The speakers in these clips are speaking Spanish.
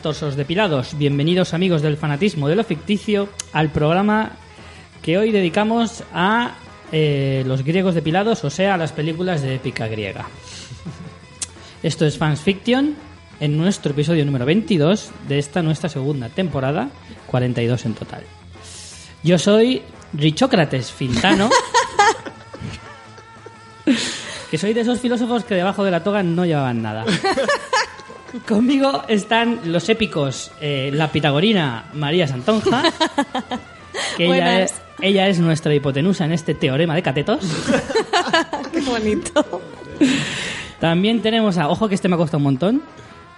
torsos depilados. Bienvenidos amigos del fanatismo de lo ficticio al programa que hoy dedicamos a eh, los griegos depilados, o sea, a las películas de épica griega. Esto es Fans Fiction en nuestro episodio número 22 de esta nuestra segunda temporada, 42 en total. Yo soy Richócrates Fintano, que soy de esos filósofos que debajo de la toga no llevaban nada. Conmigo están los épicos eh, la pitagorina María Santonja, que ella es, ella es nuestra hipotenusa en este teorema de catetos. Qué bonito. También tenemos a, ojo que este me ha costado un montón,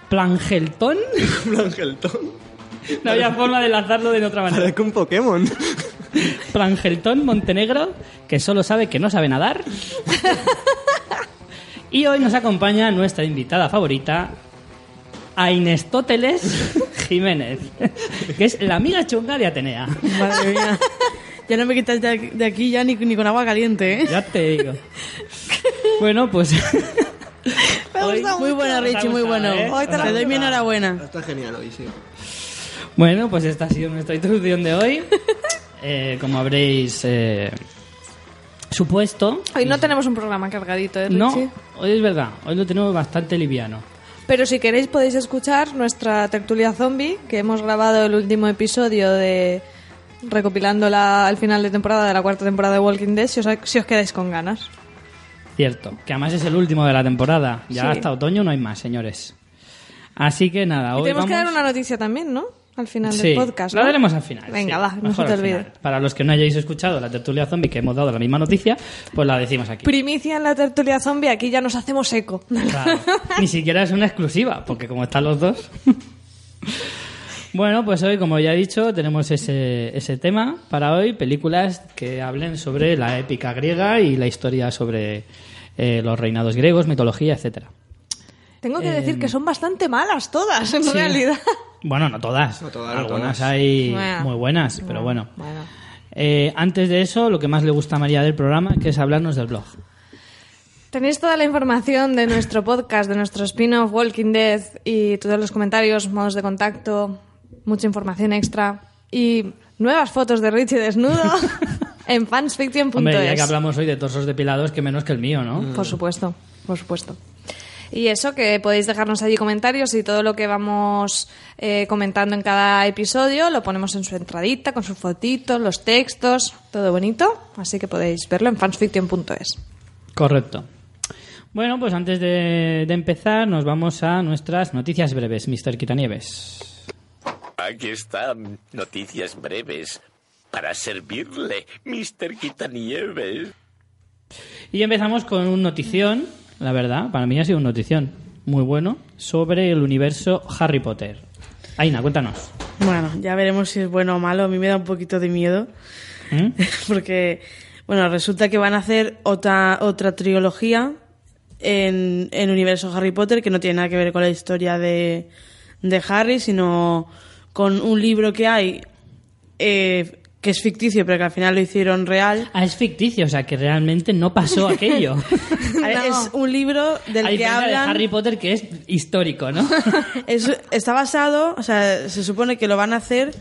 Plangeltón. Blangeltón. No había forma de lanzarlo de otra manera. Parece un Pokémon. Plangeltón Montenegro, que solo sabe que no sabe nadar. Y hoy nos acompaña nuestra invitada favorita, Ainestóteles Jiménez, que es la amiga chunga de Atenea. Madre mía. Ya no me quitas de aquí, ya ni, ni con agua caliente, ¿eh? Ya te digo. Bueno, pues Hoy- muy ha Richie, muy bueno. ¿eh? Hoy te, ha doy mi gustado. enhorabuena. Está genial hoy, sí. Bueno, pues esta ha sido nuestra introducción de hoy. Eh, como habréis eh, supuesto, Hoy no tenemos un programa cargadito, ¿eh, Richie? no, hoy es verdad, hoy lo tenemos bastante liviano. Pero si queréis podéis escuchar nuestra tertulia zombie, que hemos grabado el último episodio de recopilando la, el final de temporada de la cuarta temporada de Walking Dead, si os, si os quedáis con ganas. Cierto, que además es el último de la temporada. Ya Sí. hasta otoño no hay más, señores. Así que nada, Y hoy tenemos que dar una noticia también, ¿no? Al final Sí, del podcast. Lo ¿no? daremos al final. Venga, sí, va, no se te olvide. Para los que no hayáis escuchado la tertulia zombie que hemos dado la misma noticia, pues la decimos aquí. Primicia en la tertulia zombie, aquí ya nos hacemos eco. Claro, Ni siquiera es una exclusiva, porque como están los dos. Bueno, pues hoy, como ya he dicho, tenemos ese, ese tema para hoy, películas que hablen sobre la épica griega y la historia sobre eh, los reinados griegos, mitología, etcétera. Tengo que decir que son bastante malas todas, en Sí. realidad. Bueno, no todas. No todas, Algunas todas. hay Bueno. muy buenas, pero bueno. Bueno. Eh, antes de eso, lo que más le gusta a María del programa, que es hablarnos del blog. Tenéis toda la información de nuestro podcast, de nuestro spin-off Walking Dead y todos los comentarios, modos de contacto, mucha información extra y nuevas fotos de Richie desnudo en fansfiction.es. Hombre, ya que hablamos hoy de torsos depilados, que menos que el mío, ¿no? Por supuesto, por supuesto. Y eso, que podéis dejarnos allí comentarios y todo lo que vamos eh, comentando en cada episodio lo ponemos en su entradita, con sus fotitos, los textos, todo bonito. Así que podéis verlo en fansfiction.es. Correcto. Bueno, pues antes de, de empezar, nos vamos a nuestras noticias breves, Mr. Quitanieves. Aquí están noticias breves para servirle, Mr. Quitanieves. Y empezamos con un notición, la verdad, para mí ha sido un notición muy bueno, sobre el universo Harry Potter. Aina, cuéntanos. Bueno, ya veremos si es bueno o malo. A mí me da un poquito de miedo. ¿Mm? Porque, bueno, resulta que van a hacer otra, otra trilogía en, en universo Harry Potter que no tiene nada que ver con la historia de, de Harry, sino con un libro que hay eh, que es ficticio, pero que al final lo hicieron real. Ah, es ficticio, o sea, que realmente no pasó aquello. Es un libro del A que diferencia de hablan. Harry Potter, que es histórico, ¿no? Es- está basado, o sea, se supone que lo van a hacer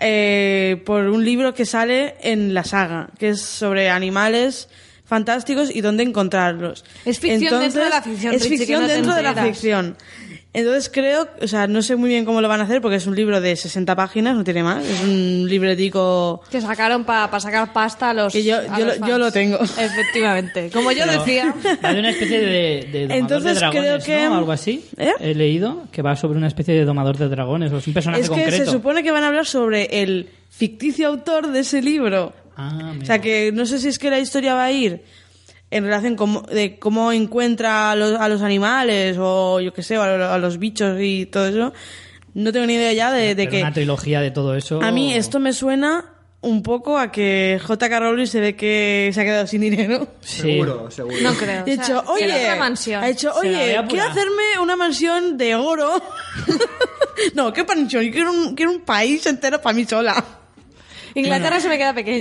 eh, por un libro que sale en la saga, que es sobre animales fantásticos y dónde encontrarlos. Es ficción dentro de la ficción, Es Richie, ficción no dentro de la ficción. Entonces creo, o sea, no sé muy bien cómo lo van a hacer porque es un libro de 60 páginas, no tiene más, es un libretico Que sacaron para sacar pasta a los. Que yo- a yo los lo- fans. yo lo tengo. Efectivamente. Como yo Pero decía. Va de una especie de, de Entonces, de dragones, creo que- ¿no? Algo así. ¿Eh? He leído que va sobre una especie de domador de dragones, o es un personaje Es que concreto. se supone que van a hablar sobre el ficticio autor de ese libro. Ah, O mira. sea que no sé si es que la historia va a ir en relación con de cómo encuentra a los, a los animales o yo qué sé, a, lo- a los bichos y todo eso. No tengo ni idea ya de, de que... una trilogía de todo eso. A mí esto me suena un poco a que J.K. Rowling se ve que se ha quedado sin dinero. Sí. Seguro, seguro. No creo. Ha o sea, dicho, que oye, ha la oye, quiero apurar". hacerme una mansión de oro. no, qué mansión, yo quiero un, quiero un país entero para mí sola. Inglaterra se me queda pequeña.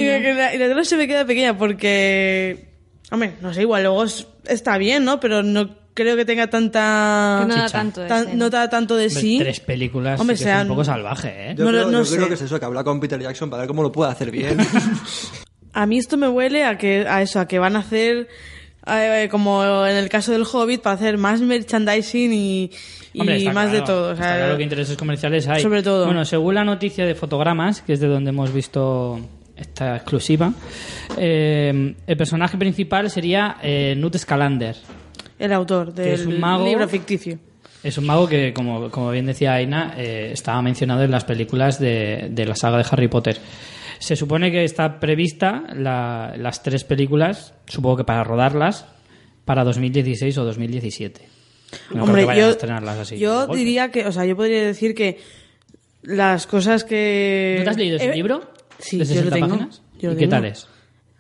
tele se me queda pequeña porque, hombre, no sé, igual luego es- está bien, ¿no? Pero no creo que tenga tanta... Que no da Chicha. tanto de tan- escena. no da tanto de sí. Tres películas Hombre, sí que es sean- un poco salvaje, ¿eh? Yo, No lo- creo, no yo sé. creo que es eso, que habla con Peter Jackson para ver cómo lo puede hacer bien. A mí esto me huele a que a eso, a que van a hacer eh, como en el caso del Hobbit para hacer más merchandising y, y Hombre, está más de claro, todo. o sea, está claro que intereses comerciales hay. sobre todo. Bueno, según la noticia de Fotogramas, que es de donde hemos visto esta exclusiva, eh, el personaje principal sería eh, Newt Scamander. el autor Que es del un mago. libro ficticio. Es un mago que, como, como bien decía Aina, eh, estaba mencionado en las películas de, de la saga de Harry Potter. Se supone que está prevista la- las tres películas, supongo que para rodarlas, para 2016 o 2017. No creo Hombre, que vayan yo, a estrenarlas así. yo diría que, o sea, yo podría decir que las cosas que... ¿Tú te has leído ese Eh, libro? Sí, ¿De yo lo 60 tengo. páginas? Yo lo ¿Y qué tengo. tal es?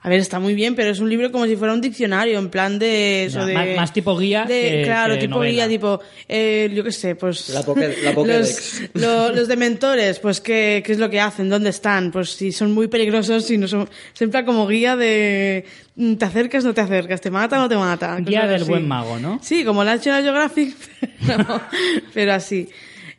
A ver, está muy bien, pero es un libro como si fuera un diccionario, en plan de eso Ya, de... más- más tipo guía de- que- claro, que tipo novela. guía, tipo... eh, yo qué sé, pues... La poke- la Pokédex. Los, lo- los dementores, pues ¿qué, qué es lo que hacen, dónde están, pues si son muy peligrosos, si no son... Siempre como guía de... mm, Te acercas, no te acercas, te mata, no te mata. Guía cosas del así. buen mago, ¿no? Sí, como la National Geographic, pero, pero así.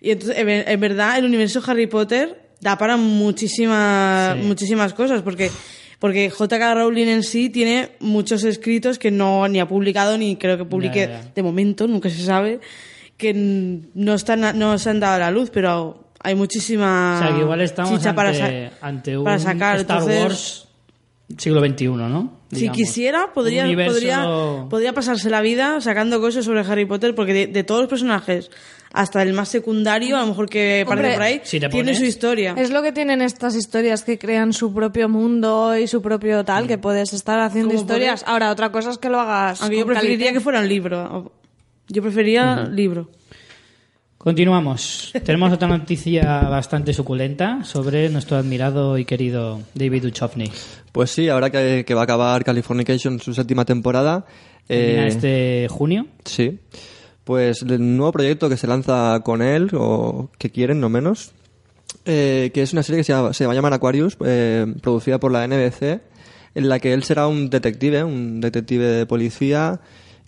Y entonces, en ver- en verdad, el universo Harry Potter da para muchísimas, Sí. muchísimas cosas, porque, porque J.K. Rowling en sí tiene muchos escritos que no ni ha publicado ni creo que publique Ya, ya. de momento, nunca se sabe, que no están, no se han dado a la luz, pero hay muchísima O sea, que igual estamos chicha ante, para, sa- ante un para sacar. Star entonces, Wars siglo XXI, ¿no? Si quisiera, podría, universo- podría, podría pasarse la vida sacando cosas sobre Harry Potter, porque de, de todos los personajes, hasta el más secundario, a lo mejor que aparece por ahí, si te tiene pones- su historia. Es lo que tienen estas historias que crean su propio mundo y su propio tal, que puedes estar haciendo historias. Ahora, otra cosa es que lo hagas. Aunque yo preferiría que fuera un libro. Yo prefería libro. Continuamos. Tenemos otra noticia bastante suculenta sobre nuestro admirado y querido David Duchovny. pues sí, ahora que, que va a acabar Californication su séptima temporada. Eh, este junio. Sí. Pues el nuevo proyecto que se lanza con él, o que quieren, no menos, eh, que es una serie que se, se va a llamar Aquarius, eh, producida por la NBC, en la que él será un detective, un detective de policía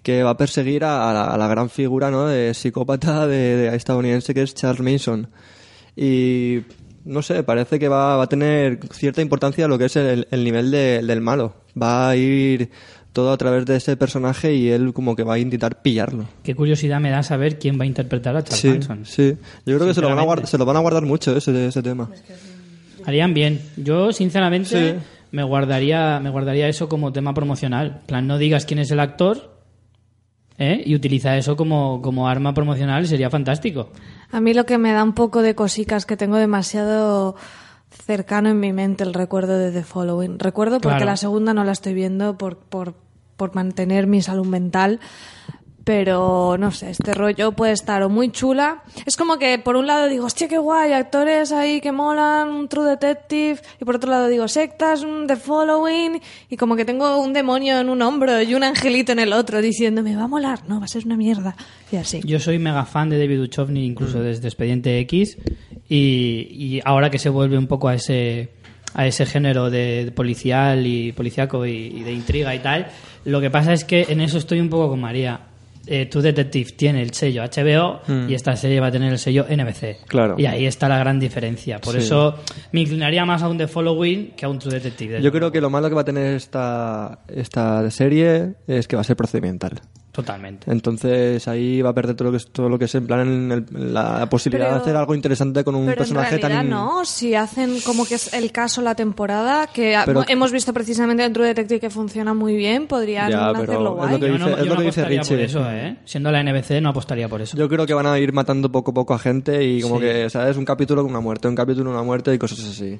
que va a perseguir a, la, gran figura ¿no? de psicópata de, de estadounidense que es Charles Mason. Y no sé, parece que va, va a tener cierta importancia lo que es el, el nivel de- del malo. Va a ir todo a través de ese personaje y él como que va a intentar pillarlo. Qué curiosidad me da saber quién va a interpretar a Charles Sí, Manson. sí. Yo creo que se lo, van a guardar, se lo van a guardar mucho ese, ese tema. Harían bien. Yo, sinceramente, Sí. me guardaría me guardaría eso como tema promocional. En plan, no digas quién es el actor ¿eh? y utiliza eso como, como arma promocional sería fantástico. A mí lo que me da un poco de cosicas que tengo demasiado cercano en mi mente el recuerdo de The Following. Recuerdo porque Claro. la segunda no la estoy viendo por, por, por mantener mi salud mental. Pero no sé, este rollo puede estar o muy chula. Es como que por un lado digo, hostia, qué guay, actores ahí que molan, un True Detective. Y por otro lado digo, sectas, un The Following. Y como que tengo un demonio en un hombro y un angelito en el otro diciéndome, va a molar, no, va a ser una mierda. Y así. Yo soy mega fan de David Duchovny, Mm. incluso desde Expediente X, y, y ahora que se vuelve un poco a ese a ese género de policial y policíaco y, y de intriga y tal, lo que pasa es que en eso estoy un poco con María. Eh, True Detective tiene el sello HBO y esta serie va a tener el sello NBC. Mm. Claro. Y ahí está la gran diferencia. Por Sí. eso me inclinaría más a un The Following que a un True Detective. Yo creo que lo malo que va a tener esta, esta serie es que va a ser procedimental. Totalmente. Entonces ahí va a perder todo lo que es, todo lo que es en plan en el- la posibilidad Pero- de hacer algo interesante con un Pero en personaje realidad tan... no, si hacen como que es el caso la temporada, que Pero- hemos visto precisamente en True Detective que funciona muy bien, podrían Ya, hacerlo es guay. lo que Yo no, es yo lo no que dice apostaría por Richie. eso, ¿eh? Siendo la NBC no apostaría por eso. Yo creo que van a ir matando poco a poco a gente y como Sí. que, ¿sabes? Un capítulo con una muerte, un capítulo con una muerte y cosas así.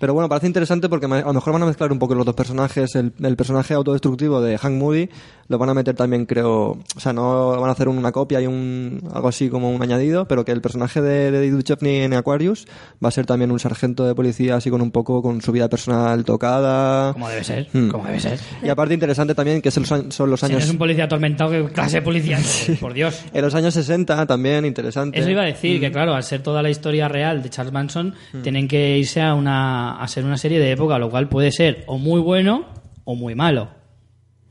Pero bueno, parece interesante porque a lo mejor van a mezclar un poco los dos personajes. El, el personaje autodestructivo de Hank Moody lo van a meter también, creo. O sea, no van a hacer una copia y un algo así como un añadido, pero que el personaje de, de Duchovny en Aquarius va a ser también un sargento de policía así con un poco con su vida personal tocada. Como debe ser, Hmm. como debe ser. Y aparte interesante también que son los Si no años... es un policía atormentado, ¿qué clase de policía? Por Dios. En los años 60 también interesante. Eso iba a decir, Mm. que claro, al ser toda la historia real de Charles Manson, tienen que irse a, una, a ser una serie de época, lo cual puede ser o muy bueno o muy malo.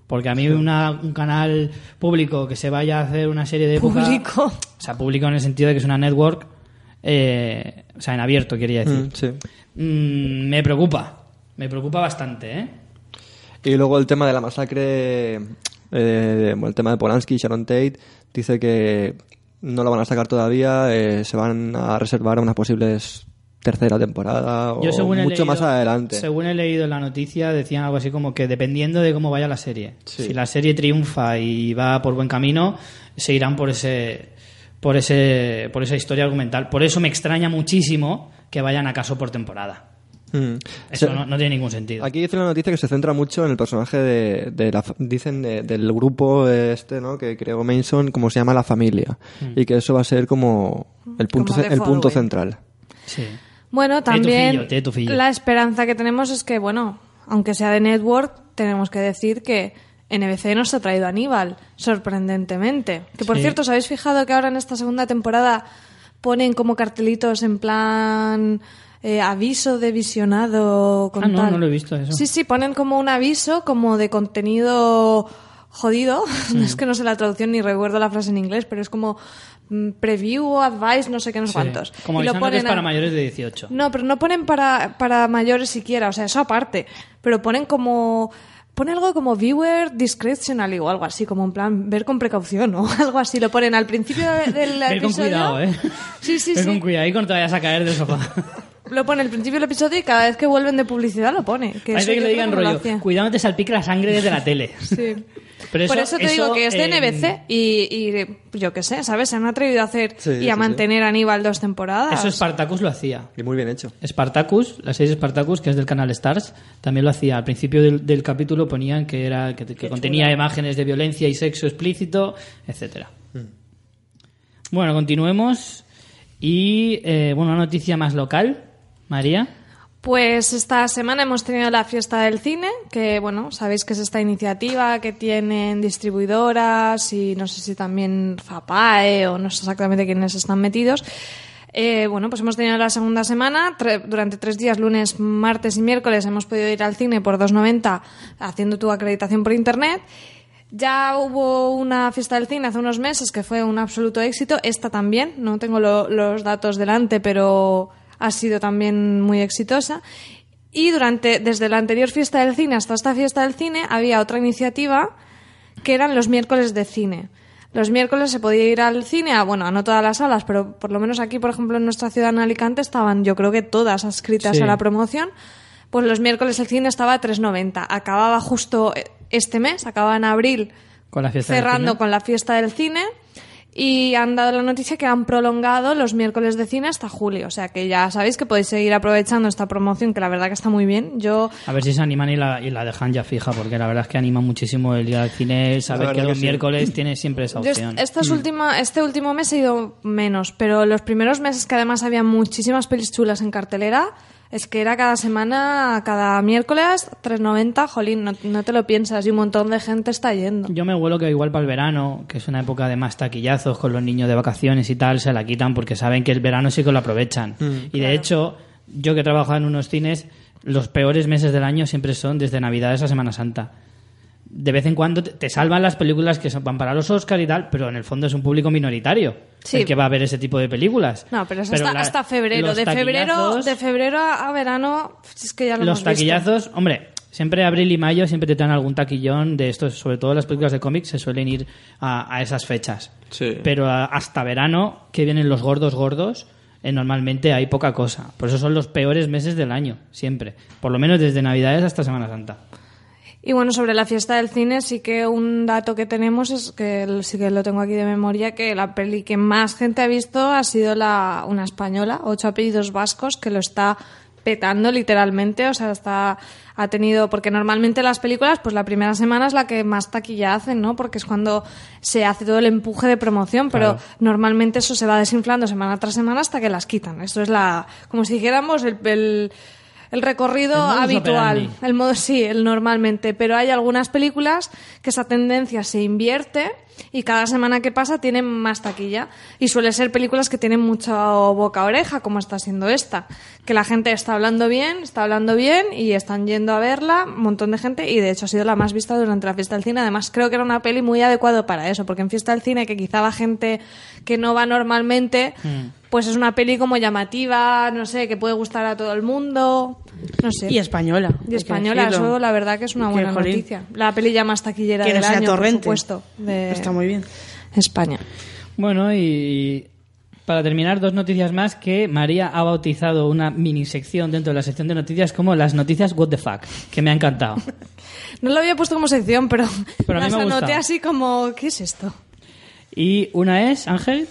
Porque a mí una- un canal público que se vaya a hacer una serie de época... Público. O sea, público en el sentido de que es una network, eh, o sea, en abierto, quería decir. Mm, sí. Mm, me preocupa, me preocupa bastante, ¿eh? Y luego el tema de la masacre, eh, bueno, el tema de Polanski y Sharon Tate, dice que no lo van a sacar todavía, eh, se van a reservar unas posibles tercera temporada o Yo según he mucho leído- más adelante. Según he leído en la noticia, decían algo así como que dependiendo de cómo vaya la serie. Sí. Si la serie triunfa y va por buen camino, se irán por ese por ese por esa historia argumental. Por eso me extraña muchísimo que vayan acaso por temporada. Mm. Eso no, no tiene ningún sentido. Aquí dice la noticia que se centra mucho en el personaje de, de la, fa- dicen de- del grupo este, ¿no? Que creó Manson, como se llama la familia, Mm. y que eso va a ser como el punto, Como el punto Following. central. Sí. Bueno, también la esperanza que tenemos es que, bueno, aunque sea de Network, tenemos que decir que NBC nos ha traído a Aníbal, sorprendentemente. Que por Sí. cierto, ¿os habéis fijado que ahora en esta segunda temporada ponen como cartelitos en plan eh, aviso de visionado con Ah, no, tal? no lo he visto eso. Sí, sí, ponen como un aviso como de contenido jodido. es que no sé la traducción ni recuerdo la frase en inglés, pero es como mm, preview, advice, no sé qué, no sé Sí. cuántos. Como Y lo avisando que es ponen a- para mayores de 18. no, pero no ponen para, para mayores siquiera, o sea, eso aparte. Pero ponen como. Pone algo como viewer discretionally o algo así, como en plan ver con precaución o algo así. Lo ponen al principio de- del Ver con episodio. cuidado, ¿eh? Sí, sí, Ver sí. con cuidado y cuando te vayas a caer del sofá. Lo pone al principio del episodio y cada vez que vuelven de publicidad lo pone. Que Parece que le digan rollo, cuidado te salpique la sangre desde la tele. Sí. Pero Por eso te digo que es de NBC y, y yo qué sé, ¿sabes? Se han atrevido a hacer Sí, y a sí, mantener a Aníbal dos temporadas. Eso Spartacus lo hacía. Y muy bien hecho. Spartacus, la serie Spartacus, que es del canal Stars, también lo hacía. Al principio del, del capítulo ponían que era que, que contenía imágenes de violencia y sexo explícito, etcétera. Bueno, continuemos. Y, eh, bueno, una noticia más local. María. Pues esta semana hemos tenido la fiesta del cine, que bueno, sabéis que es esta iniciativa que tienen distribuidoras y no sé si también Zapae o no sé exactamente quiénes están metidos. Eh, bueno, pues hemos tenido la segunda semana, tre- durante tres días, lunes, martes y miércoles, hemos podido ir al cine por 2,90 haciendo tu acreditación por internet. Ya hubo una fiesta del cine hace unos meses que fue un absoluto éxito. Esta también, no tengo lo- los datos delante, pero ha sido también muy exitosa. Y durante, desde la anterior fiesta del cine hasta esta fiesta del cine, había otra iniciativa que eran los miércoles de cine. Los miércoles se podía ir al cine, a, bueno, a no todas las salas, pero por lo menos aquí, por ejemplo, en nuestra ciudad, en Alicante, estaban yo creo que todas adscritas Sí. a la promoción. Pues los miércoles el cine estaba a 3,90. Acababa justo eh, este mes, acababa en abril, Con la cerrando con la fiesta del cine. Y han dado la noticia que han prolongado los miércoles de cine hasta julio. O sea que ya sabéis que podéis seguir aprovechando esta promoción, que la verdad que está muy bien. Yo A ver si se animan y la, y la dejan ya fija, porque la verdad es que anima muchísimo el ir al cine, saber que los sí. miércoles tiene siempre esa Yo opción. última- este último mes he ido menos, pero los primeros meses que además había muchísimas pelis chulas en cartelera, es que era cada semana, cada miércoles, 3.90, jolín, no, no te lo piensas y un montón de gente está yendo. Yo me huelo que igual para el verano, que es una época de más taquillazos con los niños de vacaciones y tal, se la quitan porque saben que el verano sí que lo aprovechan. y de hecho, yo que he trabajado en unos cines, los peores meses del año siempre son desde Navidades a Semana Santa. De vez en cuando te- salvan las películas que van para los Oscar y tal, pero en el fondo es un público minoritario Sí. el que va a ver ese tipo de películas. No, pero es hasta, la- hasta febrero. De febrero, de febrero a, verano, es que ya lo los hemos visto. taquillazos, hombre, siempre abril y mayo siempre te traen algún taquillón de estos, sobre todo las películas de cómics se suelen ir a, a esas fechas. Sí. Pero a- hasta verano, que vienen los gordos gordos, eh, normalmente hay poca cosa. Por eso son los peores meses del año, siempre. Por lo menos desde Navidades hasta Semana Santa. Y bueno, sobre la fiesta del cine, sí que un dato que tenemos es que sí que lo tengo aquí de memoria, que la peli que más gente ha visto ha sido la, una española, ocho apellidos vascos, que lo está petando literalmente, o sea, está ha tenido porque normalmente las películas pues la primera semana es la que más taquilla hacen, ¿no? Porque es cuando se hace todo el empuje de promoción, pero Claro. normalmente eso se va desinflando semana tras semana hasta que las quitan. Esto es la como si dijéramos el, el el recorrido El habitual. operandi. El modo sí, el normalmente. Pero hay algunas películas que esa tendencia se invierte y cada semana que pasa tienen más taquilla. Y suele ser películas que tienen mucho boca a oreja, como está siendo esta. Que la gente está hablando bien, está hablando bien y están yendo a verla un montón de gente. Y de hecho ha sido la más vista durante la fiesta del cine. Además, creo que era una peli muy adecuada para eso, porque en fiesta del cine, que quizá va gente que no va normalmente. Pues es una peli como llamativa, no sé, que puede gustar a todo el mundo, no sé. Y española. Y española, eso la verdad que es una buena jolín, noticia. La peli ya más taquillera Que no del sea año, torrente. por supuesto, de Está muy bien. España. Bueno, y para terminar, dos noticias más que María ha bautizado una mini sección dentro de la sección de noticias como las noticias What the Fuck, que me ha encantado. No lo había puesto como sección, pero, Pero a mí las anoté así como, ¿qué es esto? Y una es, Ángel,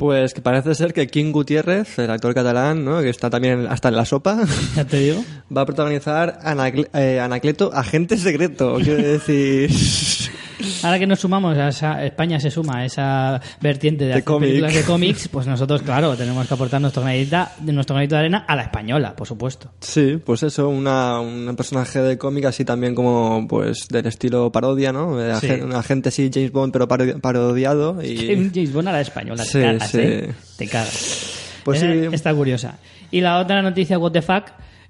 Pues que parece ser que King Gutiérrez, el actor catalán, ¿no? que está también hasta en la sopa, ya te digo. va a protagonizar Anacle- eh, Anacleto, Agente Secreto. Quiero decir... Ahora que nos sumamos a esa, España se suma a esa vertiente de, películas de cómics, pues nosotros, claro, tenemos que aportar nuestro granito, nuestro granito de arena a la española, por supuesto. Sí, pues eso, una, un personaje de cómic así también como pues del estilo parodia, ¿no? De Sí. agen- Un agente así James Bond pero paro- parodiado y... James Bond a la española, Sí, te cagas, sí. ¿eh? Te cagas. Pues sí. Está curiosa. Y la otra noticia, what the fuck,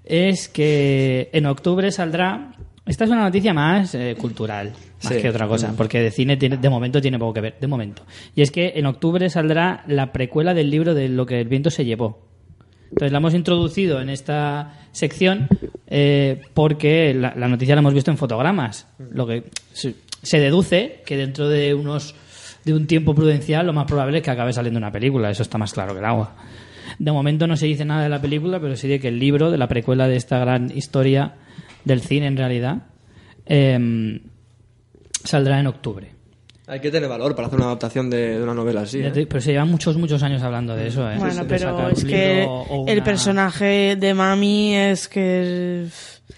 es que en octubre saldrá... Esta es una noticia más eh, cultural, más Sí. que otra cosa, porque de cine tiene, de momento tiene poco que ver, de momento. Y es que en octubre saldrá la precuela del libro de Lo que el viento se llevó. Entonces la hemos introducido en esta sección eh, porque la, la noticia la hemos visto en fotogramas. Lo que se, se deduce que dentro de unos de un tiempo prudencial lo más probable es que acabe saliendo una película. Eso está más claro que el agua. De momento no se dice nada de la película, pero sí de que el libro de la precuela de esta gran historia del cine en realidad em, saldrá en octubre. Hay que tener valor para hacer una adaptación de, de una novela así. Ya ¿eh? Pero se llevan muchos, muchos años hablando de eso. ¿eh? Bueno, De pero es que el personaje de Mami es que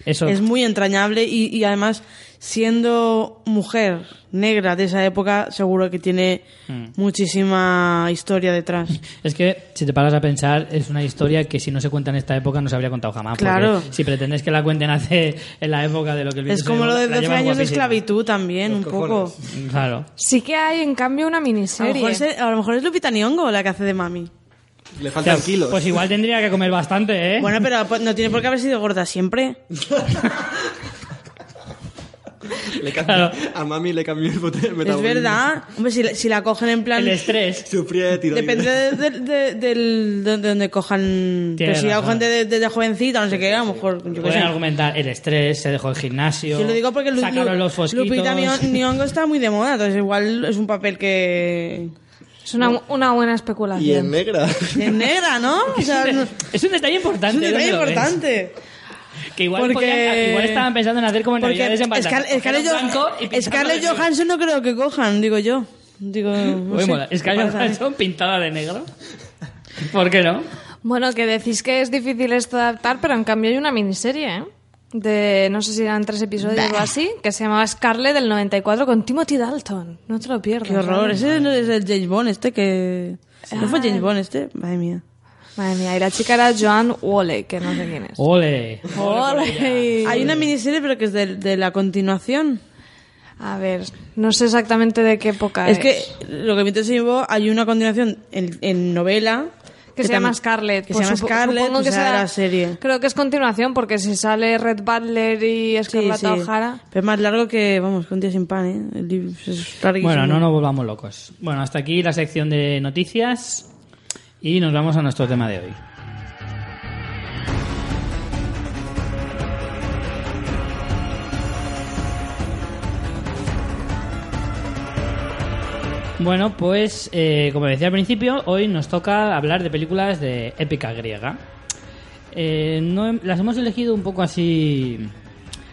Eso- es muy entrañable y, y además siendo mujer negra de esa época seguro que tiene Mm. muchísima historia detrás. Es que, si te paras a pensar, es una historia que si no se cuenta en esta época no se habría contado jamás. porque Claro. Si pretendes que la cuenten hace en la época de lo que el Es como lo de la 12 llevas años de esclavitud también, un poco. Claro. Sí que hay, en cambio, una A lo, miniserie. mejor es, a lo mejor es Lupita Nyong'o la que hace de Mami. Le O faltan sea, kilos. Pues igual tendría que comer bastante, ¿eh? Bueno, pero pues, no tiene por qué haber sido gorda siempre. Le Claro. A mami le cambió el de Es metabolismo. verdad. Hombre, si, la- si la cogen en plan... el estrés. Sufría de tiroides. Depende de, de- de- del- de- de donde cojan. Pero si la cogen desde de, de jovencita, no sé qué, a lo mejor. Yo Pueden argumentar el estrés, se dejó el gimnasio. Yo lo digo porque sacaron Lu- los fosquitos. Lupita Nyong- Nyong'o está muy de moda, entonces igual es un papel que. Es una, una buena Y especulación. en negra. Es negra, ¿no? O sea, no- Es un detalle es importante. un detalle ¿dónde lo ves? Que igual, Porque- podían- igual estaban pensando en hacer como en Porque Navidades en. Scar- Scarlett, Scarlett. Johansson no creo que cojan, digo yo. Digo. no sé. mola. Scarlett. Johansson pintada de negro. ¿Por qué no? Bueno, que decís que es difícil esto de adaptar, pero en cambio hay una miniserie, ¿eh? De, no sé si eran tres episodios o así, que se llamaba Scarlet del 94 con Timothy Dalton. No te lo pierdas. Qué horror. ¿vale? Ese no es el James Bond este que. ¿No fue Ah. James Bond este? Madre mía. Madre mía, y la chica era Joan Woolley, que no sé quién es. Ole. Ole. Hay una miniserie, pero que es de, de la continuación. A ver, no sé exactamente de qué época es. Es que lo que me se llevó, hay una continuación en, en novela. que se llama Scarlett. Que Pues se llama Scarlett, supongo pues que será la serie. Creo que es continuación, porque si sale Red Butler y Sí, Escarlata sí. O'Hara... Pero es más largo que, vamos, que un día sin pan, ¿eh? El libro es larguísimo. Bueno, no nos volvamos locos. Bueno, hasta aquí la sección de noticias y nos vamos a nuestro tema de hoy. Bueno, pues eh, como decía al principio, hoy nos toca hablar de películas de épica griega. Eh, las hemos elegido un poco así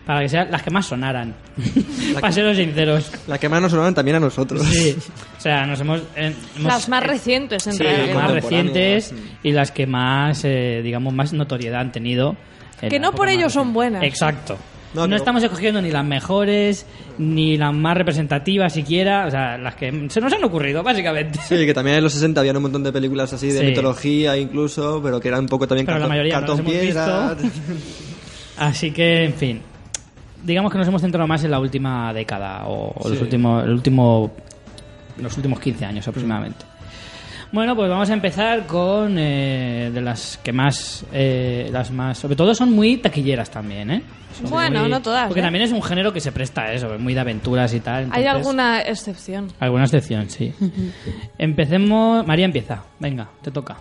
para que sean las que más sonaran, para ser sinceros. La que más nos sonaban también a nosotros. Sí, o sea, nos hemos... eh, hemos- Las más eh, recientes, en sí, las realidad. más contemporáneas, recientes mm. y las que más, eh, digamos, más notoriedad han tenido. en Que la no por ello más son buenas. Exacto. No, No, estamos escogiendo ni las mejores, ni las más representativas siquiera, o sea, las que se nos han ocurrido, básicamente. Sí, que también en los 60 había un montón de películas así de Sí. mitología incluso, pero que eran un poco también Pero la cartón, mayoría no cartón las hemos piedra. Así que, en fin. Digamos que nos hemos centrado más en la última década o, o los últimos, el último, los últimos 15 años aproximadamente. Bueno, pues vamos a empezar con eh, de las que más, eh, las más, sobre todo son muy taquilleras también, ¿eh? Son Bueno, no todas, Porque ¿eh? también es un género que se presta a eso, muy de aventuras y tal. Hay alguna excepción. Alguna excepción, sí. Empecemos. María empieza. Venga, te toca.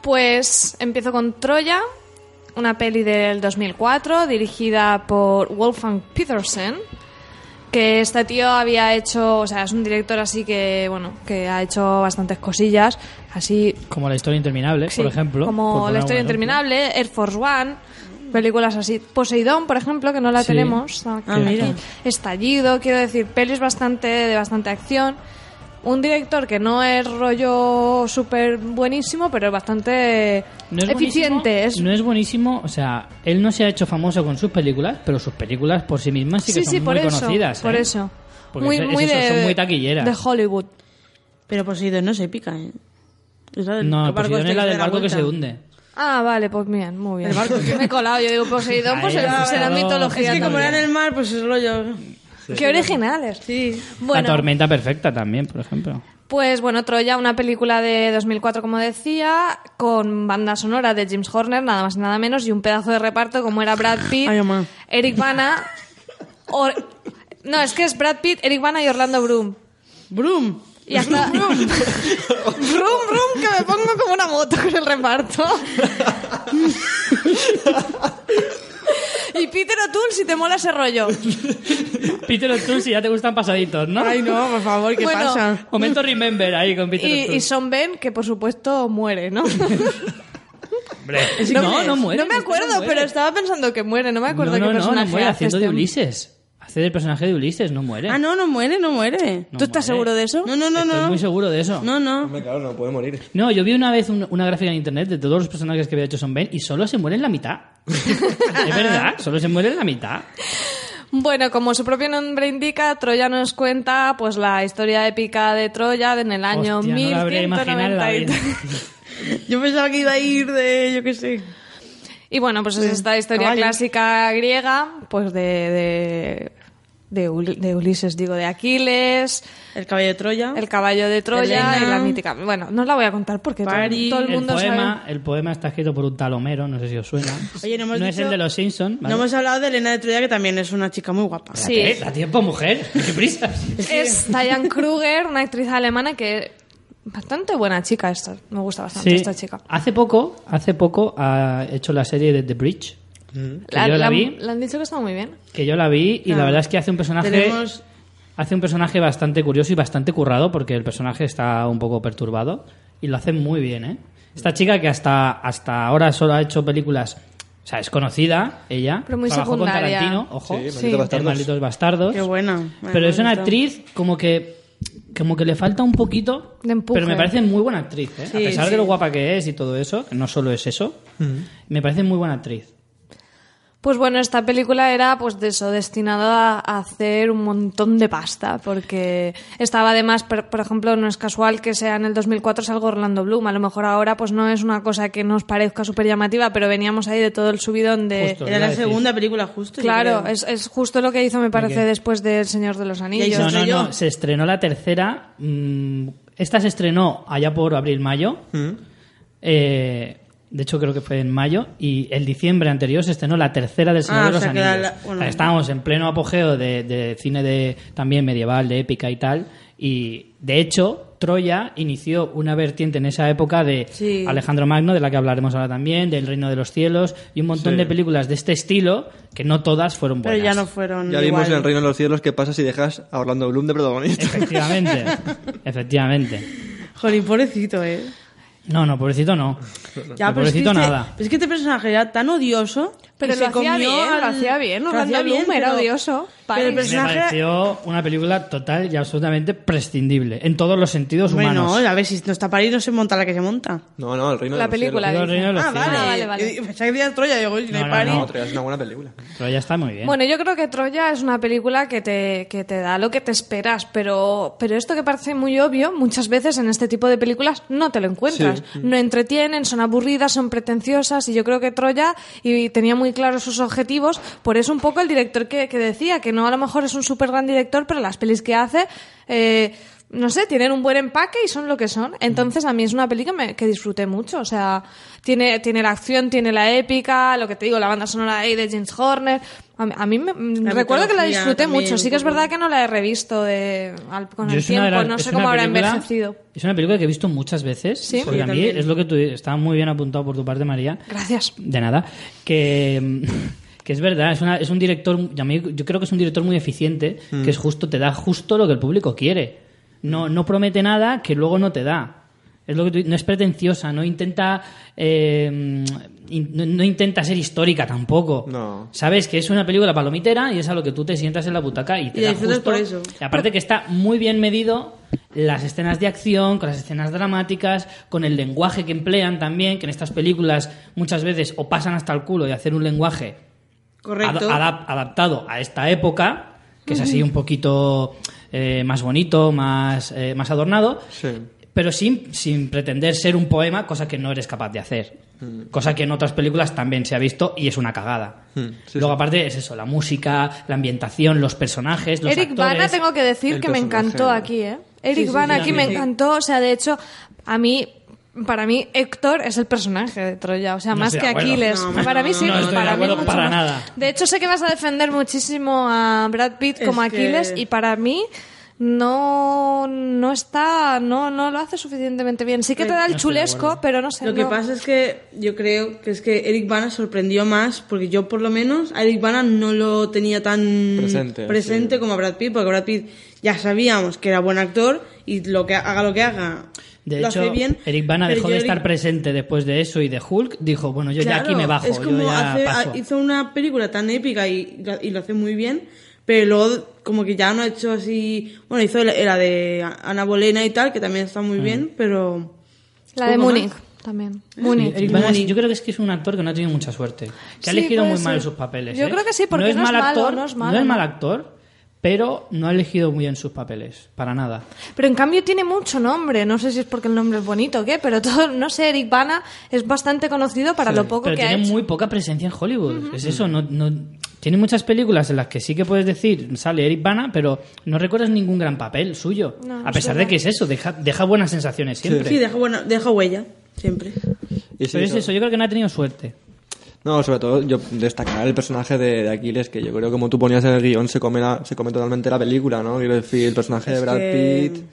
Pues empiezo con Troya, una peli del 2004 dirigida por Wolfgang Petersen, que este tío había hecho, o sea, es un director así que, bueno, que ha hecho bastantes cosillas, así Como la historia interminable, Sí, por ejemplo. Como La historia interminable, Air Force One, películas así. Poseidón, por ejemplo, que no la Sí. tenemos. aquí. Ah, mira. Estallido, quiero decir, pelis bastante de bastante acción. Un director que no es rollo súper buenísimo, pero es bastante No es eficiente. Es, No es buenísimo, o sea, él no se ha hecho famoso con sus películas, pero sus películas por sí mismas sí que sí, son sí, por muy eso. conocidas. Por ¿eh? eso. Porque muy, es- muy es eso, de, son muy taquilleras. de Hollywood. Pero Poseidón no es épica, ¿eh? Es la del No, Poseidón es la se del barco que se hunde. Ah, vale, pues bien, muy bien. El barco. Me he colado, yo digo Poseidón, pues Ahí, será, mitología. Es que como era en el mar, pues es rollo... Qué originales. Sí. Bueno, La tormenta perfecta también, por ejemplo. Pues bueno, Troya, una película de 2004, como decía, con banda sonora de James Horner, nada más y nada menos, y un pedazo de reparto como era Brad Pitt, Ay. Eric Bana... Or- No, es que es Brad Pitt, Eric Bana y Orlando Bloom. ¡Brum! Y hasta... ¡Brum, brum! Que me pongo como una moto con el reparto. y Peter O'Toole, si te mola ese rollo. Peter O'Toole, si ya te gustan pasaditos, ¿no? Ay, no, por favor, ¿qué Bueno, pasa? Momento Remember ahí con Peter Y, O'Toole. y Sean Ben, que por supuesto muere, ¿no? Hombre, no, no muere. No me acuerdo, muere. pero estaba pensando que muere, no me acuerdo no, qué no, no, personaje no muere hace haciendo este de. Ulises. Hace del personaje de Ulises, no muere. Ah, no, no muere, no muere. No ¿Tú estás muere. seguro de eso? No, no, no, Estoy no. muy seguro de eso. No, no. Hombre, claro, no puede morir. No, yo vi una vez un- una gráfica en internet de todos los personajes que había hecho Son Ben y solo se muere en la mitad. es verdad, solo se muere en la mitad. Bueno, como su propio nombre indica, Troya nos cuenta pues la historia épica de Troya en el año Hostia, no lo habría imaginado en la 1190 y vida. Yo pensaba que iba a ir de, yo qué sé. Y bueno, pues es esta historia clásica griega, pues de, de, de, Ul- de Ulises, digo, de Aquiles, El caballo de Troya. el caballo de Troya y la mítica. Bueno, no os la voy a contar porque todo, Paris. todo el El mundo poema, sabe. el poema está escrito por un tal Homero, no sé si os suena. Oye, no hemos es dicho- el de los Simpsons. No hemos hablado de Elena de Troya, que también es una chica muy guapa. Sí. ¿Qué? ¿Da tiempo, mujer? ¿Qué prisas? Es Diane Kruger, una actriz alemana que bastante buena chica esta. Me gusta bastante Sí. esta chica. Hace poco, hace poco ha hecho la serie de The Bridge. Que yo la, vi, le han dicho que está muy bien. que yo la vi y la Ah. verdad es que hace un personaje Tenemos... hace un personaje bastante curioso y bastante currado porque el personaje está un poco perturbado y lo hace muy bien, ¿eh? Esta chica que hasta hasta ahora solo ha hecho películas, o sea, es conocida ella, Pero muy trabajó con secundaria. Tarantino, ojo, Sí, Malditos Sí. en Bastardos. Malditos Bastardos. Qué buena. Pero es una actriz como que como que le falta un poquito, De empuje. pero me parece muy buena actriz, ¿eh? Sí, a pesar sí. de lo guapa que es y todo eso, que no solo es eso, me parece muy buena actriz. Pues bueno, esta película era pues de eso, destinada a hacer un montón de pasta, porque estaba además, por, ejemplo, no es casual que sea en el 2004 salgo Orlando Bloom, a lo mejor ahora pues no es una cosa que nos parezca súper llamativa, pero veníamos ahí de todo el subidón de... Justo. Era la segunda película justo. Claro, es, es justo lo que hizo, me parece, después de El Señor de los Anillos. se No, no, no, se estrenó la tercera. mm, esta se estrenó allá por abril-mayo. Eh, de hecho, creo que fue en mayo. Y el diciembre anterior se estrenó la tercera del Señor Ah, de o los sea, Anillos. la- bueno. Estábamos en pleno apogeo de, de cine de también medieval, de épica y tal. Y de hecho, Troya inició una vertiente en esa época de Sí. Alejandro Magno, de la que hablaremos ahora también, del Reino de los Cielos y un montón Sí. de películas de este estilo que no todas fueron Pero buenas. ya no fueron. Ya vimos igual. en el Reino de los Cielos qué pasa si dejas a Orlando Bloom de protagonista. Efectivamente, efectivamente. Jolín, pobrecito, eh. No, no, pobrecito no. Ya, pero es que pobrecito este- nada. pero es que este personaje era tan odioso. Pero que lo se hacía comió bien, lo hacía bien, lo hacía bien, era pero odioso. París. el Me personaje- pareció una película total y absolutamente prescindible, en todos los sentidos Bueno, humanos. a ver, si no está París, no se monta la que se monta. No, no, el reino La de los película, cielos. Reino de los Ah, Cielos. vale. Vale, vale. Yo Pensaba que decías Troya, digo, no, hay No, no, París. No, Troya es una buena película. Pero ya está muy bien. Bueno, yo creo que Troya es una película que te, que te da lo que te esperas, pero, pero esto que parece muy obvio, muchas veces en este tipo de películas no te lo encuentras. No entretienen, son aburridas, son pretenciosas, y yo creo que Troya y tenía muy claros sus objetivos. Por eso un poco el director que, que decía, que no a lo mejor es un súper gran director, pero las pelis que hace... eh, no sé, tienen un buen empaque y son lo que son. Entonces, a mí es una peli que, me- que disfruté mucho. O sea, tiene, tiene la acción, tiene la épica, lo que te digo, la banda sonora ahí de James Horner. A mí, a mí me, La recuerdo que la disfruté también, mucho. Sí que es verdad que no la he revisto de, al- con Yo el una tiempo. no sé cómo habrá envejecido. Es una película que he visto muchas veces. Sí. Porque a mí también. es lo que tú está muy bien apuntado por tu parte, María. Gracias. De nada. Que, que es verdad, es, una- es un director, y a mí yo creo que es un director muy eficiente, que es justo, te da justo lo que el público quiere. No, no promete nada que luego no te da. Es lo que tú- no es pretenciosa, no intenta eh, in- no, no intenta ser histórica tampoco. No. Sabes que es una película palomitera y es a lo que tú te sientas en la butaca y te Y da justo. por eso. Y aparte que está muy bien medido las escenas de acción, con las escenas dramáticas, con el lenguaje que emplean también, que en estas películas muchas veces o pasan hasta el culo de hacer un lenguaje Correcto. ad- adap- adaptado a esta época, que es así un poquito eh, más bonito, más, eh, más adornado, Sí. pero sin, sin pretender ser un poema, cosa que no eres capaz de hacer. Cosa que en otras películas también se ha visto y es una cagada. Mm, sí, Luego, sí. aparte, es eso, la música, la ambientación, los personajes, los Eric actores. Bana, tengo que decir el que me encantó aquí, ¿eh? Eric Sí, sí, Bana sí, aquí sí, me encantó. O sea, de hecho, a mí, para mí, Héctor es el personaje de Troya. O sea, No más que acuerdo. Aquiles. No, para mí sí, no estoy de para mí mucho para más. nada. De hecho, sé que vas a defender muchísimo a Brad Pitt Es como que- Aquiles y para mí no no está no no lo hace suficientemente bien sí que te da el chulesco pero no sé Lo que pasa es que yo creo que es que Eric Bana sorprendió más, porque yo por lo menos a Eric Bana no lo tenía tan Presente, presente sí. como a Brad Pitt, porque Brad Pitt ya sabíamos que era buen actor y lo que haga lo que haga De lo hecho, hace bien. Eric Bana dejó yo de Eric- estar presente después de eso y de Hulk. Dijo, bueno, yo ya Claro, aquí me bajo, Es yo como ya hace- paso. hizo una película tan épica y, y lo hace muy bien, pero luego como que ya no ha hecho así... Bueno, hizo la, la de Ana Bolena y tal, que también está Mm. muy bien, pero... la de. Múnich también Múnich Eric Bana, Bonnie. yo creo que es que es un actor que no ha tenido mucha suerte. Que ha elegido muy mal ser. sus papeles. Yo ¿eh? creo que sí, porque no es mal malo, actor, no es malo, mal ¿no? actor, pero no ha elegido muy bien sus papeles. Para nada. Pero en cambio tiene mucho nombre. No sé si es porque el nombre es bonito o qué, pero todo, no sé, Eric Bana es bastante conocido para lo poco pero que ha tiene hecho. muy poca presencia en Hollywood. Es eso, no, no- tiene muchas películas en las que sí que puedes decir sale Eric Bana, pero no recuerdas ningún gran papel suyo. No, a es pesar de que es eso, deja, deja buenas sensaciones siempre. Sí, deja, buena, deja huella, siempre. Y sí, pero es eso, yo creo que no ha tenido suerte. No, sobre todo yo destacar el personaje de, de Aquiles, que yo creo que como tú ponías en el guion se come, la- se come totalmente la película, ¿no? Quiero decir, el personaje de Brad que- Pitt...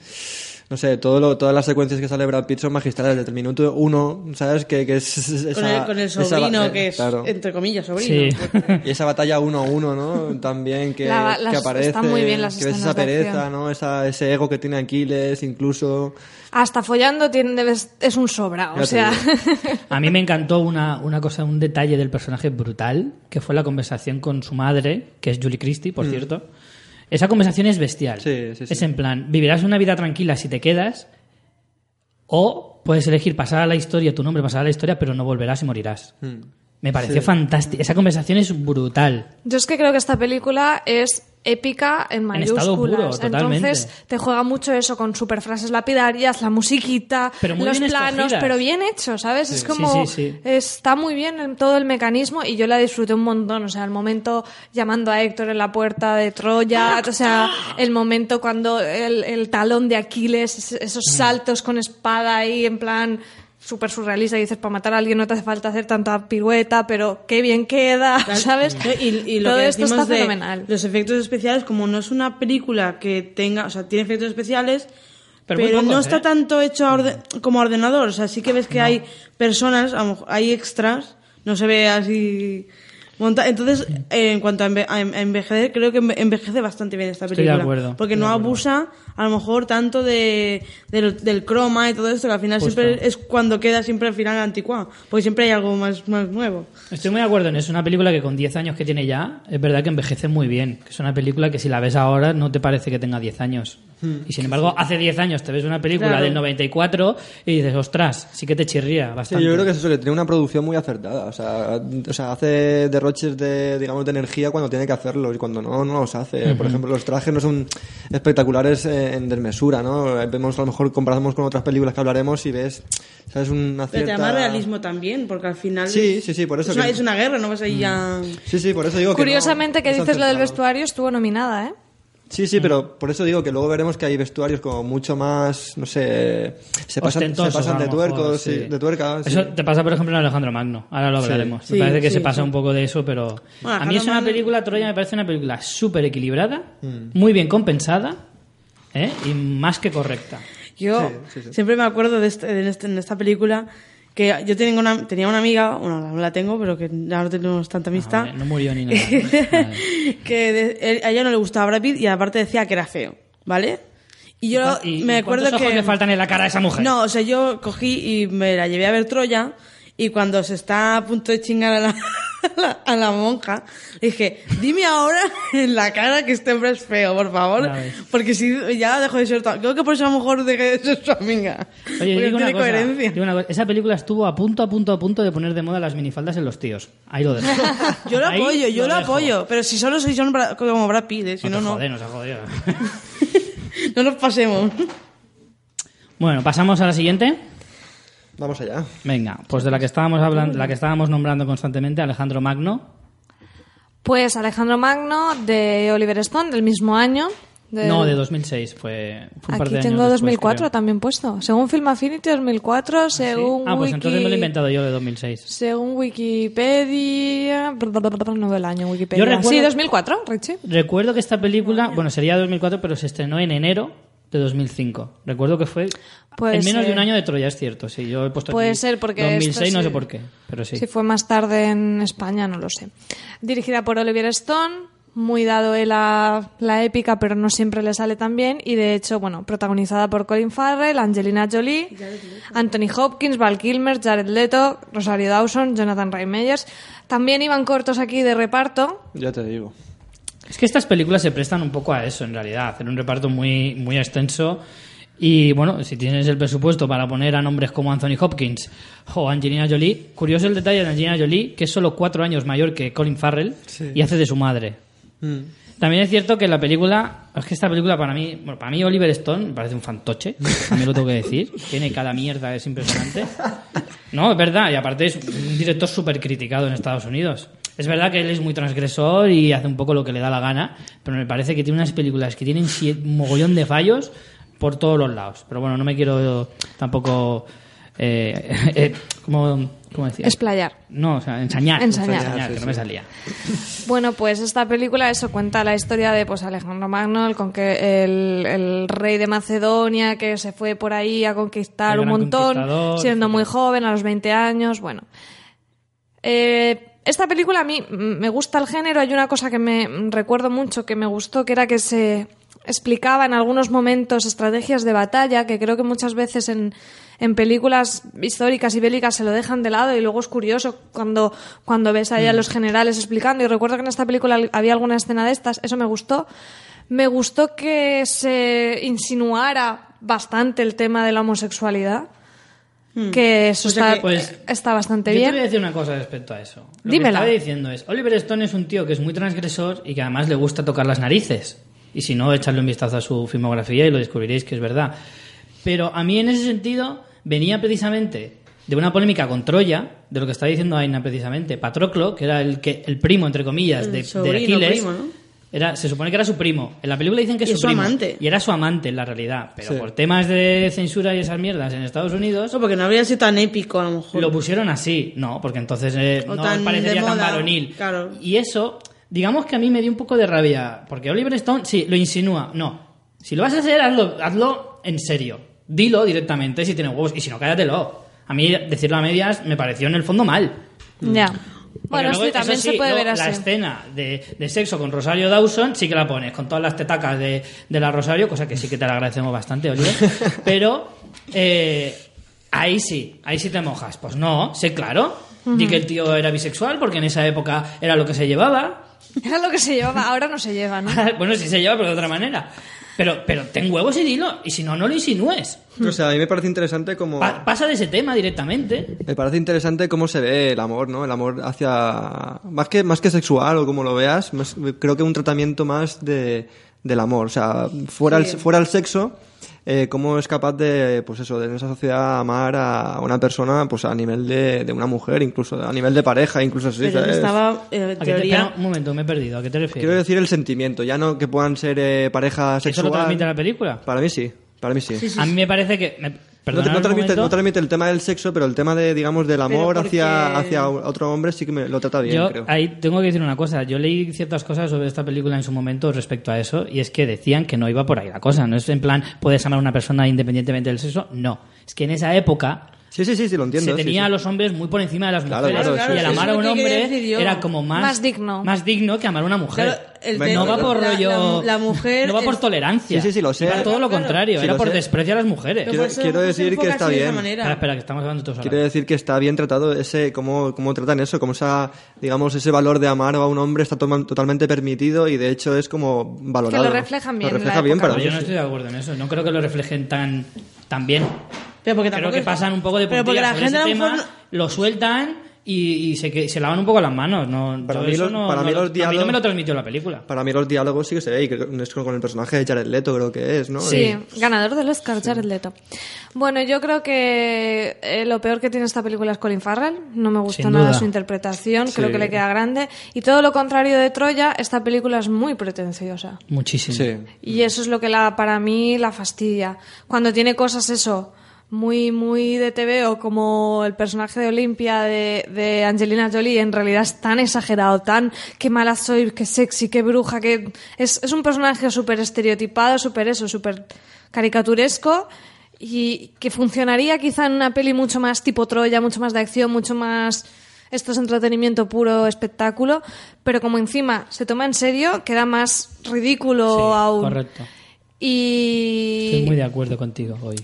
No sé, todo lo- todas las secuencias que sale Brad Pitt son magistrales desde el minuto uno, ¿sabes? Que, que es esa- Con el, con el esa- sobrino, eh, que es, claro. entre comillas, sobrino. Sí. Y esa batalla uno a uno, ¿no? También que, La- que las- aparece, están muy bien las que ves esa pereza. ¿no? Esa, ese ego que tiene Aquiles, incluso... Hasta follando tiene, es un sobra. O sea, A mí me encantó una, una cosa, un detalle del personaje brutal, que fue la conversación con su madre, que es Julie Christie, por cierto. Esa conversación es bestial. Sí, sí, sí. Es en plan, vivirás una vida tranquila si te quedas, o puedes elegir pasar a la historia, tu nombre pasar a la historia, pero no volverás y morirás. Mm. Me pareció fantástico. Esa conversación es brutal. yo es que creo que esta película es épica en mayúsculas. puro. Entonces te juega mucho eso con super frases lapidarias, la musiquita, los planos, escogidas. pero bien hecho, ¿sabes? Es como Sí, sí, sí. está muy bien en todo el mecanismo y yo la disfruté un montón, o sea, el momento llamando a Héctor en la puerta de Troya, o sea, el momento cuando el, el talón de Aquiles, es- esos Mm. saltos con espada ahí en plan súper surrealista y dices, para matar a alguien no te hace falta hacer tanta pirueta, pero qué bien queda, ¿sabes? Y, y lo Todo que esto está de fenomenal. Los efectos especiales, como no es una película que tenga, o sea, tiene efectos especiales, Pero pero, muy pocos, no está ¿eh? tanto hecho a orde- como a ordenador. O sea, sí que ves que hay personas, hay extras, no se ve así Monta- Entonces, eh, en cuanto a, enve- a en- a envejecer, creo que enve- envejece bastante bien esta Estoy de película. acuerdo, Porque no acuerdo. abusa, a lo mejor, tanto de, del, del croma y todo esto, que al final Justo. siempre es cuando queda siempre al final anticuado. Porque siempre hay algo más, más nuevo. Estoy muy de acuerdo en eso. Es una película que con 10 años que tiene ya, es verdad que envejece muy bien. Que es una película que si la ves ahora no te parece que tenga 10 años. Y sin embargo, hace 10 años te ves una película Claro. del 94 y dices, ostras, sí que te chirría Sí, bastante. yo creo que es eso, que tiene una producción muy acertada. O sea, o sea, hace derroches de, digamos, de energía cuando tiene que hacerlo y cuando no, no los hace. Por ejemplo, los trajes no son espectaculares eh, en desmesura, ¿no? Eh, Vemos, a lo mejor, comparamos con otras películas que hablaremos y ves, ¿sabes? Una Pero cierta... te más realismo también, porque al final. Sí, es- sí, sí, por eso Es una, que- es una guerra, no vas ahí a. Sí, sí, por eso digo que no- Curiosamente que no es dices lo del vestuario estuvo nominada, ¿eh? Sí, sí, pero por eso digo que luego veremos que hay vestuarios como mucho más, no sé, se pasan, se de tuercos, sí. de tuerca. sí. Eso te pasa, por ejemplo, en Alejandro Magno. Ahora lo hablaremos. Sí, me parece que sí, se pasa sí. un poco de eso, pero... Bueno, a mí es una película, Troya me parece una película súper equilibrada, Mm. muy bien compensada ¿eh? y más que correcta. Yo Sí, sí, sí. siempre me acuerdo de, este, de este- en esta película que yo tenía una, tenía una amiga, bueno, no la tengo, pero que ya no tenemos tanta amistad, Vale, no murió ni nada. que de- a ella no le gustaba Brad Pitt y aparte decía que era feo, ¿vale? Y yo ¿Y- y me acuerdo cuántos ojos que... le faltan en la cara a esa mujer? No, o sea, yo cogí y me la llevé a ver Troya y cuando se está a punto de chingar a la, a la, a la monja, le dije, dime ahora en la cara que este hombre es feo, por favor. Porque si ya dejo de ser tu... Creo que por eso a lo mejor dejé de ser su amiga. Oye, Porque digo una, cosa, digo una cosa, Esa película estuvo a punto, a punto, a punto de poner de moda las minifaldas en los tíos. Ahí lo dejo. Yo lo Ahí apoyo, yo lo, dejo. apoyo. Pero si solo un Bra- como Brad Pitt, ¿eh? si no, no, te no. jode, no se ha jodido. No nos pasemos. bueno, pasamos a la siguiente. Vamos allá. Venga, pues de la que estábamos hablando, la que estábamos nombrando constantemente, Alejandro Magno. Pues Alejandro Magno de Oliver Stone del mismo año. No, de 2006, fue, fue un par Aquí de tengo años después, 2004 creo. también puesto. Según Film Affinity 2004, ¿Sí? según Ah, pues Wiki... entonces me lo he inventado yo de 2006. Según Wikipedia... No veo el año Wikipedia. Yo recuerdo- Sí, 2004, Richie. Recuerdo que esta película, bueno, sería 2004, pero se estrenó en enero de 2005. Recuerdo que fue Puede en menos de un año de Troya, es cierto. Sí, yo he puesto Puede aquí ser porque 2006, esto no sí- sé por qué, pero sí. Si fue más tarde en España, no lo sé. Dirigida por Oliver Stone, muy dado él a la épica, pero no siempre le sale tan bien. Y de hecho, bueno, protagonizada por Colin Farrell, Angelina Jolie, Anthony Hopkins, Val Kilmer, Jared Leto, Rosario Dawson, Jonathan Rhys Meyers. También iban cortos aquí de reparto. Ya te digo. Es que estas películas se prestan un poco a eso, en realidad, hacer un reparto muy, muy extenso. Y bueno, si tienes el presupuesto para poner a nombres como Anthony Hopkins o Angelina Jolie, curioso el detalle de Angelina Jolie, que es solo cuatro años mayor que Colin Farrell Sí. y hace de su madre. Mm. También es cierto que la película, es que esta película para mí, bueno, para mí Oliver Stone me parece un fantoche, también lo tengo que decir, tiene cada mierda, es impresionante. No, es verdad, y aparte es un director súper criticado en Estados Unidos. Es verdad que él es muy transgresor y hace un poco lo que le da la gana, pero me parece que tiene unas películas que tienen sie- un mogollón de fallos por todos los lados. Pero bueno, no me quiero tampoco... Eh, eh, ¿cómo, cómo decía? Explayar. No, o sea, ensañar. Ensañar. Ensañar, que Sí, no me salía. Bueno, pues esta película eso cuenta la historia de pues Alejandro Magno, el, conque- el, el rey de Macedonia que se fue por ahí a conquistar un montón, siendo muy joven, a los 20 años, bueno. Eh, esta película a mí mm, me gusta el género, hay una cosa que me mm, recuerdo mucho que me gustó, que era que se explicaba en algunos momentos estrategias de batalla, que creo que muchas veces en, en películas históricas y bélicas se lo dejan de lado y luego es curioso cuando, cuando ves ahí a los generales explicando. Y recuerdo que en esta película había alguna escena de estas, eso me gustó. Me gustó que se insinuara bastante el tema de la homosexualidad. Que eso O sea está, que, pues, está bastante Yo bien. te voy a decir una cosa respecto a eso. Lo Dímela. que estaba diciendo es, Oliver Stone es un tío que es muy transgresor y que además le gusta tocar las narices. Y si no, echarle un vistazo a su filmografía y lo descubriréis que es verdad. Pero a mí en ese sentido venía precisamente de una polémica con Troya, de lo que está diciendo Aina precisamente, Patroclo, que era el que el primo entre comillas El de, Aquiles. primo, ¿no? Era, se supone que era su primo. En la película dicen que es su, su primo. amante. Y era su amante en la realidad. Pero Sí. por temas de censura y esas mierdas en Estados Unidos, No, porque no habría sido tan épico a lo mejor. lo pusieron así, no, porque entonces eh, no tan parecería tan varonil. claro. Y eso, digamos que a mí me dio un poco de rabia, porque Oliver Stone sí lo insinúa. No, si lo vas a hacer, hazlo, hazlo en serio. Dilo directamente si tienes huevos, y si no, cállatelo. A mí decirlo a medias me pareció en el fondo mal. Ya. Bueno, luego, sí, también se puede ver La así. escena de, de sexo con Rosario Dawson sí que la pones con todas las tetacas de, de la Rosario, cosa que sí que te la agradecemos bastante, Oliver. Pero eh, ahí sí, ahí sí te mojas. Pues no, sé claro. Di que el tío era bisexual porque en esa época era lo que se llevaba. Era lo que se llevaba, ahora no se lleva, ¿no? bueno, sí se lleva, pero de otra manera. Pero, pero ten huevos y dilo. Y si no, no lo insinúes. O sea, a mí me parece interesante como... Pa- pasa de ese tema directamente. Me parece interesante cómo se ve el amor, ¿no? El amor hacia... Más que, más que sexual o como lo veas, más- creo que un tratamiento más de, del amor. O sea, fuera, el, fuera el sexo, eh, cómo es capaz de, pues eso, de en esa sociedad amar a una persona pues a nivel de, de una mujer, incluso a nivel de pareja, incluso así, Pero ¿sabes? estaba, eh, en ¿A qué te- teoría... espera un momento, me he perdido. ¿A qué te refieres? Quiero decir el sentimiento, ya no que puedan ser eh, pareja ¿Eso sexual. lo transmite la película? Para mí sí, para mí sí. A mí me parece que... me- No, te- no transmite, momento. no transmite el tema del sexo, pero el tema de, digamos, del amor porque- hacia, hacia otro hombre sí que me lo trata bien, Yo creo. ahí tengo que decir una cosa. Yo leí ciertas cosas sobre esta película en su momento respecto a eso y es que decían que no iba por ahí la cosa. No es en plan, puedes amar a una persona independientemente del sexo. No. Es que en esa época Sí, sí, sí, sí, lo entiendo. se sí, tenía sí. a los hombres muy por encima de las Claro, mujeres claro, y el eso- amar a es un hombre era como más, Más digno. más digno que amar a una mujer. Claro, el no va por la- rollo. la- la mujer no va por es- tolerancia. Sí, sí, sí, lo sé. Iba todo lo Claro, contrario. sí, era lo por sé. desprecio a las mujeres. Quiero- por eso- quiero decir que está bien. Espera, espera, que estamos hablando todos Quiero vez. decir que está bien tratado ese, cómo, cómo tratan eso, cómo esa, digamos, ese valor de amar a un hombre está totalmente permitido y de hecho es como valorado. Que lo reflejan bien Lo refleja bien para yo no sí. estoy de acuerdo en eso. No creo que lo reflejen tan, tan bien. Pero porque Creo que es- pasan un poco de Pero porque la gente lo tema, mejor... lo sueltan y, y se, que- se lavan un poco las manos. No, Para mí eso los- no- para no mí lo- los a mí no diálogos- me lo transmitió la película. Para mí los diálogos sí que se ve y es con el personaje de Jared Leto creo que es, ¿no? Sí, ganador del Oscar, Jared Leto. Bueno, yo creo que eh, lo peor que tiene esta película es Colin Farrell. No me gusta nada su interpretación, creo Sí. que le queda grande. Y todo lo contrario de Troya, esta película es muy pretenciosa. Muchísimo. Sí. Y eso es lo que la, para mí la fastidia. Cuando tiene cosas eso, muy, muy de TV o como el personaje de Olimpia de, de Angelina Jolie, en realidad es tan exagerado, tan qué mala soy, qué sexy, qué bruja, que es, es un personaje súper estereotipado, súper eso, súper caricaturesco y que funcionaría quizá en una peli mucho más tipo Troya, mucho más de acción, mucho más esto es entretenimiento puro, espectáculo, pero como encima se toma en serio, queda más ridículo Sí, aún. correcto. Y Estoy muy de acuerdo contigo hoy.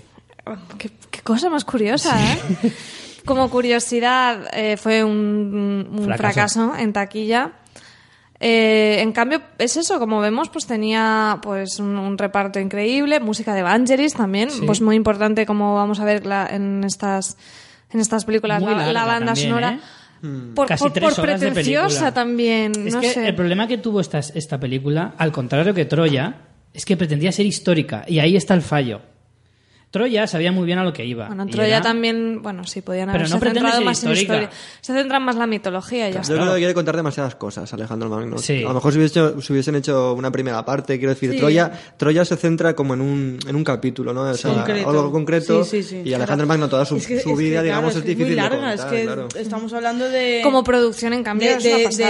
Qué, qué cosa más curiosa, ¿eh? Como curiosidad, eh, fue un, un Fracaso. fracaso. en taquilla. Eh, en cambio, es eso, como vemos, pues tenía pues un, un reparto increíble, música de Vangelis también, pues muy importante como vamos a ver la- en estas en estas películas la, banda también, sonora. ¿eh? Por, Casi por- tres por horas pretenciosa también, Es no que sé. el problema que tuvo esta, esta película, al contrario que Troya, es que pretendía ser histórica. Y ahí está el fallo. Troya sabía muy bien a lo que iba. Bueno, en Troya era- también, bueno, sí, podían Pero haberse no centrado más en historia. Se centran más en la mitología y ya Yo está. creo que quiere contar demasiadas cosas, Alejandro Magno. Sí. A lo mejor si, hubiese- si hubiesen hecho una primera parte, quiero decir, Sí. Troya, Troya se centra como en un, en un capítulo, ¿no? O sea, Concreto. algo concreto. Sí, sí, sí. Y Alejandro Magno, toda su, Es que- su es que, vida, claro, digamos, es es, que difícil muy larga, de contar, es que claro. estamos hablando de... Como producción, en cambio, de, es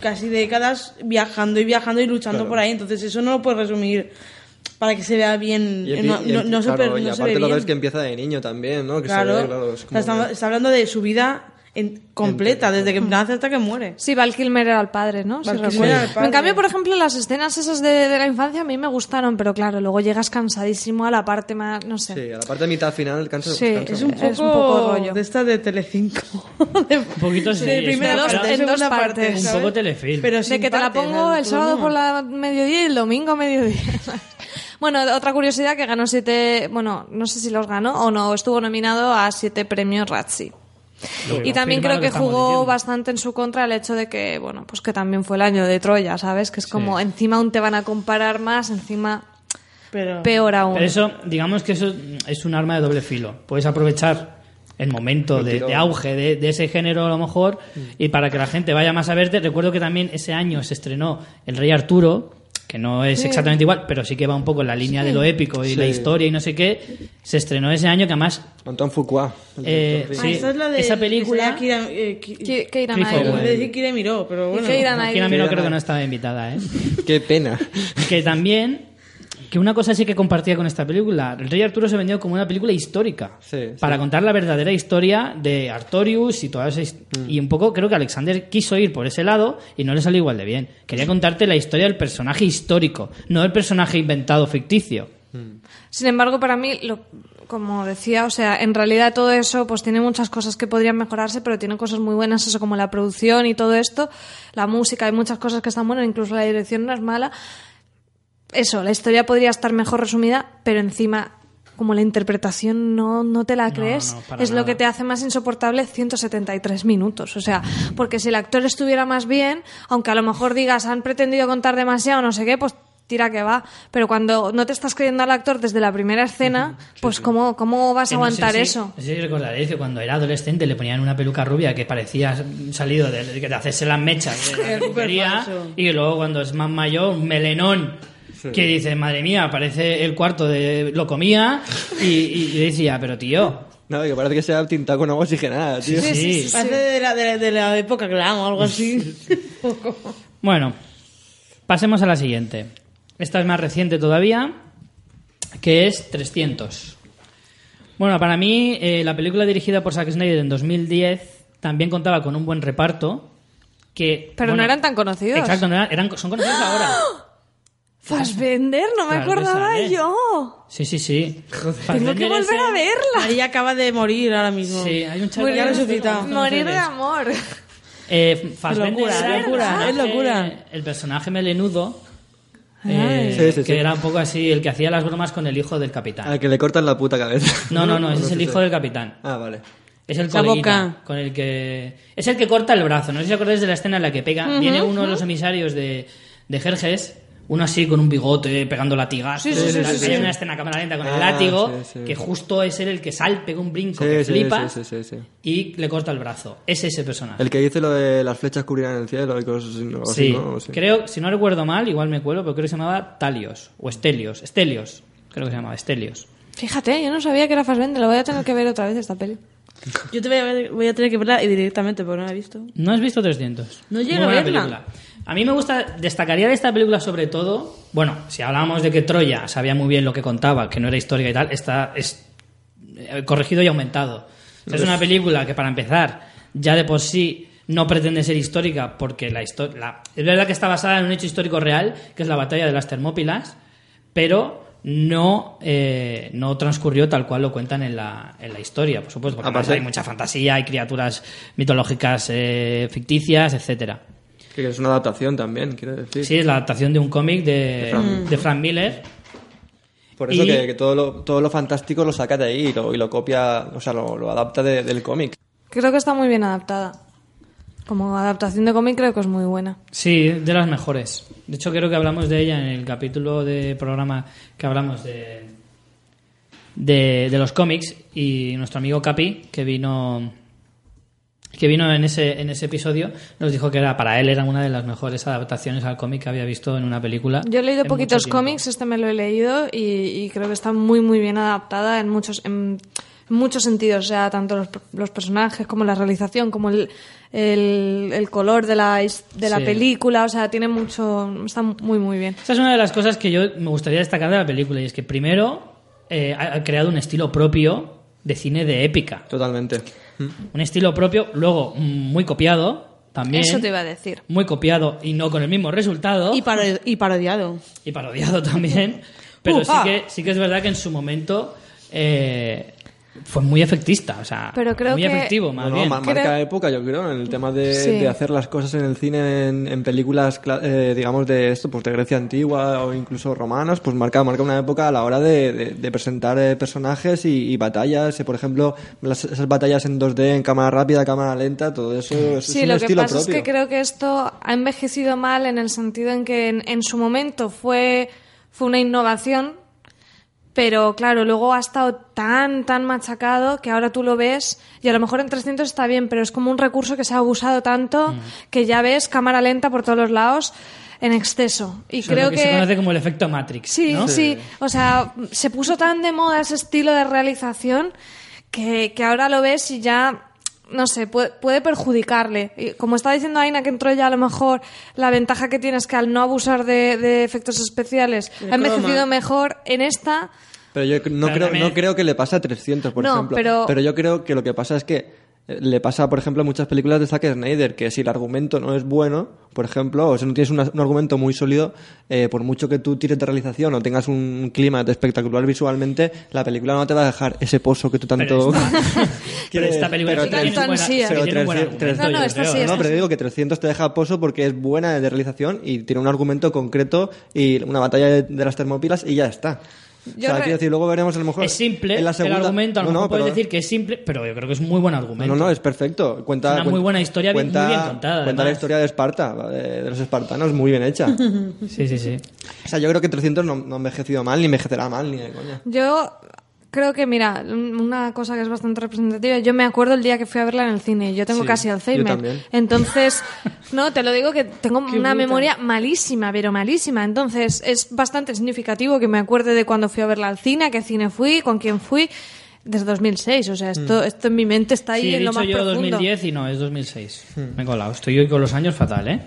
casi décadas viajando y viajando y luchando Claro. por ahí. Entonces eso no lo puedes resumir para que se vea bien. Y, eh, no, y no, empie- no se claro, per- y se aparte ve lo bien. ves que empieza de niño también, ¿no? Que se Claro, ve, claro, es O sea, como- está, está hablando de su vida en- completa, desde que nace hasta que muere. Sí, Val Kilmer era el padre, ¿no? Val recuerdo. era el padre. En cambio, por ejemplo, las escenas esas de, de la infancia a mí me gustaron, pero claro, luego llegas cansadísimo a la parte más, no sé. Sí, a la parte de mitad final cansa, Sí, cansa Es un poco, Es un poco rollo. de esta de Telecinco. de, Un poquito sí. de primera parte, en dos segunda parte. partes. Un poco telefilm. Pero de que te la partes, pongo el sábado por la mediodía y el domingo a mediodía. bueno, otra curiosidad que ganó siete, bueno, no sé si los ganó o no, estuvo nominado a siete premios Razzie. Y también creo que jugó diciendo. bastante en su contra el hecho de que, bueno, pues que también fue el año de Troya, ¿sabes? Que es como encima aún te van a comparar más, encima Pero, peor aún. Pero eso, digamos que eso es un arma de doble filo. Puedes aprovechar el momento de, auge de, de ese género a lo mejor Mm. y para que la gente vaya más a verte. Recuerdo que también ese año se estrenó El Rey Arturo, que no es exactamente igual, pero sí que va un poco en la línea de lo épico y la historia y no sé qué. Se estrenó ese año que además Antoine Fuqua. Eh, Ah, esa es la de Esa película- eh, Ki- Que, que irán Clifford ahí. Owen. Iba a decir Kira Miró, pero bueno. Gina Miró creo que no estaba invitada, ¿eh? Qué pena. que también Que una cosa sí que compartía con esta película. El Rey Arturo se vendió como una película histórica. Sí, sí. Para contar la verdadera historia de Artorius y toda esa Mm. Y un poco creo que Alexander quiso ir por ese lado y no le salió igual de bien. Quería contarte la historia del personaje histórico, no el personaje inventado ficticio. Sin embargo, para mí, lo, como decía, o sea, en realidad todo eso pues tiene muchas cosas que podrían mejorarse, pero tiene cosas muy buenas, eso como la producción y todo esto, la música, hay muchas cosas que están buenas, incluso la dirección no es mala. Eso, la historia podría estar mejor resumida, pero encima, como la interpretación no, no te la crees, no, es lo que te hace más insoportable 173 minutos. O sea, porque si el actor estuviera más bien, aunque a lo mejor digas han pretendido contar demasiado, no sé qué, pues tira que va. Pero cuando no te estás creyendo al actor desde la primera escena, pues ¿cómo, ¿cómo vas a Que no sé aguantar eso? No sé si recordaréis que cuando era adolescente le ponían una peluca rubia que parecía salido de, de hacerse las mechas de la peluquería y luego cuando es más mayor, un melenón que dice, madre mía, parece el cuarto de lo comía y, y- decía, pero tío, No, que parece que se ha tintado con agua oxigenada, tío. Sí, sí, sí. Parece de la, de, la- de la época glam o algo así. Bueno, pasemos a la siguiente. Esta es más reciente todavía, que es 300. Bueno, para mí, eh, la película dirigida por Zack Snyder en 2010 también contaba con un buen reparto. Que, Pero no eran tan conocidos. Exacto, no eran, eran- son conocidos ahora. Fassbender, no me Claro que acordaba sale. yo. Sí, sí, sí. Tengo que es volver a verla. María acaba de morir ahora mismo. Sí, hay un chaval Morir, ya resucitado. morir de amor. Eh, Fassbender locura, el locura, es locura. El personaje melenudo. eh, Sí, sí, sí. que era un poco así el que hacía las bromas con el hijo del capitán. Al que le cortan la puta cabeza. No, no, no, ese es el hijo del capitán. Ah, vale. Es el boca. con el que es el que corta el brazo. No sé si acordáis de la escena en la que pega. Viene uno de los emisarios de, de Jerjes, uno así con un bigote pegando latigazos. Sí, sí, sí, Hay una escena a cámara lenta con el Ah, látigo sí, sí. que justo es él el que sal, pega un brinco Sí, que sí, flipas sí, sí, sí, sí. y le corta el brazo. Es ese personaje. El que dice lo de las flechas cubrirán el cielo y cosas así, algo así, Sí, ¿no? Sí. creo, si no recuerdo mal, igual me cuelo, pero creo que se llamaba Talios o Estelios. Estelios, creo que se llamaba Estelios. Fíjate, yo no sabía que era Fassbender. Lo voy a tener que ver otra vez esta peli. Yo te voy a, ver- voy a tener que verla y directamente porque no la he visto. ¿No has visto 300? No llego Muy a verla. película. A mí me gusta, destacaría de esta película sobre todo, bueno, si hablábamos de que Troya sabía muy bien lo que contaba, que no era histórica y tal, esta es eh, corregido y aumentado. O sea, es una película que para empezar, ya de por sí no pretende ser histórica porque la historia... Es verdad que está basada en un hecho histórico real, que es la batalla de las Termópilas, pero no, eh, no transcurrió tal cual lo cuentan en la, en la historia, por supuesto, porque Aparte- hay mucha fantasía, hay criaturas mitológicas eh, ficticias, etcétera. Que es una adaptación también, quiero decir. Sí, es la adaptación de un cómic de, Frank. de Frank Miller. Por eso Y- que, que todo, lo, todo lo fantástico lo saca de ahí y lo, y lo copia, o sea, lo, lo adapta de- del cómic. Creo que está muy bien adaptada. Como adaptación de cómic creo que es muy buena. Sí, de las mejores. De hecho, creo que hablamos de ella en el capítulo de programa que hablamos de, de, de los cómics y nuestro amigo Capi, que vino que vino en ese, en ese episodio, nos dijo que era para él era una de las mejores adaptaciones al cómic que había visto en una película. Yo he leído poquitos cómics, este me lo he leído y, y creo que está muy muy bien adaptada en muchos en, en muchos sentidos, o sea, tanto los, los personajes como la realización, como el, el, el color de la, de la Sí. película, o sea, tiene mucho, está muy muy bien. Esa es una de las cosas que yo me gustaría destacar de la película y es que primero eh, ha creado un estilo propio de cine de épica. Totalmente. Un estilo propio, luego mm, muy copiado también. Eso te iba a decir. Muy copiado y no con el mismo resultado. Y, paro- y parodiado. y parodiado también. Pero sí que, sí que es verdad que en su momento eh, fue muy efectista. O sea, Pero creo muy que- efectivo, más No, no, bien. Creo- marca época, yo creo, en el tema de, Sí. de hacer las cosas en el cine, en, en películas, cla- eh, digamos, de esto, pues de Grecia antigua o incluso romanas, pues marca, marca una época a la hora de, de- de presentar eh, personajes y, y batallas, por ejemplo, las- esas batallas en 2D, en cámara rápida, cámara lenta, todo eso es, Sí, es un lo que pasa propio. es que creo que esto ha envejecido mal en el sentido en que en, en su momento fue, fue una innovación, pero claro, luego ha estado tan, tan machacado que ahora tú lo ves y a lo mejor en 300 está bien, pero es como un recurso que se ha abusado tanto Mm. que ya ves cámara lenta por todos los lados en exceso. Y Eso es creo lo que, se que... conoce como el efecto Matrix. Sí, ¿no? sí. O sea, se puso tan de moda ese estilo de realización que, que ahora lo ves y ya no sé, puede, puede perjudicarle. Y como está diciendo Aina que entró ya a lo mejor, la ventaja que tiene es que al no abusar de, de efectos especiales ha envejecido croma. mejor en esta. Pero yo no, Pero creo, también- no creo que le pase a 300, por No, ejemplo. pero- yo creo que lo que pasa es que le pasa, por ejemplo, a muchas películas de Zack Snyder, que si el argumento no es bueno, por ejemplo, o si no tienes una- un argumento muy sólido, eh, por mucho que tú tires de realización o tengas un clima espectacular visualmente, la película no te va a dejar ese pozo que tú tanto... Pero esta, pero esta película Pero sí que tiene tanto un buen- ansía. sí que Pero tiene un buen 300, argumento, No, no, esta pero sí. digo que 300 te deja pozo porque es buena de realización y tiene un argumento concreto y una batalla de, de las termópilas y ya está. Yo o sea, re- quiero decir, luego veremos a lo mejor... Es simple, en la segunda... el argumento, a lo No, mejor no, puedes pero- decir que es simple, pero yo creo que es muy buen argumento. no, no, es perfecto. Cuenta, Es una muy buena historia, bien- cuenta, muy bien contada, Cuenta la historia de Esparta, de, de los espartanos, muy bien hecha. o Sí, sí, sí. sea, yo creo que 300 no, no ha envejecido mal, ni envejecerá mal, ni de coña. Yo creo que, mira, una cosa que es bastante representativa, yo me acuerdo el día que fui a verla en el cine, yo tengo Sí, casi yo Alzheimer. también. Entonces, no, te lo digo que tengo una bruta. memoria malísima, pero malísima. Entonces, es bastante significativo que me acuerde de cuando fui a verla al cine, a qué cine fui, con quién fui, desde 2006. O sea, esto, esto en mi mente está ahí Sí, he en lo dicho más yo profundo. 2010 y no, es 2006. Me he colado. Estoy hoy con los años fatal, ¿eh?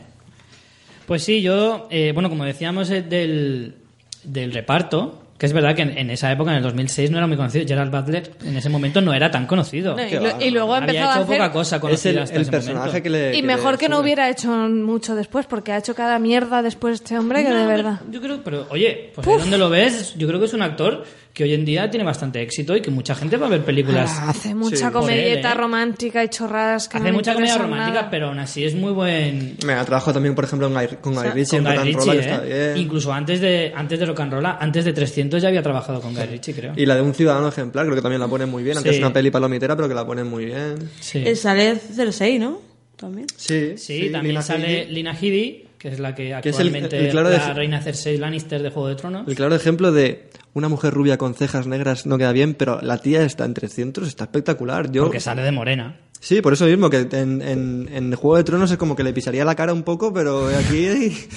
Pues sí, yo, eh, bueno, como decíamos eh, del, del reparto, que es verdad que en, en esa época, en el 2006, no era muy conocido. Gerald Butler en ese momento no era tan conocido. No, y, lo- luego ha Había empezado a hecho hacer... poca cosa Es conocida el, hasta el ese personaje momento. que le... Y que mejor le que no hubiera hecho mucho después, porque ha hecho cada mierda después este hombre que No, de verdad. Yo creo, pero oye, pues ahí donde lo ves, yo creo que es un actor que hoy en día tiene bastante éxito y que mucha gente va a ver películas. Hace mucha Sí. comedieta él, ¿eh? romántica y chorradas que Hace no mucha comedia romántica, nada. pero aún así es muy buen. Mira, trabajo también, por ejemplo, en con Guy Ritchie, Con en Guy Rock and Roll, Ritchie, que está ¿eh? bien. Incluso antes de, antes de Rock and Roll, antes de 300 ya había trabajado con Guy Ritchie, creo. Y la de un ciudadano ejemplar, creo que también la ponen muy bien, aunque Sí. es una peli palomitera, pero que la ponen muy bien. Sí, Eh, Sale Cersei, ¿no? También. Sí, Sí, también Lina sale Headey. Lina Headey, que es la que Que es el- actualmente el claro la de- reina Cersei Lannister de Juego de Tronos. El claro ejemplo de una mujer rubia con cejas negras no queda bien, pero la tía está en 300, está espectacular. Yo, Porque sale de morena. Sí, por eso mismo, que en, en, en Juego de Tronos es como que le pisaría la cara un poco, pero aquí...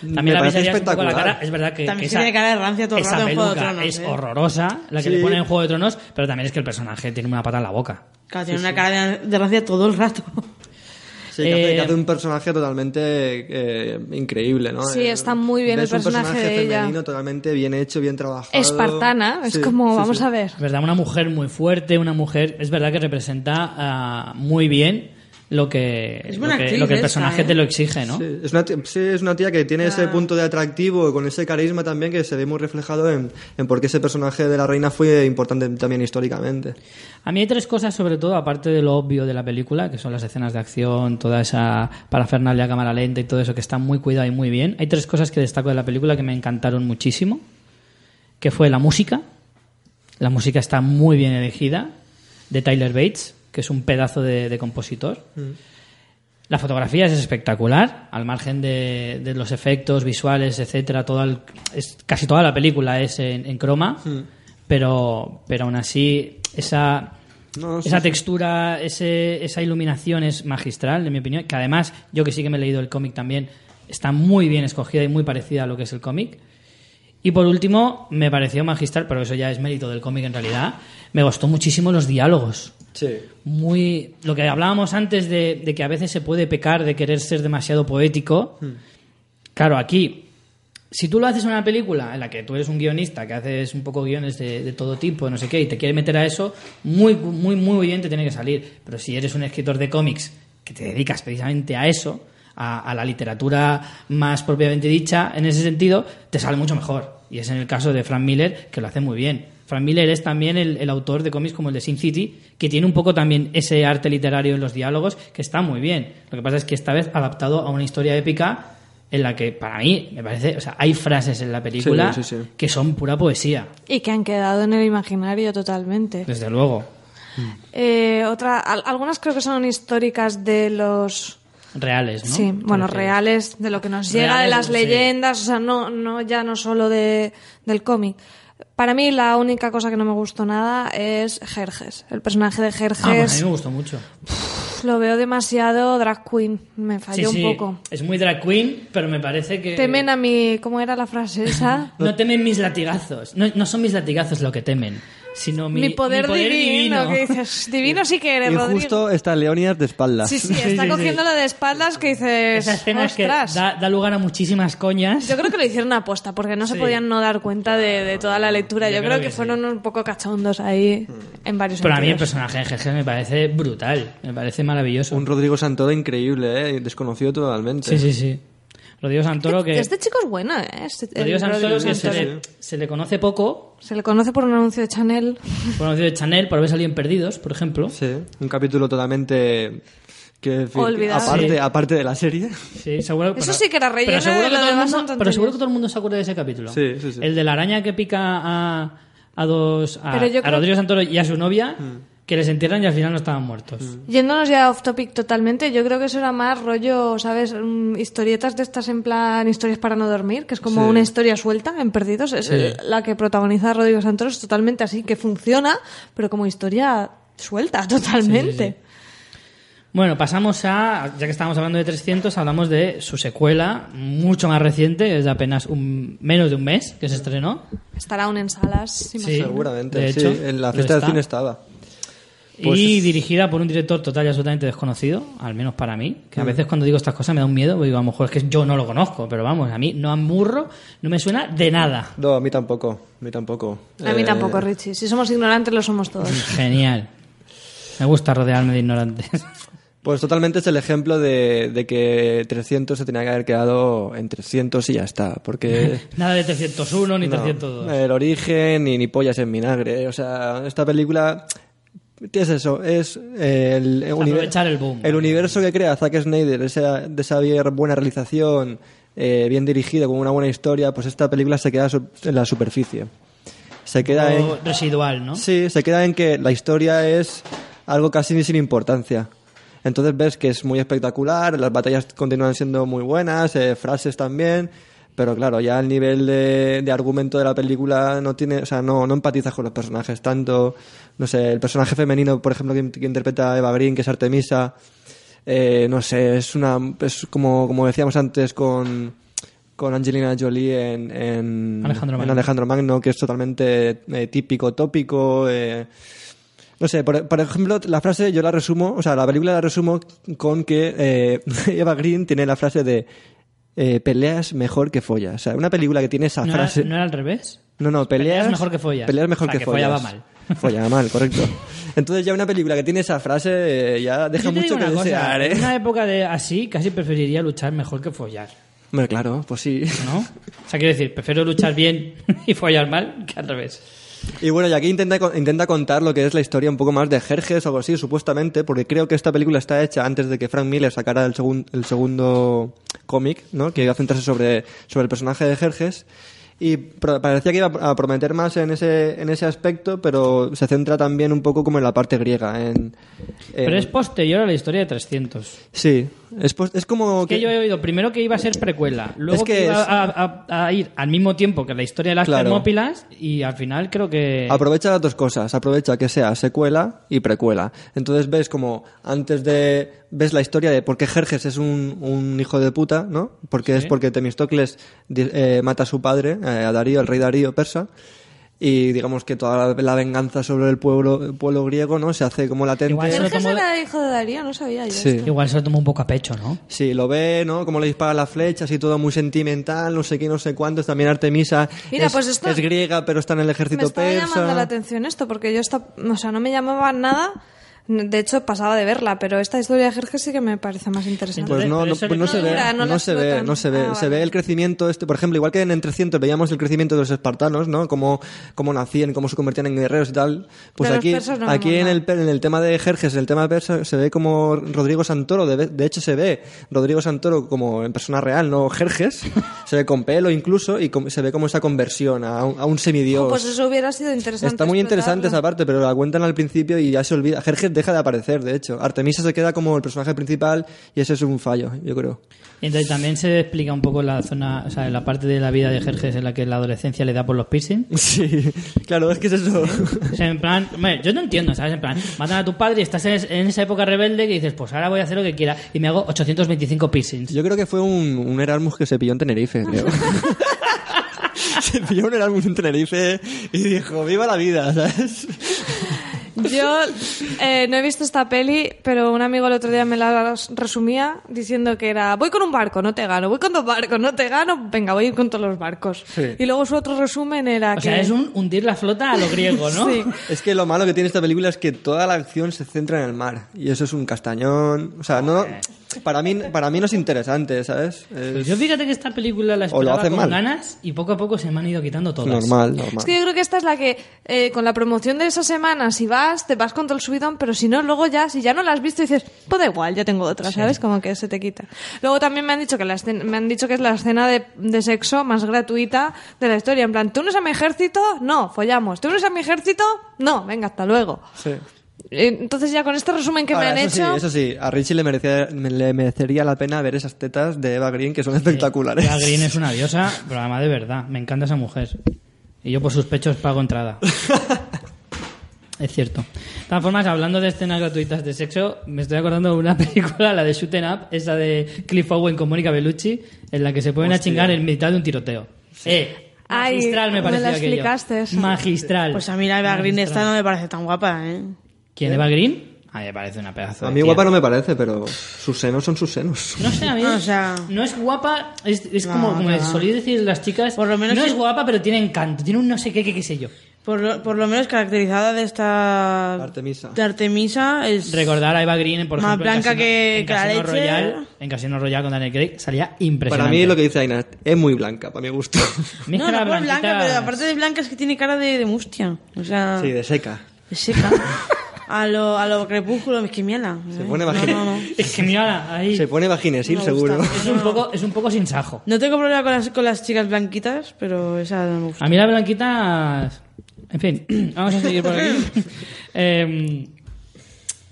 También me la parece poco la espectacular. cara. Es verdad que, También que tiene cara de rancia todo el esa rato en Juego de Tronos, es ¿eh? horrorosa, la que Sí. le ponen en Juego de Tronos, pero también es que el personaje tiene una pata en la boca. Claro, tiene una cara de, de rancia todo el rato. Sí, que, hace, Eh, que hace un personaje totalmente eh, increíble, ¿no? Sí, Eh, está muy bien el ves un personaje de ella. femenino totalmente bien hecho, bien trabajado. Espartana, es Sí, como, sí, vamos sí. a ver. Es verdad, una mujer muy fuerte, una mujer, es verdad que representa ah, muy bien lo que, Es lo que, actriz lo que el esta, personaje ¿eh? te lo exige, ¿no? Sí, es una, sí, es una tía que tiene ese punto de atractivo, con ese carisma también que se ve muy reflejado en, en por qué ese personaje de la reina fue importante también históricamente. A mí hay tres cosas, sobre todo, aparte de lo obvio de la película, que son las escenas de acción, toda esa parafernalia a cámara lenta y todo eso que está muy cuidado y muy bien. Hay tres cosas que destaco de la película que me encantaron muchísimo, que fue la música. La música está muy bien elegida, de Tyler Bates, que es un pedazo de, de compositor. La fotografía es espectacular, al margen de, de los efectos visuales, etcétera. Todo el- es, casi toda la película es en, en croma, pero, pero aún así esa, No, esa textura, ese, esa iluminación es magistral, en mi opinión. Que además, yo que sí que me he leído el cómic también, está muy bien escogida y muy parecida a lo que es el cómic. Y por último, me pareció magistral, pero eso ya es mérito del cómic en realidad. Me gustó muchísimo los diálogos Sí. muy lo que hablábamos antes de, de que a veces se puede pecar de querer ser demasiado poético claro aquí si tú lo haces en una película en la que tú eres un guionista que haces un poco guiones de, de todo tipo no sé qué y te quieres meter a eso muy muy muy bien te tiene que salir pero si eres un escritor de cómics que te dedicas precisamente a eso a, a la literatura más propiamente dicha en ese sentido te sale mucho mejor y es en el caso de Frank Miller que lo hace muy bien Frank Miller es también el, el autor de cómics como el de Sin City, que tiene un poco también ese arte literario en los diálogos, que está muy bien. Lo que pasa es que esta vez adaptado a una historia épica en la que, para mí, me parece, o sea, hay frases en la película Sí, sí, sí. que son pura poesía, Y que han quedado en el imaginario totalmente. desde luego. Eh, otra, al- algunas creo que son históricas de los... Reales, ¿no? Sí, bueno, Porque- reales, de lo que nos llega, de Reales, las sí. leyendas, o sea, no, no ya no solo de, del cómic. Para mí la única cosa que no me gustó nada es Jerjes. El personaje de Ah, pues a Jerjes mí me gustó mucho. lo veo demasiado drag queen, me Sí, falló sí, un poco. es muy drag queen, pero me parece que... Temen a mi... ¿Cómo era la frase esa? No temen mis latigazos. No, no son mis latigazos lo que temen, sino mi, Mi poder, divino, que dices, divino sí que eres, Y Rodrigo. justo está Leonidas de espaldas. Sí, sí, está sí, cogiéndolo de espaldas que dices, Esa escena es que ostras. da, da lugar a muchísimas coñas. Yo creo que lo hicieron a aposta, porque no se podían no dar cuenta de, de toda la lectura. Yo, Yo creo, creo que, que sí. fueron un poco cachondos ahí en varios Pero a mí el personaje de Jerjes me parece brutal, me parece maravilloso. Un Rodrigo Santoro increíble, ¿eh? desconocido totalmente. Sí, sí, sí. Rodrigo Santoro que... Este chico es bueno, ¿eh? Este- Rodrigo Santoro Rodrigo que se le, se le conoce poco, Se le conoce por un anuncio de Chanel. por anuncio de Chanel, por haber salido en Perdidos, por ejemplo. Sí, un capítulo totalmente que en fin, Olvidable. aparte, Sí. aparte de la serie. Sí, seguro, Eso sí que era relleno pero seguro de que todo el mundo, son Pero tonterías. seguro que todo el mundo se acuerda de ese capítulo. Sí, sí, sí. El de la araña que pica a, a dos... A, Pero yo a Rodrigo Santoro y a su novia, Mm. Que les entierran y al final no estaban muertos. Yéndonos ya off topic totalmente, yo creo que eso era más rollo, ¿sabes? Mm, Historietas de estas en plan historias para no dormir, que es como Sí. una historia suelta en Perdidos. Es eh, la que protagoniza Rodrigo Santoro, es totalmente así, que funciona, pero como historia suelta totalmente. Bueno, pasamos a, ya que estábamos hablando de 300, hablamos de su secuela, mucho más reciente, es de apenas un, menos de un mes que se estrenó. Estará aún en salas. Sí. Seguramente, de sí. hecho, en la fiesta del está. cine estaba. Pues y dirigida por un director total y absolutamente desconocido, al menos para mí, Mm. que a veces cuando digo estas cosas me da un miedo, porque digo, a lo mejor es que yo no lo conozco, pero vamos, a mí no amurro, no me suena de nada. No, a mí tampoco. A mí tampoco. A mí Eh, tampoco, Richie. Si somos ignorantes, lo somos todos. Genial. Me gusta rodearme de ignorantes. Pues totalmente es el ejemplo de, de que 300 se tenía que haber quedado en 300 y ya está. Porque. Nada de 301 ni no, 302. el origen ni, ni pollas en vinagre. O sea, esta película. ¿Qué es eso? Es eh, el, Aprovechar el boom. El universo que crea Zack Snyder, esa, de esa buena realización, eh, bien dirigida, con una buena historia, pues esta película se queda en la superficie. Se queda en. Residual, ¿no? Sí, se queda en que la historia es algo casi sin importancia. Entonces ves que es muy espectacular, las batallas continúan siendo muy buenas, eh, frases también, pero claro, ya el nivel de, de argumento de la película no tiene, o sea, no, no empatizas con los personajes tanto, no sé, el personaje femenino, por ejemplo, que, que interpreta a Eva Green, que es Artemisa, eh, no sé, es una, es como, como decíamos antes con, con Angelina Jolie en, en Alejandro en Magno. Alejandro Magno, que es totalmente eh, típico, tópico, eh, no sé, por, por ejemplo, la frase yo la resumo, o sea, la película la resumo con que eh, Eva Green tiene la frase de eh, peleas mejor que follas. O sea, una película que tiene esa ¿No era, frase... no era al revés? No, no, peleas, Peleas mejor que follas. Peleas mejor O sea, que, que follaba follas. mal. Follaba mal, correcto. Entonces ya una película que tiene esa frase eh, ya deja mucho que cosa, desear, ¿eh? En una época de así, casi preferiría luchar mejor que follar, Hombre, claro, pues sí. ¿no? O sea, quiero decir, prefiero luchar bien y follar mal que al revés. Y bueno, y aquí intenta, intenta contar lo que es la historia un poco más de Jerjes o algo así, supuestamente, porque creo que esta película está hecha antes de que Frank Miller sacara el, segun- el segundo cómic, ¿no? Que iba a centrarse sobre, sobre el personaje de Jerjes. Y parecía que iba a prometer más en ese, en ese aspecto, pero se centra también un poco como en la parte griega. En, Pero es posterior a la historia de 300. Sí, es, como Es que yo he oído primero que iba a ser precuela, luego Es que, que iba a, a- a ir al mismo tiempo que la historia de las Claro. Termópilas y al final creo que... Aprovecha las dos cosas, aprovecha que sea secuela y precuela. Entonces ves como antes de ves la historia de por qué Jerjes es un, un hijo de puta, ¿no? Porque es porque Temistocles eh, mata a su padre, eh, a Darío, el rey Darío persa. Y digamos que toda la, la venganza sobre el pueblo, el pueblo griego, ¿no? Se hace como latente. Igual se lo tomó era hijo de Darío, no sabía yo. Sí. Igual se lo tomó un poco a pecho, ¿no? Sí, lo ve, ¿no? Como le dispara las flechas y todo muy sentimental, no sé qué, no sé cuántos. También Artemisa Mira, es, pues esto- es griega, pero está en el Me ejército estaba persa. llamando la atención esto, porque yo esta, o sea, no me llamaba nada. De hecho, pasaba de verla, pero esta historia de Jerjes sí que me parece más interesante. Pues no, no, eso pues no se ve, no se ve, no se ve. Ah, Se vale. ve el crecimiento este, por ejemplo, igual que en, en 300 veíamos el crecimiento de los espartanos, ¿no? Cómo, cómo nacían, cómo se convertían en guerreros y tal. Pues De aquí, no aquí en el, en el tema de Jerjes, en el tema de persa, se ve como Rodrigo Santoro, de, de hecho se ve Rodrigo Santoro como en persona real, no Jerjes, se ve con pelo incluso y com- se ve como esa conversión a un, a un semidios. Pues eso hubiera sido interesante. Está muy interesante esa parte, pero la cuentan al principio y ya se olvida. Jerjes deja de aparecer, de hecho. Artemisa se queda como el personaje principal y ese es un fallo, yo creo. Y entonces también se explica un poco la zona, o sea, la parte de la vida de Jerjes en la que la adolescencia le da por los piercing. Sí, claro, es que es eso. O sea, en plan, hombre, yo no entiendo, ¿sabes? En plan, matan a tu padre y estás en, es- en esa época rebelde que dices, pues ahora voy a hacer lo que quiera y me hago 825 piercings. Yo creo que fue un, un Erasmus que se pilló en Tenerife, creo. se pilló un Erasmus en Tenerife y dijo, viva la vida, ¿sabes? Yo eh, no he visto esta peli, pero un amigo el otro día me la resumía diciendo que era voy con un barco, no te gano, voy con dos barcos, no te gano, venga, voy con todos los barcos. Sí. Y luego su otro resumen era O que... sea, es un hundir la flota a lo griego, ¿no? Sí. Es que lo malo que tiene esta película es que toda la acción se centra en el mar. Y eso es un castañón. O sea, no. Para mí, para mí no es interesante, ¿sabes? Pues Es yo fíjate que esta película la O lo esperaba hacen con mal. ganas y poco a poco se me han ido quitando todas. normal, normal. Es que yo creo que esta es la que, eh, con la promoción de esa semana, si vas, te vas con todo el subidón, pero si no, luego ya, si ya no la has visto, dices, pues da igual, ya tengo otra, ¿sabes? Como que se te quita. Luego también me han dicho que la escena- me han dicho que es la escena de, de sexo más gratuita de la historia. En plan, ¿tú unes a mi ejército? No, follamos. ¿Tú unes a mi ejército? No, venga, hasta luego. Sí. Entonces ya con este resumen que Ahora, me han eso hecho... Sí, eso sí, a Richie le, merecía- le merecería la pena ver esas tetas de Eva Green que son espectaculares. La Green es una diosa, pero además de verdad. Me encanta esa mujer. Y yo por sus pechos pago entrada. Es cierto. De todas formas, hablando de escenas gratuitas de sexo, me estoy acordando de una película, la de Shooting Up, esa de Cliff Owen con Mónica Bellucci, en la que se pueden a chingar en mitad de un tiroteo. Eh, Ay, magistral me me pareció la aquello. explicaste eso. Magistral. Pues a mí la Eva Green Magistral. esta no me parece tan guapa, ¿eh? ¿Quién, Eva Green? A mí me parece una pedazo A mí tía. guapa no me parece, pero sus senos son sus senos. No sé, a mí O sea- no es guapa, es, es como, No, como no. solíais decir las chicas, Por lo menos no que- es guapa, pero tiene encanto, tiene un no sé qué, qué, qué sé yo. Por lo, por lo menos caracterizada de esta... Artemisa. De Artemisa es... Recordar a Eva Green, por Más ejemplo, en blanca Casino, que- en Casino leche. Royale, en Casino Royale con Daniel Craig, salía impresionante. Para mí lo que dice Aina es muy blanca, para mi gusto. Es No, no las por blanca, pero aparte de blanca es que tiene cara de, de mustia. O sea, Sí, de seca. de seca. A lo, a lo crepúsculo, es que miela. Se ¿eh? pone no, vagina- no, no. Es que ahí Se pone vaginesil, seguro. es un poco, es un poco sin sajo. No tengo problema con las, con las chicas blanquitas, pero esa no me gusta. A mí las blanquitas, en fin, vamos a seguir por aquí. Em,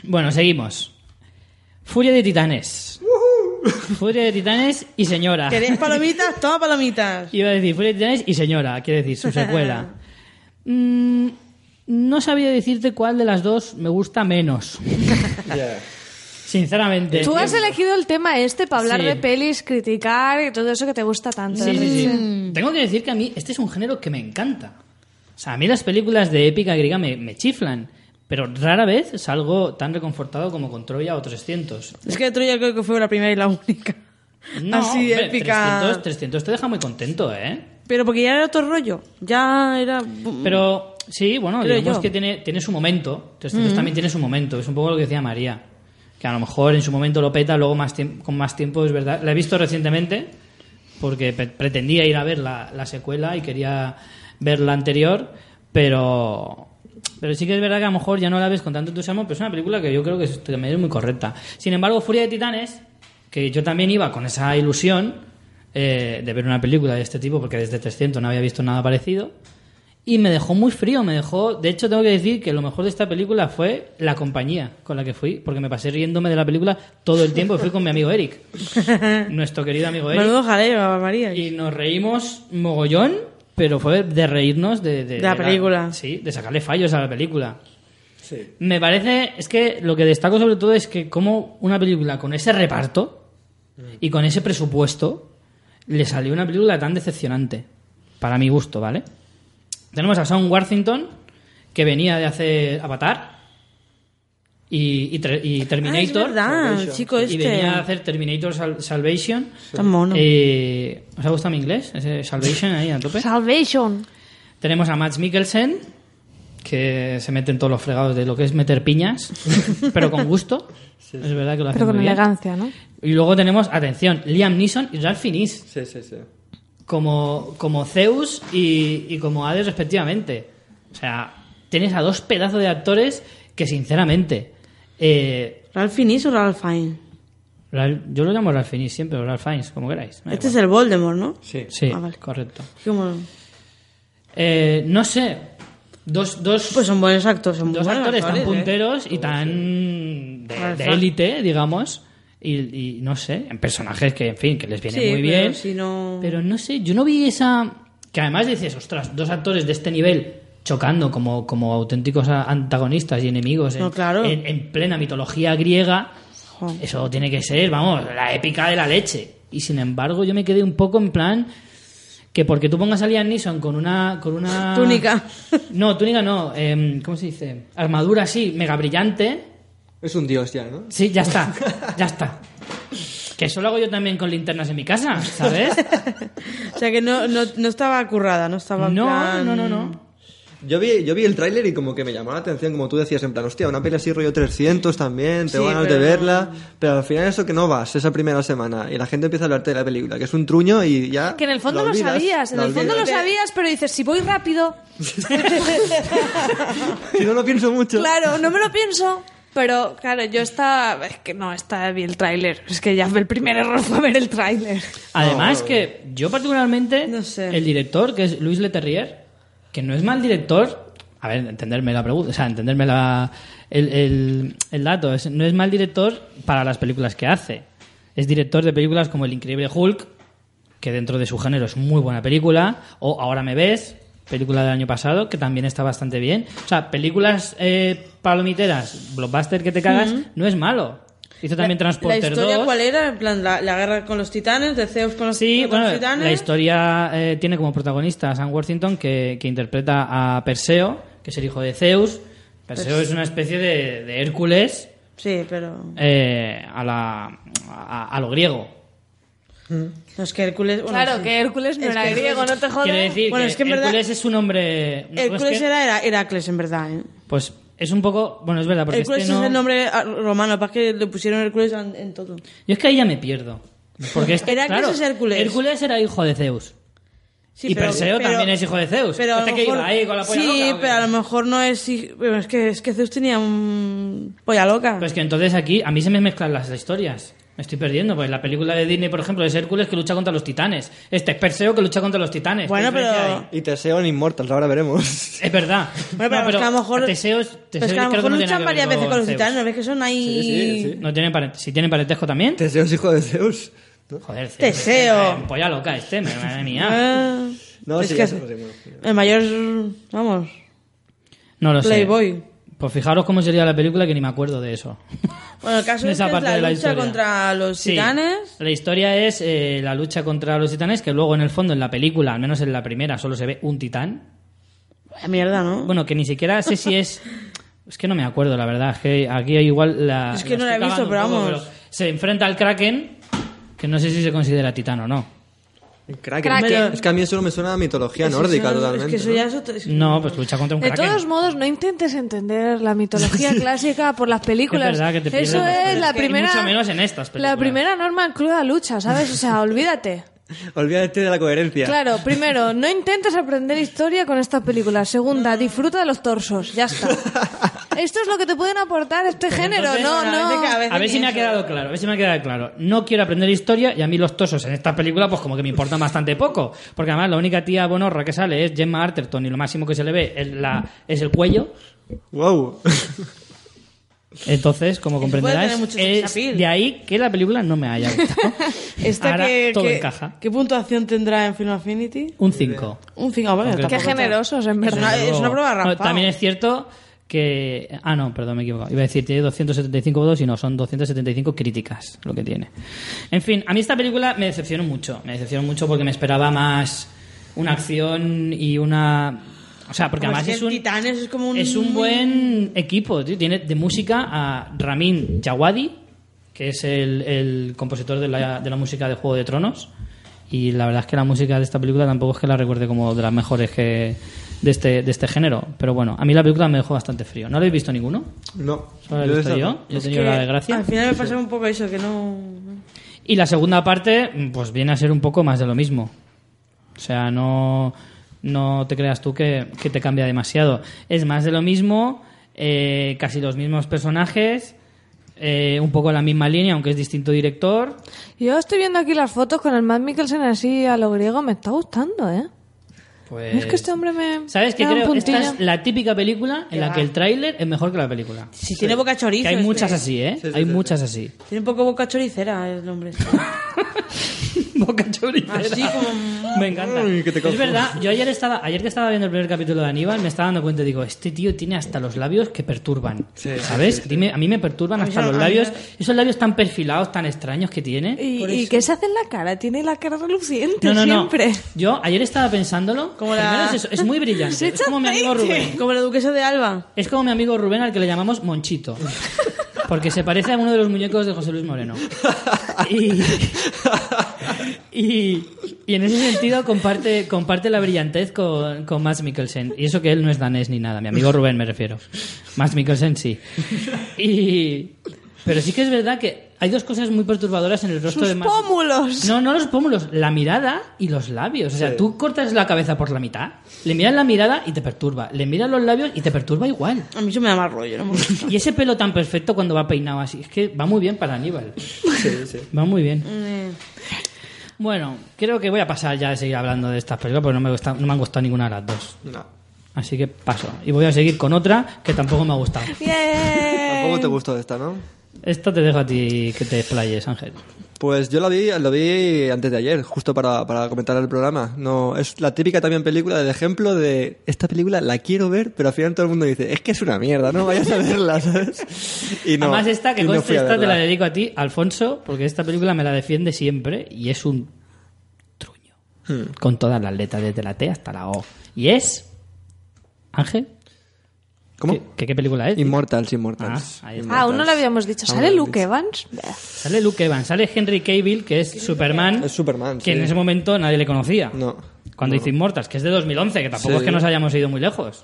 bueno, seguimos. Furia de Titanes. Furia de Titanes y señora. ¿Queréis palomitas? Toma palomitas. Iba a decir Furia de Titanes y Señora, quiere decir su secuela. Mm, no sabía decirte cuál de las dos me gusta menos. Sinceramente. Tú has elegido el tema este para hablar Sí. de pelis, criticar y todo eso que te gusta tanto. Sí, sí, sí. Mm. Tengo que decir que a mí este es un género que me encanta. O sea, a mí las películas de épica griega me, me chiflan. Pero rara vez salgo tan reconfortado como con Troya o 300. Es que Troya creo que fue la primera y la única. No, Así hombre, épica. 300, 300 te deja muy contento, ¿eh? Pero porque ya era otro rollo. Ya era. Pero sí, bueno, Creo digamos yo. que tiene, tiene su momento. 300 también tiene su momento. Es un poco lo que decía María. Que a lo mejor en su momento lo peta, luego más con más tiempo es verdad. La he visto recientemente porque pe- pretendía ir a ver la, la secuela y quería ver la anterior, pero... Pero sí que es verdad que a lo mejor ya no la ves con tanto entusiasmo, pero es una película que yo creo que es, también es muy correcta. Sin embargo, Furia de Titanes, que yo también iba con esa ilusión eh, de ver una película de este tipo, porque desde 300 no había visto nada parecido, y me dejó muy frío, me dejó... De hecho, tengo que decir que lo mejor de esta película fue la compañía con la que fui, porque me pasé riéndome de la película todo el tiempo. Fui con mi amigo Eric, nuestro querido amigo Eric, Menudo jaleo, María. y nos reímos mogollón, pero fue de reírnos de... De la película. sí, de sacarle fallos a la película. Me parece, es que lo que destaco sobre todo es que como una película con ese reparto y con ese presupuesto le salió una película tan decepcionante, para mi gusto, ¿vale? Tenemos a Sam Worthington, que venía de hacer Avatar y, Ah, es Terminator. verdad, el chico y este. venía a hacer Terminator Sal- Salvation. Tan mono. Eh, ¿Os ha gustado mi inglés? Ese Salvation ahí a tope. Salvation. Tenemos a Max Mikkelsen, que se mete en todos los fregados de lo que es meter piñas, pero con gusto. Es verdad que lo hace Pero con muy bien. elegancia, ¿no? Y luego tenemos, atención, Liam Neeson y Ralph Fiennes Sí, sí, sí. como, como Zeus y, y como Hades respectivamente. O sea, tienes a dos pedazos de actores que sinceramente... Eh, ¿Ralph Fiennes o Ralph Fiennes? Yo lo llamo Ralph Fiennes siempre, o Ralph Fiennes, como queráis. Este es el Voldemort, ¿no? Sí. Sí, Ah, vale. correcto. Eh, no sé, dos, dos, Pues son buenos actores. Son dos buenos actores tan actores, ¿eh? punteros y tan de élite, digamos, y, y no sé, en personajes que, en fin, que les viene Sí, muy pero bien. si no- Pero no sé, yo no vi esa... Que además dices, ostras, dos actores de este nivel chocando como, como auténticos antagonistas y enemigos en, No, claro. en, en plena mitología griega, eso tiene que ser, vamos, la épica de la leche. Y sin embargo yo me quedé un poco en plan... que porque tú pongas a Liam Neeson con una... Con una... Túnica. No, túnica no. em, ¿Cómo se dice? Armadura así, mega brillante. Es un dios ya, ¿no? Sí, ya está. Ya está. Que eso lo hago yo también con linternas en mi casa, ¿sabes? O sea que no, no, no estaba currada, no estaba No, plan- no, no, no. Yo vi, yo vi el tráiler y como que me llamó la atención, como tú decías, en plan, hostia, una peli así rollo 300 también, te Sí, ganas de pero no- verla, pero al final eso que no vas esa primera semana y la gente empieza a hablarte de la película, que es un truño y ya... Que en el fondo lo olvidas, sabías, en la el fondo lo olvidas. sabías, pero dices, si voy rápido, Si no lo pienso mucho. claro, no me lo pienso. Pero claro, yo estaba... Es que no, está bien el tráiler. Es que ya el primer error fue ver el tráiler. Además que yo particularmente, No sé. el director, que es Luis Leterrier, que no es mal director, a ver, entenderme la pregunta, o sea, entenderme la, el, el- el dato, es- no es mal director para las películas que hace. Es director de películas como El Increíble Hulk, que dentro de su género es muy buena película, o Ahora me ves, película del año pasado, que también está bastante bien. O sea, películas eh, palomiteras, blockbuster que te cagas, no es malo. Hizo también ¿La Transporter historia 2. cuál era? En plan, la, la guerra con los titanes, de Zeus con los, Sí, con bueno, los titanes. la historia eh, tiene como protagonista a Sam Worthington que, que interpreta a Perseo, que es el hijo de Zeus. Perseo es una especie de, de Hércules Sí, pero... eh, a, la, a, a lo griego. No, es que Hércules... bueno, Claro, sí. que Hércules no Es era que- griego, no te Quiere jodes. decir Bueno, que, es que en verdad- Hércules es un hombre... Hércules es que- era Hera- Heracles, en verdad. ¿eh? Pues es un poco... Bueno, es verdad, porque Hércules este no... es el nombre ah, romano, para que le pusieron Hércules en, en todo. Yo es que ahí ya me pierdo. Porque este, Heracles claro, es Hércules. Hércules era hijo de Zeus. Sí, y pero- Perseo pero- también es hijo de Zeus. Pero a ¿Este que mejor- iba ahí con la polla Sí, loca, pero a lo mejor no es... Pero es que, es que Zeus tenía un... Polla loca. Pues que entonces aquí a mí se me mezclan las historias. Me estoy perdiendo, pues la película de Disney, por ejemplo, es Hércules que lucha contra los titanes. Este es Perseo que lucha contra los titanes. ¿Qué Bueno, pero-? Y Teseo en Immortals, ahora veremos. Es verdad. Bueno, pero, No, es que a lo mejor... Teseo es- pero Teseo es que a lo mejor no tiene luchan varias veces con los Zeus. titanes, ¿no ves que son ahí... Sí, sí, sí. No tienen parent- si tienen parentesco también. Teseo es hijo de Zeus. Joder, Zeus, Teseo. eh, Polla loca este, madre mía. Ah, No, es sí, que el mayor, vamos, No lo sé. Playboy. Pues fijaros cómo sería la película que ni me acuerdo de eso. Bueno, el caso es que la de la lucha historia. contra los Sí. titanes. La historia es eh, la lucha contra los titanes, que luego en el fondo en la película, al menos en la primera, solo se ve un titán. Mierda, ¿no? Bueno, que ni siquiera sé si es. Es que no me acuerdo, la verdad. Es que aquí hay igual la. Es que no la he visto, pero poco, vamos. se enfrenta al Kraken, que no sé si se considera titán o no. Kraken. Kraken. Es que a mí eso me suena a mitología nórdica eso- totalmente. Es que eso ¿no? ya es otro- es- No, pues lucha contra un De Kraken. todos modos, no intentes entender la mitología clásica por las películas. Es verdad que te pierdes Eso es la primera. mucho menos en estas películas. La primera norma en cruda lucha, ¿sabes? O sea, olvídate. Olvídate de la coherencia. Claro, primero, no intentes aprender historia con estas películas. Segunda, disfruta de los torsos. Ya está. Esto es lo que te pueden aportar este género. entonces, No, no. A ver si me ha quedado claro, a ver si me ha quedado claro. No quiero aprender historia y a mí los tosos en esta película pues como que me importan bastante poco. Porque además la única tía bonorra que sale es Gemma Arterton y lo máximo que se le ve es, la, es el cuello. Wow. Entonces, como comprenderás, es de ahí que la película no me haya gustado. Esta Ahora que, todo que- encaja. ¿Qué puntuación tendrá en Film Affinity? Un 5. Un 5, vale. Qué generosos, en Es verdad. una, es una prueba No, raspado. También es cierto que... Ah, no, perdón, me he equivocado. Iba a decir, tiene 275 votos y no, son 275 críticas lo que tiene. En fin, a mí esta película me decepcionó mucho. Me decepcionó mucho porque me esperaba más una acción y una... O sea, porque además es es que un... Titanes es como un... Es un buen equipo, tío. Tiene de música a Ramin Djawadi, que es el, el compositor de la, de la música de Juego de Tronos. Y la verdad es que la música de esta película tampoco es que la recuerde como de las mejores que de este, de este género. Pero bueno, a mí la película me dejó bastante frío. ¿No lo habéis visto ninguno? No. ¿Solo la he visto yo? no. Yo he tenido la desgracia. Al final me pasó un poco eso, que no... Y la segunda parte, pues viene a ser un poco más de lo mismo. O sea, no, no te creas tú que, que te cambia demasiado. Es más de lo mismo, eh, casi los mismos personajes, eh, un poco la misma línea, aunque es distinto director. Yo estoy viendo aquí las fotos con el Matt Mikkelsen así a lo griego. Me está gustando, ¿eh? Pues, Es que este hombre me. ¿Sabes qué creo? Esta es la típica película en la que el tráiler es mejor que la película. Si tiene boca chorizo. Que hay este. muchas así, ¿eh? Sí, sí, hay sí, muchas así. Tiene un poco boca choricera el hombre. boca choricera. Así como- Me encanta. Ay, que te es verdad, yo ayer estaba, ayer que estaba viendo el primer capítulo de Aníbal, me estaba dando cuenta y digo, este tío tiene hasta los labios que perturban. Sí, ¿Sabes? Dime, a mí me perturban hasta los labios, esos labios tan perfilados, tan extraños que tiene. ¿Y, y qué se hace en la cara? Tiene la cara reluciente No, no, siempre. no. Yo ayer estaba pensándolo. Como la- es, eso, es muy brillante. Se es echa como mi amigo. Rubén. Como la duquesa de Alba. Es como mi amigo Rubén al que le llamamos Monchito. Porque se parece a uno de los muñecos de José Luis Moreno. Y, en ese sentido comparte, comparte la brillantez con, con Mads Mikkelsen. Y eso que él no es danés ni nada. Mi amigo Rubén me refiero. Mads Mikkelsen sí. Y, pero sí que es verdad que hay dos cosas muy perturbadoras en el rostro Sus de Mads. pómulos. No, no los pómulos, la mirada y los labios. O sea, Sí. tú cortas la cabeza por la mitad, le miras la mirada y te perturba. Le miras los labios y te perturba igual. A mí eso me da más rollo, ¿no? me gusta. Y ese pelo tan perfecto cuando va peinado así, es que va muy bien para Aníbal. Sí, sí. Va muy bien. Eh, Bueno, creo que voy a pasar ya de seguir hablando de estas películas porque no me, gusta- no me han gustado ninguna de las dos. No. Así que paso. Y voy a seguir con otra que tampoco me ha gustado. Bien. Tampoco te gustó esta, ¿no? Esto te dejo a ti que te explayes, Ángel. Pues yo lo vi, lo vi antes de ayer, justo para, para comentar el programa. No, es la típica también película del ejemplo de esta película la quiero ver, pero al final todo el mundo dice, es que es una mierda, no vayas a verla, ¿sabes? Y no, Además esta, que no conste, esta te la dedico a ti, Alfonso, porque esta película me la defiende siempre y es un truño. Hmm. Con todas las letras, desde la T hasta la O. Y es... Ángel, ¿Cómo? ¿qué, qué, qué película es? Immortals, Immortals. Ah, está. Ah, aún no lo habíamos dicho. ¿Sale Luke dicho. Evans? Sale Luke Evans, sale Henry Cavill, que es Superman, Es Superman, que sí. en ese momento nadie le conocía. No. Cuando No. hizo Immortals, que es de 2011, que tampoco Sí. es que nos hayamos ido muy lejos.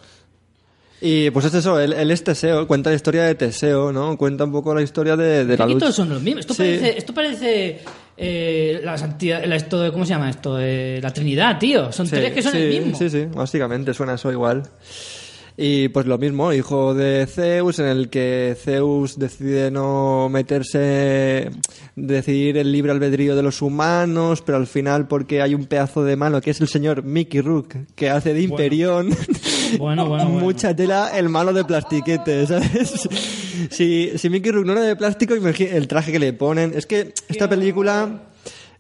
Y pues es eso, él, él es Teseo, cuenta la historia de Teseo, ¿no? Cuenta un poco la historia de, de la lucha. todos son los mismos. Esto Sí. parece, esto parece eh, la santidad, la- esto, de- ¿cómo se llama esto? Eh, la Trinidad, tío. Son Sí, tres que son sí, el mismo. Sí, sí, básicamente suena eso igual. Y pues lo mismo, hijo de Zeus, en el que Zeus decide no meterse, decidir el libre albedrío de los humanos, pero al final porque hay un pedazo de mano que es el señor Mickey Rook, que hace de Imperión. Bueno, bueno, bueno. Mucha tela el malo de plastiquete, ¿sabes? Si, si Mickey Rook no era de plástico, el traje que le ponen. Es que esta película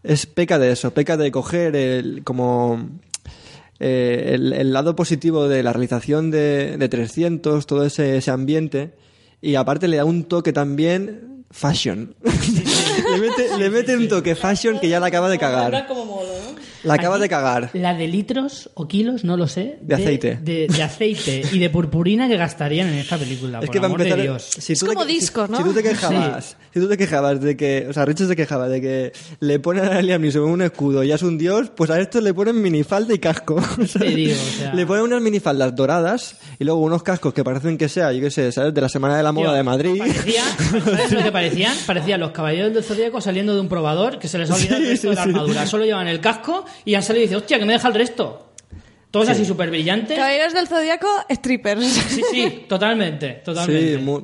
es peca de eso, peca de coger el, como eh, el, el lado positivo de la realización de, de 300, todo ese, ese ambiente, y aparte le da un toque también fashion. le mete, le mete un toque fashion que ya la acaba de cagar. como modo. La acaba Aquí, de cagar. La de litros o kilos, no lo sé. De aceite. De, de aceite y de purpurina que gastarían en esta película. Es por que amor empezar, de Dios. si Es te como que- disco, si- ¿no? Si tú te quejabas, si tú te quejabas de que, o sea, Richard se quejaba de que le ponen a Liam Neeson un escudo y ya es un dios, pues a estos le ponen minifalda y casco. ¿sabes? digo, o sea- Le ponen unas minifaldas doradas y luego unos cascos que parecen que sea, yo qué sé, ¿sabes? De la Semana de la Moda Tío, de Madrid. Parecía, ¿Sabes lo que parecían? Parecían los caballeros del zodíaco saliendo de un probador que se les ha olvidado el Sí, resto sí, de la sí. armadura. Solo llevan el casco y han salido y dicen, hostia, que me deja el resto. Todos así súper brillantes. Caballeros del Zodíaco, strippers. Sí, sí, totalmente, totalmente. Sí, mu-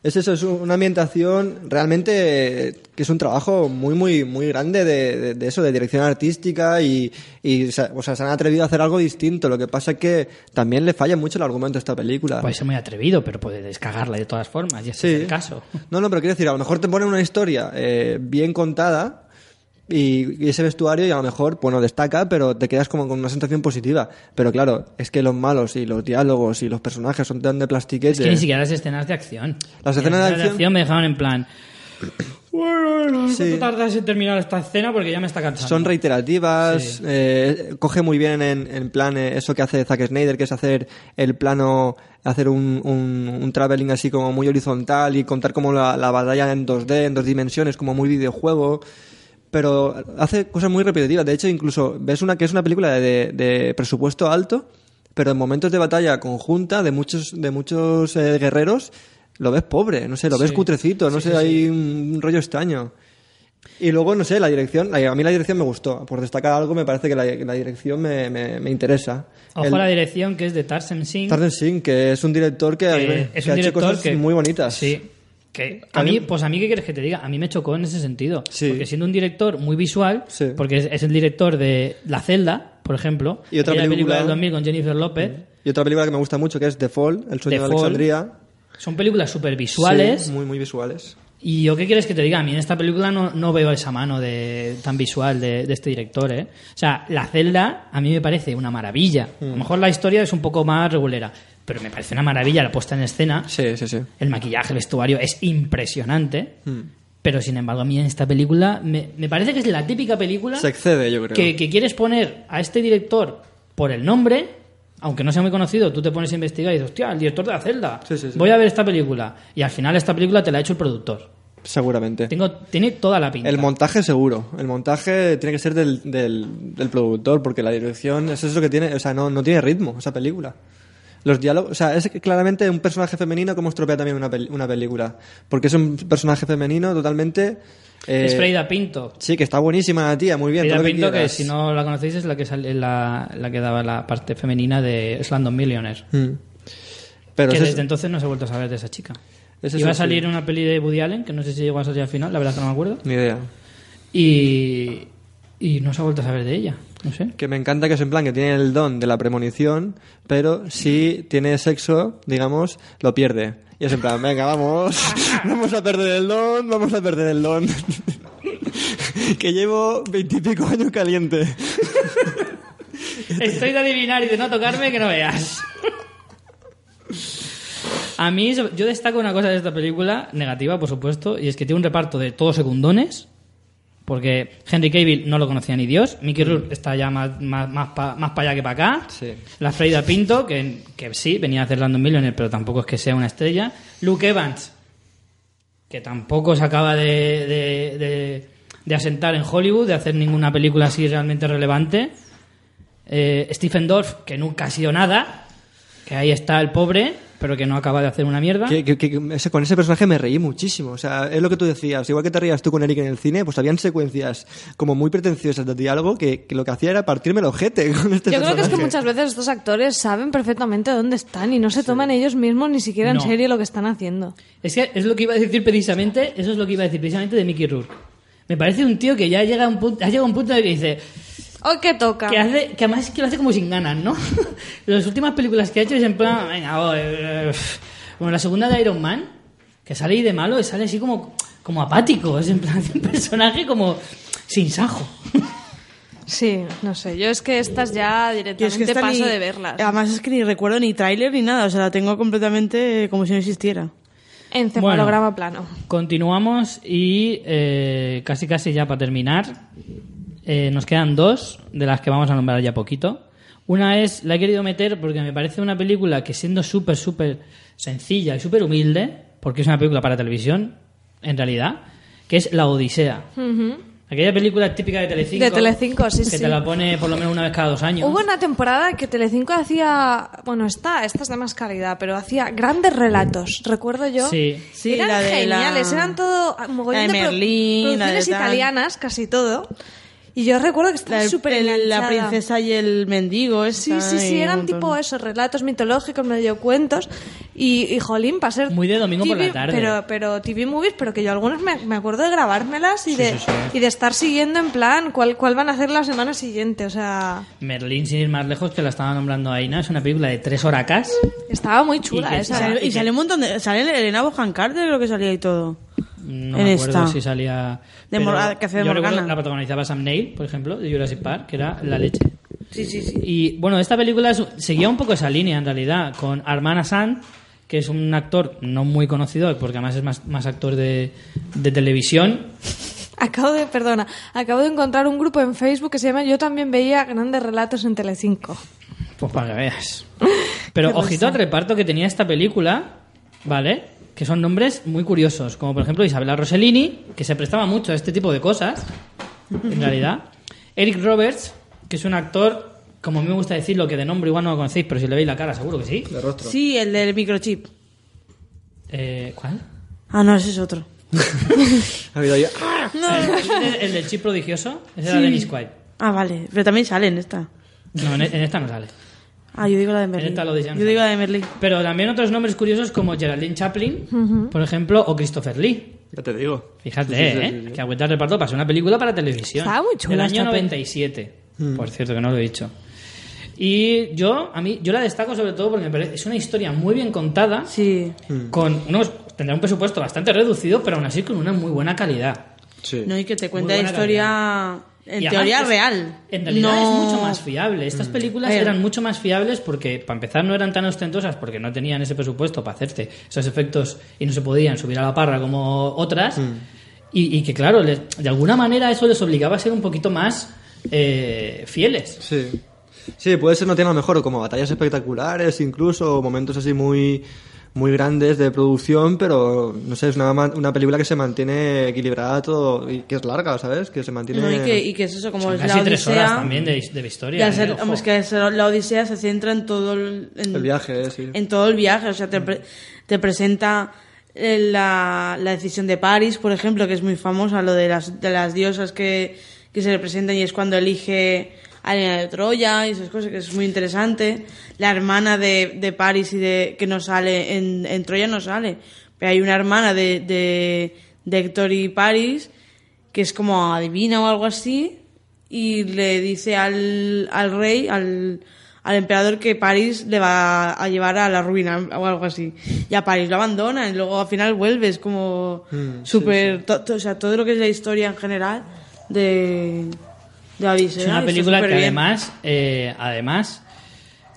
es eso, es una ambientación realmente que es un trabajo muy, muy, muy grande de, de- de eso, de dirección artística y, y se- o sea, se han atrevido a hacer algo distinto. Lo que pasa es que también le falla mucho el argumento a esta película. Puede ser muy atrevido, pero puede descagarla de todas formas, y ese Sí. es el caso. No, no, pero quiero decir, a lo mejor te ponen una historia eh, bien contada y, y ese vestuario y a lo mejor, bueno, destaca, pero te quedas como con una sensación positiva. Pero claro, es que los malos y los diálogos y los personajes son tan de plastiquete. Es que ni siquiera las escenas de acción. Las escenas de acción- me dejaron en plan... Bueno, Sí. ¿cuánto tardas en terminar esta escena? Porque ya me está cansando. Son reiterativas, Sí. eh, coge muy bien en, en plan eh, eso que hace Zack Snyder, que es hacer el plano, hacer un, un, un traveling así como muy horizontal y contar como la, la batalla en 2D, en dos dimensiones, como muy videojuego. Pero hace cosas muy repetitivas. De hecho, incluso ves una que es una película de, de presupuesto alto, pero en momentos de batalla conjunta de muchos, de muchos eh, guerreros, lo ves pobre, no sé, lo ves Sí. cutrecito, no Sí, sé, sí, hay un rollo extraño. Y luego, no sé, la dirección, a mí la dirección me gustó. Por destacar algo, me parece que la, la dirección me, me, me interesa. Ojo El- a la dirección que es de Tarsem Singh. Tarzan Singh, que es un director que, mí que un ha hecho director cosas que muy bonitas. Sí. Que a mí- pues a mí, ¿qué quieres que te diga? A mí me chocó en ese sentido. Sí. Porque siendo un director muy visual, Sí. porque es, es el director de La Celda, por ejemplo, Y otra aquella película- del 2000 con Jennifer López, Y otra película que me gusta mucho, que es The Fall, El sueño The de Fall. Alexandria. son películas súper visuales Sí, muy, muy visuales. Y yo qué quieres que te diga, a mí en esta película no, no veo esa mano de, tan visual de, de este director, ¿eh? O sea, la celda a mí me parece una maravilla. A lo mejor la historia es un poco más regulera, pero me parece una maravilla la puesta en escena. Sí, sí, sí. El maquillaje, el vestuario es impresionante. Mm. Pero sin embargo, a mí en esta película me, me parece que es la típica película Se excede, yo creo. que, que quieres poner a este director por el nombre, aunque no sea muy conocido, tú te pones a investigar y dices, hostia, el director de la celda, Sí, sí, sí. voy a ver esta película. Y al final esta película te la ha hecho el productor. Seguramente. Tengo, tiene toda la pinta. El montaje seguro. El montaje tiene que ser del, del, del productor, porque la dirección eso es lo que tiene, o sea, no, no tiene ritmo esa película. Los diálogos, o sea, es claramente un personaje femenino como estropea también una, pel- una película. Porque es un personaje femenino totalmente... eh, es Freida Pinto. Sí, que está buenísima la tía, muy bien. Freida todo lo que Pinto, que, si no la conocéis es la que sale, la, la que daba la parte femenina de Slumdog Millionaire. Mm. Pero que es- desde entonces no se ha vuelto a saber de esa chica. es Iba a salir una peli de Woody Allen, que no sé si llegó a salir al final, la verdad que no me acuerdo. Ni idea. Y, y no se ha vuelto a saber de ella. No sé. Que me encanta que es en plan que tiene el don de la premonición, pero si tiene sexo, digamos, lo pierde. Y es en plan, venga, vamos, vamos a perder el don, vamos a perder el don. que llevo veintipico años caliente. Estoy de adivinar y de no tocarme que no veas. A mí, yo destaco una cosa de esta película, negativa, por supuesto, y es que tiene un reparto de todos secundones, porque Henry Cavill no lo conocía ni Dios, Mickey Rourke está ya más, más, más para allá que para acá, Sí. la Freida Pinto, que, que sí, venía a hacer Landon Millionaire, pero tampoco es que sea una estrella, Luke Evans, que tampoco se acaba de, de, de- de asentar en Hollywood, de hacer ninguna película así realmente relevante. Eh, Stephen Dorff, que nunca ha sido nada, que ahí está el pobre, pero que no acaba de hacer una mierda. Que, que- que ese- con ese personaje me reí muchísimo. O sea, es lo que tú decías. Igual que te rías tú con Eric en el cine, pues habían secuencias como muy pretenciosas de diálogo que, que lo que hacía era partirme el ojete con este Yo creo que es que muchas veces estos actores saben perfectamente dónde están y no se toman ellos mismos ni siquiera en serio lo que están haciendo. Es que es lo que iba a decir precisamente, eso es lo que iba a decir precisamente de Mickey Rourke. Me parece un tío que ya llega a un punto, ha llegado a un punto en el que dice, Hoy que toca. que hace, que además es que lo hace como sin ganas, ¿no? Las últimas películas que ha hecho es en plan, venga, oh, eh, eh, como la segunda de Iron Man, que sale ahí de malo y sale así como, como apático, es en plan un personaje como sin sajo. Sí, no sé. Yo es que estas ya directamente es que esta paso ni- de verlas. Además es que ni recuerdo ni tráiler ni nada, o sea, la tengo completamente como si no existiera. En cefalograma plano. Continuamos y eh, casi casi ya para terminar, eh, nos quedan dos de las que vamos a nombrar ya poquito. Una es, la he querido meter porque me parece una película que siendo súper, súper sencilla y súper humilde, porque es una película para televisión, en realidad, que es La Odisea. Aquella película típica de Telecinco. De Telecinco, sí, Que sí. te la pone por lo menos una vez cada dos años. Hubo una temporada que Telecinco hacía, bueno, está, esta es de más calidad, pero hacía grandes relatos, recuerdo yo. Sí. Sí, eran la de geniales, la- eran todo mogollón la de Merlín, la de producciones tal. italianas, casi todo. Y yo recuerdo que estaba súper el- la princesa y el mendigo, Sí, sí, sí, eran tipo eso, relatos mitológicos, medio cuentos. Y, y jolín, para ser. Muy de domingo por la tarde. Pero, pero TV movies, pero que yo algunos me, me acuerdo de grabármelas y, de, sí, sí. y de estar siguiendo en plan cuál, cuál van a hacer la semana siguiente. O sea, Merlín, sin ir más lejos, que la estaba nombrando Aina, es una película de tres horacas. estaba muy Y chula que Y esa. sale, y sale un montón de... Sale Elena Bohan Carter, creo que salía y todo. No En me acuerdo esta. si salía. De Mor- que hace de yo recuerdo Morgana. la protagonizaba Sam Neill, por ejemplo, de Jurassic Park, que era la leche. Sí, sí, sí. Y bueno, esta película seguía un poco esa línea en realidad, con Armand Assad, que es un actor no muy conocido, porque además es más, más actor de, de televisión. Acabo de, perdona, acabo de encontrar un grupo en Facebook que se llama Yo también veía grandes relatos en Telecinco. Pues para que veas. Pero ojito al reparto que tenía esta película, ¿vale? Que son nombres muy curiosos, como por ejemplo Isabella Rossellini, que se prestaba mucho a este tipo de cosas, en realidad. Eric Roberts, que es un actor, como a mí me gusta decirlo, que de nombre igual no lo conocéis, pero si le veis la cara seguro que sí. De rostro. Sí, el del microchip. Eh, ¿Cuál? Ah, no, ese es otro. Ha habido ahí- El, el del chip prodigioso, ese era Sí. Dennis Quaid. Ah, vale. Pero también sale en esta. No, en, en esta no sale. Ah, yo digo la de Merlin. esta lo de Jan Yo digo la de Merlin. Pero también otros nombres curiosos como Geraldine Chaplin, por ejemplo, o Christopher Lee. Ya te digo. Fíjate, Sí, sí, sí, ¿eh? Que el reparto para ser una película para televisión. Estaba muy chula Del esta año peli. 97. Por cierto, que no lo he dicho. Y yo, a mí, yo la destaco sobre todo porque me parece, es una historia muy bien contada, Sí. con unos tendrá un presupuesto bastante reducido, pero aún así con una muy buena calidad. Sí. No, y que te cuenta la historia en Y teoría real. En realidad No- es mucho más fiable. Estas películas Eh. eran mucho más fiables porque, para empezar, no eran tan ostentosas porque no tenían ese presupuesto para hacerte esos efectos y no se podían subir a la parra como otras. Y, y que, claro, les- de alguna manera eso les obligaba a ser un poquito más eh, fieles. Sí. Sí, puede ser no tiene a lo mejor como batallas espectaculares, incluso o momentos así muy muy grandes de producción, pero no sé, es una, ma- una película que se mantiene equilibrada todo y que es larga, ¿sabes? Que se mantiene No, y, que, y que es eso, como Son es casi la tres Odisea. horas también de, de historia. Ya ¿eh? ser- Ojo. hombre, es que la Odisea se centra en todo el, en- el viaje, eh, sí. en todo el viaje. O sea, te, pre- te presenta eh, la, la decisión de París, por ejemplo, que es muy famosa, lo de las, de las diosas que, que se representan y es cuando elige a Elena de Troya y esas cosas, que es muy interesante. La hermana de, de París y de que no sale, en, en Troya no sale. Pero hay una hermana de, de, de Héctor y París que es como adivina o algo así y le dice al, al rey, al, al emperador que París le va a llevar a la ruina o algo así. Y a París lo abandona y luego al final vuelve. Es como súper... to- to- o sea, todo lo que es la historia en general de, Es una película que además, eh, además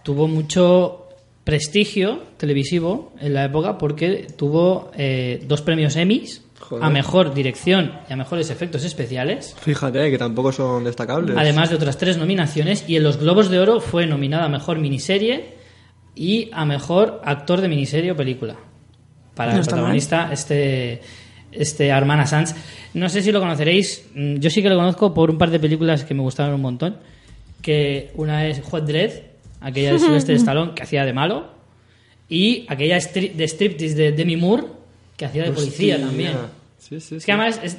tuvo mucho prestigio televisivo en la época porque tuvo eh, dos premios Emmys Joder. a mejor dirección y a mejores efectos especiales, Fíjate que tampoco son destacables. además de otras tres nominaciones y en los Globos de Oro fue nominada a mejor miniserie y a mejor actor de miniserie o película para No el protagonista este este Armana Sanz. No sé si lo conoceréis, mm, yo sí que lo conozco por un par de películas que me gustaron un montón, que una es Hot Dread, aquella de Sylvester Stallone que hacía de malo y aquella stri- de striptease de Demi Moore que hacía de policía Hostia. también. Sí, sí, Es que además es-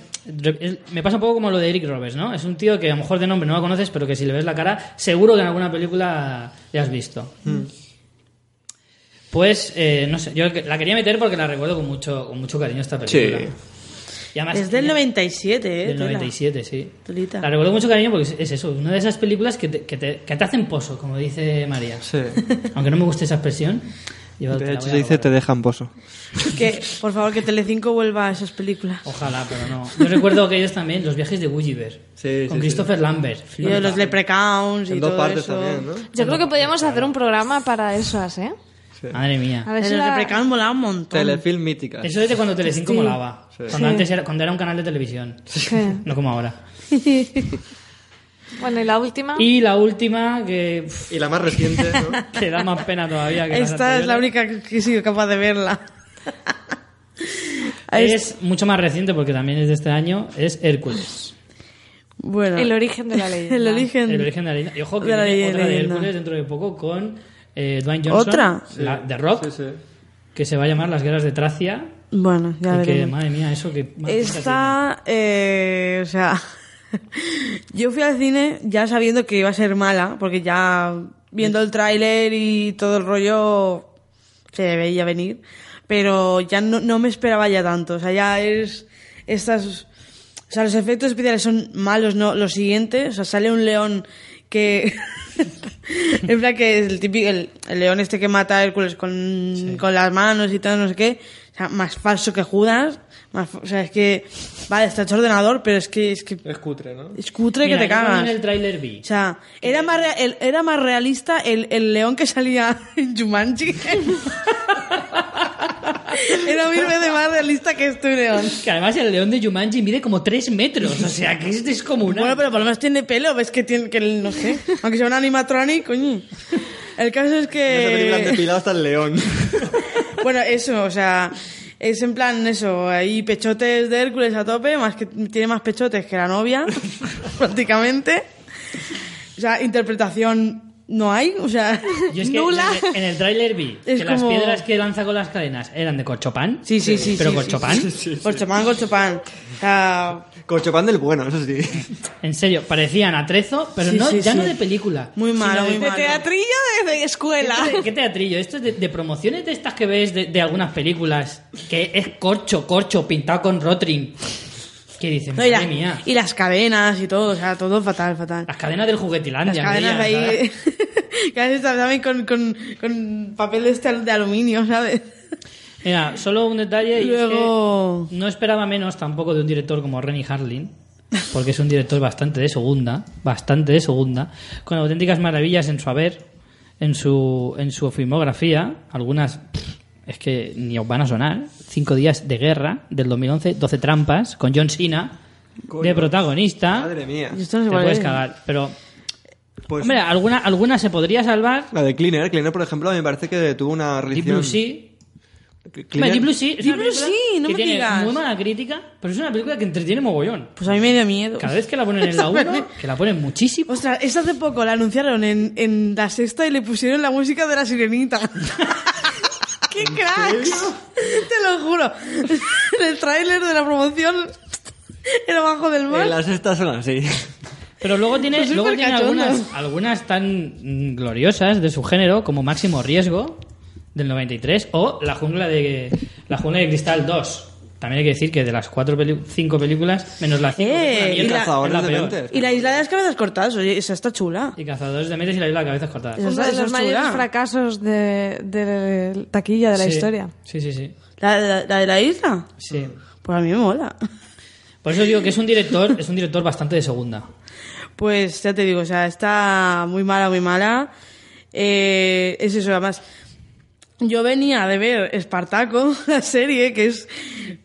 es- me pasa un poco como lo de Eric Roberts, ¿no? Es un tío que a lo mejor de nombre no lo conoces, pero que si le ves la cara, seguro que en alguna película ya has visto. Pues, eh, no sé, yo la quería meter porque la recuerdo con mucho, con mucho cariño esta película. Sí. Y además, Es del 97, ¿eh? del tela. 97, sí. Telita. La recuerdo con mucho cariño porque es, es eso, una de esas películas que te, que, te, que te hacen pozo, como dice María. Sí. Aunque no me guste esa expresión. yo De hecho se dice te dejan pozo. Que, por favor, que Telecinco vuelva a esas películas. Ojalá, pero no. Yo recuerdo aquellos también, los viajes de Gulliver. Sí, con sí, Christopher Lambert. Y de los Leprechauns y En dos todo partes eso. también, ¿no? Yo creo que podríamos hacer un programa para esas, ¿eh? Sí. Madre mía. A ver si los la- Leprechauns molaba un montón. Telefilm mítica. Eso es de cuando Telecinco molaba. Sí. Cuando Sí. antes era, cuando era un canal de televisión. Sí. No como ahora. Bueno, y la última. Y la última, que, Y la más reciente, ¿no? que da más pena todavía que las Esta es la anteriores, única que he sido capaz de verla. Es mucho más reciente porque también es de este año. Es Hércules. Bueno, El origen de la leyenda. el origen. El origen de la leyenda. Y ojo que De la viene otra de Hércules dentro de poco con eh, Dwayne Johnson. ¿Otra? La, de Rock. Sí, sí. Que se va a llamar Las Guerras de Tracia. Bueno, ya y que, veremos. madre mía, eso que. Esta, eh, o sea, yo fui al cine ya sabiendo que iba a ser mala, porque ya viendo el tráiler y todo el rollo se veía venir, pero ya no, no me esperaba ya tanto, o sea, ya es estas, o sea, los efectos especiales son malos, no, lo siguiente, o sea, sale un león que en plan que es el típico el, el león este que mata a Hércules con, con las manos y todo no sé qué o sea, más falso que Judas más, o sea es que vale está hecho ordenador pero es que es que Es cutre, ¿no? es cutre Mira, que te cagas en el tráiler vi. o sea era más el- era más realista el, el león que salía en Jumanji era mil veces más realista que este león Que además el león de Jumanji mide como 3 metros. O sea, que es descomunal. Bueno, pero por lo menos tiene pelo, ves que tiene que el- no sé, aunque sea un animatronic, coño. El caso es han que depilado hasta el león. bueno, eso, o sea, es en plan eso, hay pechotes de Hércules a tope, más que tiene más pechotes que la novia, prácticamente. O sea, interpretación no hay, o sea, Yo es que nula. en el- el tráiler vi Es que las como- piedras que lanza con las cadenas eran de corchopán. Sí, sí, sí. Pero sí, corchopán. sí, sí. Corchopán, corchopán. Sea, Corchopán del bueno, eso sí. En serio, parecían atrezo, pero Sí, no, sí, ya sí. no de película. Muy malo, muy De malo. teatrillo de, de escuela. ¿Qué, te- qué teatrillo? Esto es de, de promociones de estas que ves de, de algunas películas, que es corcho, corcho, pintado con rotring. Y, Madre la- mía. y las cadenas y todo, o sea, todo fatal, fatal. Las cadenas del juguetilandia. Las cadenas ahí. que a veces también con, con, con papel de, este de aluminio, ¿sabes? Mira, solo un detalle. y es Luego- que no esperaba menos tampoco de un director como Renny Harlin, porque es un director bastante de segunda, bastante de segunda, con auténticas maravillas en su haber, en su, en su filmografía. Algunas, es que ni os van a sonar. Cinco días de guerra del 2011, 12 trampas, con John Cena de protagonista. Madre mía. Esto no Te puedes es. cagar, pero. Pues Hombre, alguna, alguna se podría salvar. la de Cleaner. Cleaner, por ejemplo, me parece que tuvo una Deep realización... Blue Sea. Cleaner- Deep Blue Sea es Deep una Blue película Sea, no que me tiene digas. muy mala crítica, pero es una película que entretiene mogollón. Pues a mí me dio miedo. Cada vez que la ponen en la 1, que la ponen muchísimo. Ostras, esta hace poco la anunciaron en, en la sexta y le pusieron la música de la sirenita. ¡Qué cracks! Te lo juro. En el tráiler de la promoción era bajo del mar. Eh, las estas son así. Pero luego tiene, luego tiene algunas, algunas tan gloriosas de su género como Máximo Riesgo del 93 o La jungla de la jungla de cristal 2. También hay que decir que de las cuatro cinco películas, menos la 5, Eh, y la- Cazadores de mentes. Y la isla de las cabezas cortadas, oye, esa está chula. Y Cazadores de Mentes y la isla de cabezas cortadas. Uno de los es mayores fracasos de, de taquilla de la Sí, historia. Sí, sí, sí. ¿La, la- la de la isla? sí. Pues a mí me mola. Por eso digo que es un director, es un director bastante de segunda. Pues ya te digo, o sea, está muy mala, muy mala. Eh, es eso, además. Yo venía de ver Espartaco, la serie, que es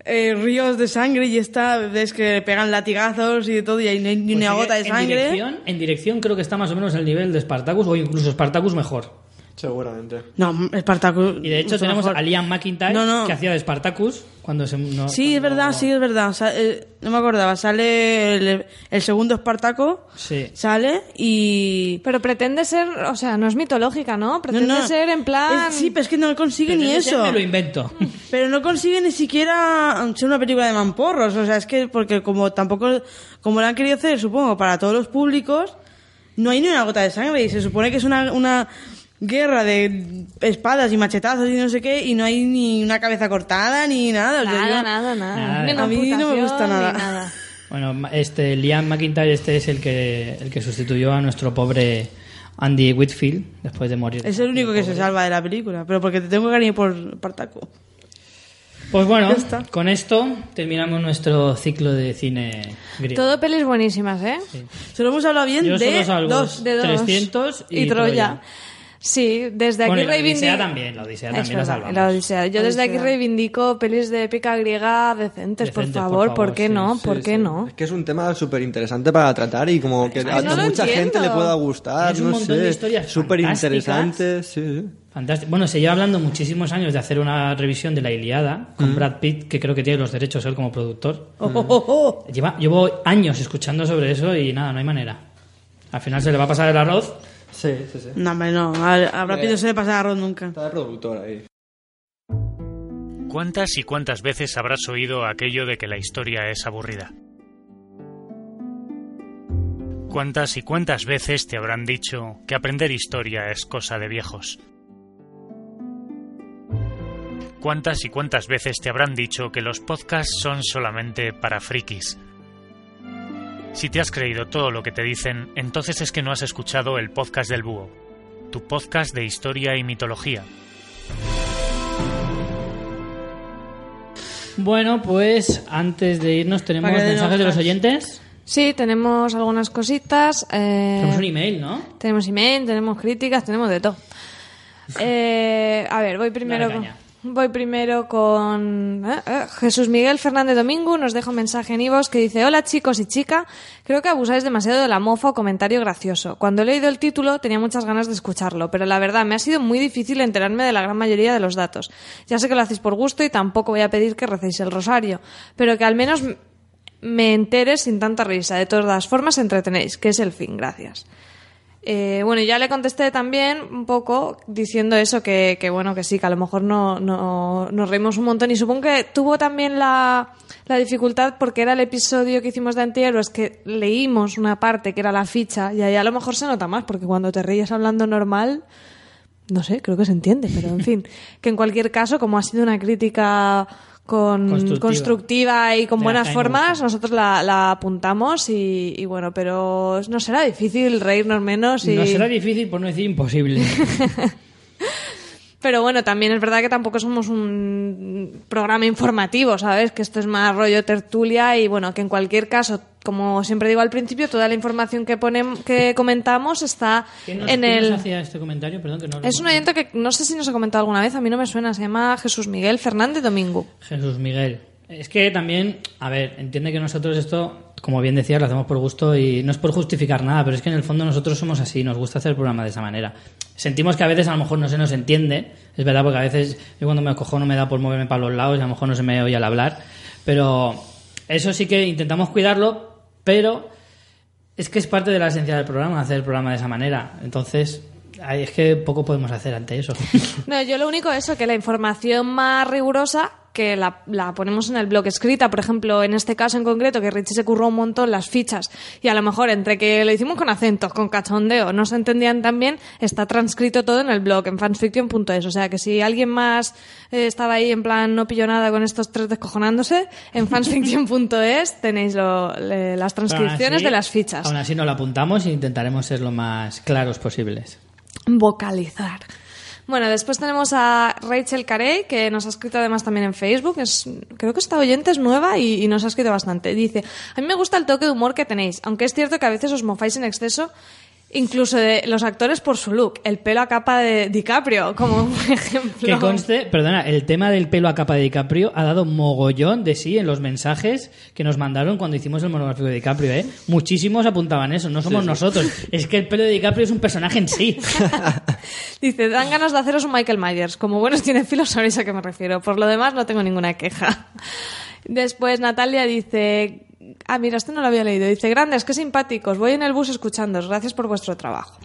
eh, ríos de sangre y esta ves que pegan latigazos y de todo y hay ni, Pues una gota de en sangre. Dirección, en dirección creo que está más o menos al nivel de Spartacus o incluso Spartacus mejor. Seguramente. No, Espartaco. Y de hecho tenemos mejor. a Liam McIntyre No, no. que hacía de Spartacus cuando se no- Sí, es verdad, sí, es verdad. Eh, no me acordaba. Sale el, el segundo Espartaco. Sí. Sale y. Pero pretende ser, o sea, no es mitológica, ¿no? Pretende no. ser en plan... Es- sí, pero es que no consigue ni eso. Me lo invento. Pero no consigue ni siquiera ser una película de mamporros. O sea, es que porque como tampoco, como la han querido hacer, supongo, para todos los públicos, no hay ni una gota de sangre. Y se supone que es una, una guerra de espadas y machetazos y no sé qué, y no hay ni una cabeza cortada ni nada. O sea, Nada, yo- nada, nada. Nada. A mí no me gusta nada. nada. Bueno, este Liam McIntyre este es el que el que sustituyó a nuestro pobre Andy Whitfield después de morir. Es el único que se salva de la película, pero porque te tengo cariño por Espartaco. Pues bueno, con esto terminamos nuestro ciclo de cine griego. Todo pelis buenísimas, ¿eh? Solo hemos hablado bien Yo de dos. De dos. 300 y, Troya. Sí, desde aquí Bueno, y la reivindico... Odisea también, la Odisea Es también la verdad, salvamos. la Odisea. Yo desde aquí reivindico pelis de épica griega decentes, por Decentes, por favor. ¿Por, favor, qué sí, no? sí, ¿Por qué Sí, no? Es que es un tema súper interesante para tratar y como que a no mucha gente le pueda gustar, un no montón sé. de historias Súper interesante, fantásticas. sí, sí. Fantástico. Bueno, se lleva hablando muchísimos años de hacer una revisión de la Iliada con Brad Pitt, que creo que tiene los derechos él como productor. Oh, oh, oh, oh. Lleva, llevo años escuchando sobre eso y nada, no hay manera. Al final se le va a pasar el arroz. Sí, sí, sí. No, hombre, no. A, a Brad Pitt no se le pasa arroz nunca. Está de productor ahí. ¿Cuántas y cuántas veces habrás oído aquello de que la historia es aburrida? ¿Cuántas y cuántas veces te habrán dicho que aprender historia es cosa de viejos? ¿Cuántas y cuántas veces te habrán dicho que los podcasts son solamente para frikis? Si te has creído todo lo que te dicen, entonces es que no has escuchado el podcast del búho, tu podcast de historia y mitología. Bueno, pues antes de irnos tenemos mensajes de los oyentes. Sí, tenemos algunas cositas. eh, Tenemos un email, ¿no? Tenemos email, tenemos críticas, tenemos de todo. Eh, a ver, voy primero Dale con, caña. Voy primero con eh, eh, Jesús Miguel Fernández Domingo nos deja un mensaje en Ivos que dice Hola chicos y chica, creo que abusáis demasiado de la mofa o comentario gracioso. Cuando he leído el título tenía muchas ganas de escucharlo, pero la verdad me ha sido muy difícil enterarme de la gran mayoría de los datos. Ya sé que lo hacéis por gusto y tampoco voy a pedir que recéis el rosario, pero que al menos me entere sin tanta risa. De todas formas, entretenéis, que es el fin. Gracias. Eh, bueno, ya le contesté también un poco diciendo eso, que, que bueno, que sí, que a lo mejor no, no, nos reímos un montón. Y supongo que tuvo también la, la dificultad porque era el episodio que hicimos de antihéroes que leímos una parte que era la ficha y ahí a lo mejor se nota más porque cuando te ríes hablando normal, no sé, creo que se entiende, pero en fin, que en cualquier caso, como ha sido una crítica con, Constructiva. constructiva. y con De buenas formas, nosotros la, la apuntamos y, y bueno, pero no será difícil reírnos menos y... No será difícil, por no decir imposible. Pero bueno, también es verdad que tampoco somos un programa informativo, ¿sabes? Que esto es más rollo tertulia y bueno, que en cualquier caso, como siempre digo al principio, toda la información que ponem- que comentamos está ¿Quién nos, en quién el... nos hacía este comentario? Perdón, que no lo- Es un oyente que no sé si nos ha comentado alguna vez, a mí no me suena, se llama Jesús Miguel Fernández Domingo. Jesús Miguel. Es que también, a ver, entiende que nosotros esto, como bien decías, lo hacemos por gusto y no es por justificar nada, pero es que en el fondo nosotros somos así, nos gusta hacer el programa de esa manera. Sentimos que a veces a lo mejor no se nos entiende, es verdad, porque a veces yo cuando me cojo no me da por moverme para los lados y a lo mejor no se me oye al hablar, pero eso sí que intentamos cuidarlo, pero es que es parte de la esencia del programa, hacer el programa de esa manera. Entonces, es que poco podemos hacer ante eso. No, yo lo único eso, que la información más rigurosa que la, la ponemos en el blog escrita, por ejemplo, en este caso en concreto, que Richie se curró un montón las fichas y a lo mejor entre que lo hicimos con acentos, con cachondeo, no se entendían tan bien, está transcrito todo en el blog, en fansfiction.es. O sea que si alguien más eh, estaba ahí en plan no pillo nada con estos tres descojonándose, en fansfiction.es tenéis lo- le- las transcripciones así- de las fichas. Aún así no lo apuntamos e intentaremos ser lo más claros posibles. vocalizar. Bueno, después tenemos a Rachel Carey, que nos ha escrito además también en Facebook. Es, creo que esta oyente es nueva y, y nos ha escrito bastante. Dice, a mí me gusta el toque de humor que tenéis, aunque es cierto que a veces os mofáis en exceso, incluso de los actores por su look. El pelo a capa de DiCaprio, como un ejemplo. Que conste, perdona, el tema del pelo a capa de DiCaprio ha dado mogollón de sí en los mensajes que nos mandaron cuando hicimos el monográfico de DiCaprio, ¿eh? Muchísimos apuntaban eso, no somos nosotros. Es que el pelo de DiCaprio es un personaje en sí. Dice, dan ganas de haceros un Michael Myers. Como buenos tiene filos, sabéis a qué me refiero. Por lo demás, no tengo ninguna queja. Después Natalia dice... Ah, mira, este no lo había leído. Dice, grandes, qué simpáticos. Voy en el bus escuchándoos. Gracias por vuestro trabajo.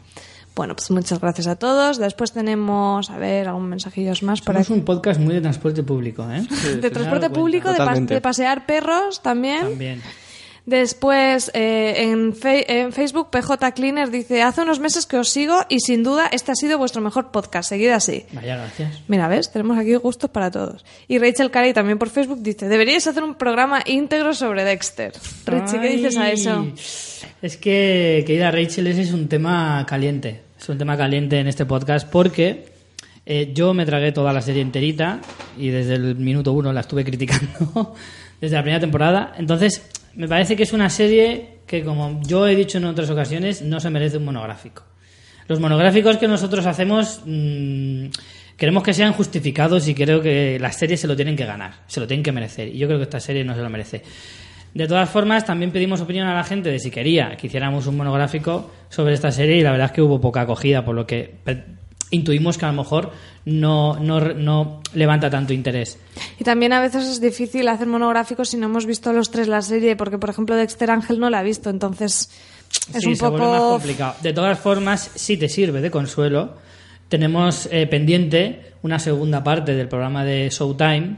Bueno, pues muchas gracias a todos. Después tenemos, a ver, algún mensajillos más Somos aquí. un podcast muy de transporte público, ¿eh? De transporte público, de, de pasear perros también. También. Después, eh, en, en Facebook, PJ Cleaner dice, hace unos meses que os sigo y sin duda este ha sido vuestro mejor podcast. Seguid así. Vaya, gracias. Mira, ¿ves? Tenemos aquí gustos para todos. Y Rachel Carey también por Facebook dice, deberíais hacer un programa íntegro sobre Dexter. Richie, ¿qué dices a eso? Es que, querida Rachel, ese es un tema caliente. Es un tema caliente en este podcast porque eh, yo me tragué toda la serie enterita y desde el minuto uno la estuve criticando desde la primera temporada. Entonces, me parece que es una serie que, como yo he dicho en otras ocasiones, no se merece un monográfico. Los monográficos que nosotros hacemos mm, queremos que sean justificados y creo que las series se lo tienen que ganar, se lo tienen que merecer. Y yo creo que esta serie no se lo merece. De todas formas, también pedimos opinión a la gente de si quería que hiciéramos un monográfico sobre esta serie y la verdad es que hubo poca acogida, por lo que intuimos que a lo mejor no, no, no levanta tanto interés. Y también a veces es difícil hacer monográficos si no hemos visto los tres la serie, porque por ejemplo Dexter Ángel no la ha visto, entonces es sí, un se vuelve más poco... complicado. De todas formas, si te sirve de consuelo, tenemos eh, pendiente una segunda parte del programa de Showtime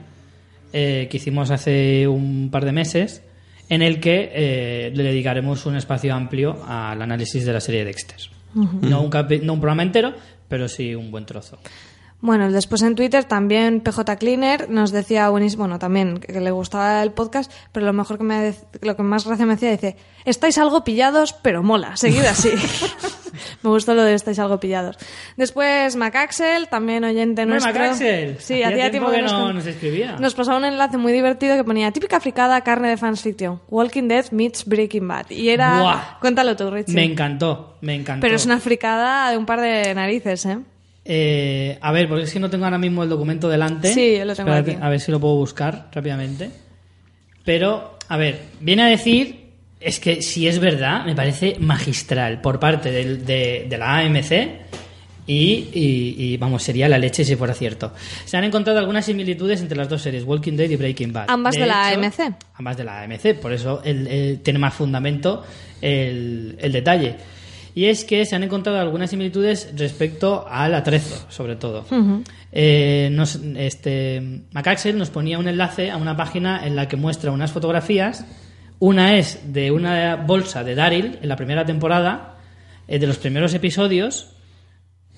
eh, que hicimos hace un par de meses, en el que eh, le dedicaremos un espacio amplio al análisis de la serie Dexter. no, un no un programa entero, pero sí un buen trozo. Bueno, después en Twitter también PJ Cleaner nos decía bueno, también que le gustaba el podcast, pero lo mejor que me lo que más gracia me hacía dice, "Estáis algo pillados, pero mola, seguid así." me gustó lo de estáis algo pillados. Después Macaxel, también oyente nuestro. Macaxel, Sí, hacía tiempo que no nos escribía. Nos pasaba un enlace muy divertido que ponía típica fricada carne de fans fiction, Walking Dead meets Breaking Bad. Y era Buah. Cuéntalo tú, Richie. Me encantó, me encantó. Pero es una fricada de un par de narices, ¿eh? Eh, a ver, porque es que no tengo ahora mismo el documento delante. Sí, yo lo tengo Espérate, aquí. A ver si lo puedo buscar rápidamente. Pero, a ver, viene a decir, es que si es verdad, me parece magistral por parte de, de la AMC y, y- y, vamos, sería la leche si fuera cierto. Se han encontrado algunas similitudes entre las dos series, Walking Dead y Breaking Bad. Ambas de la AMC. Ambas de la AMC, por eso el- el- tiene más fundamento el, el detalle. Y es que se han encontrado algunas similitudes respecto al atrezo, sobre todo. Eh, nos- este, Macaxel nos ponía un enlace a una página en la que muestra unas fotografías. Una es de una bolsa de Daryl en la primera temporada, eh, de los primeros episodios,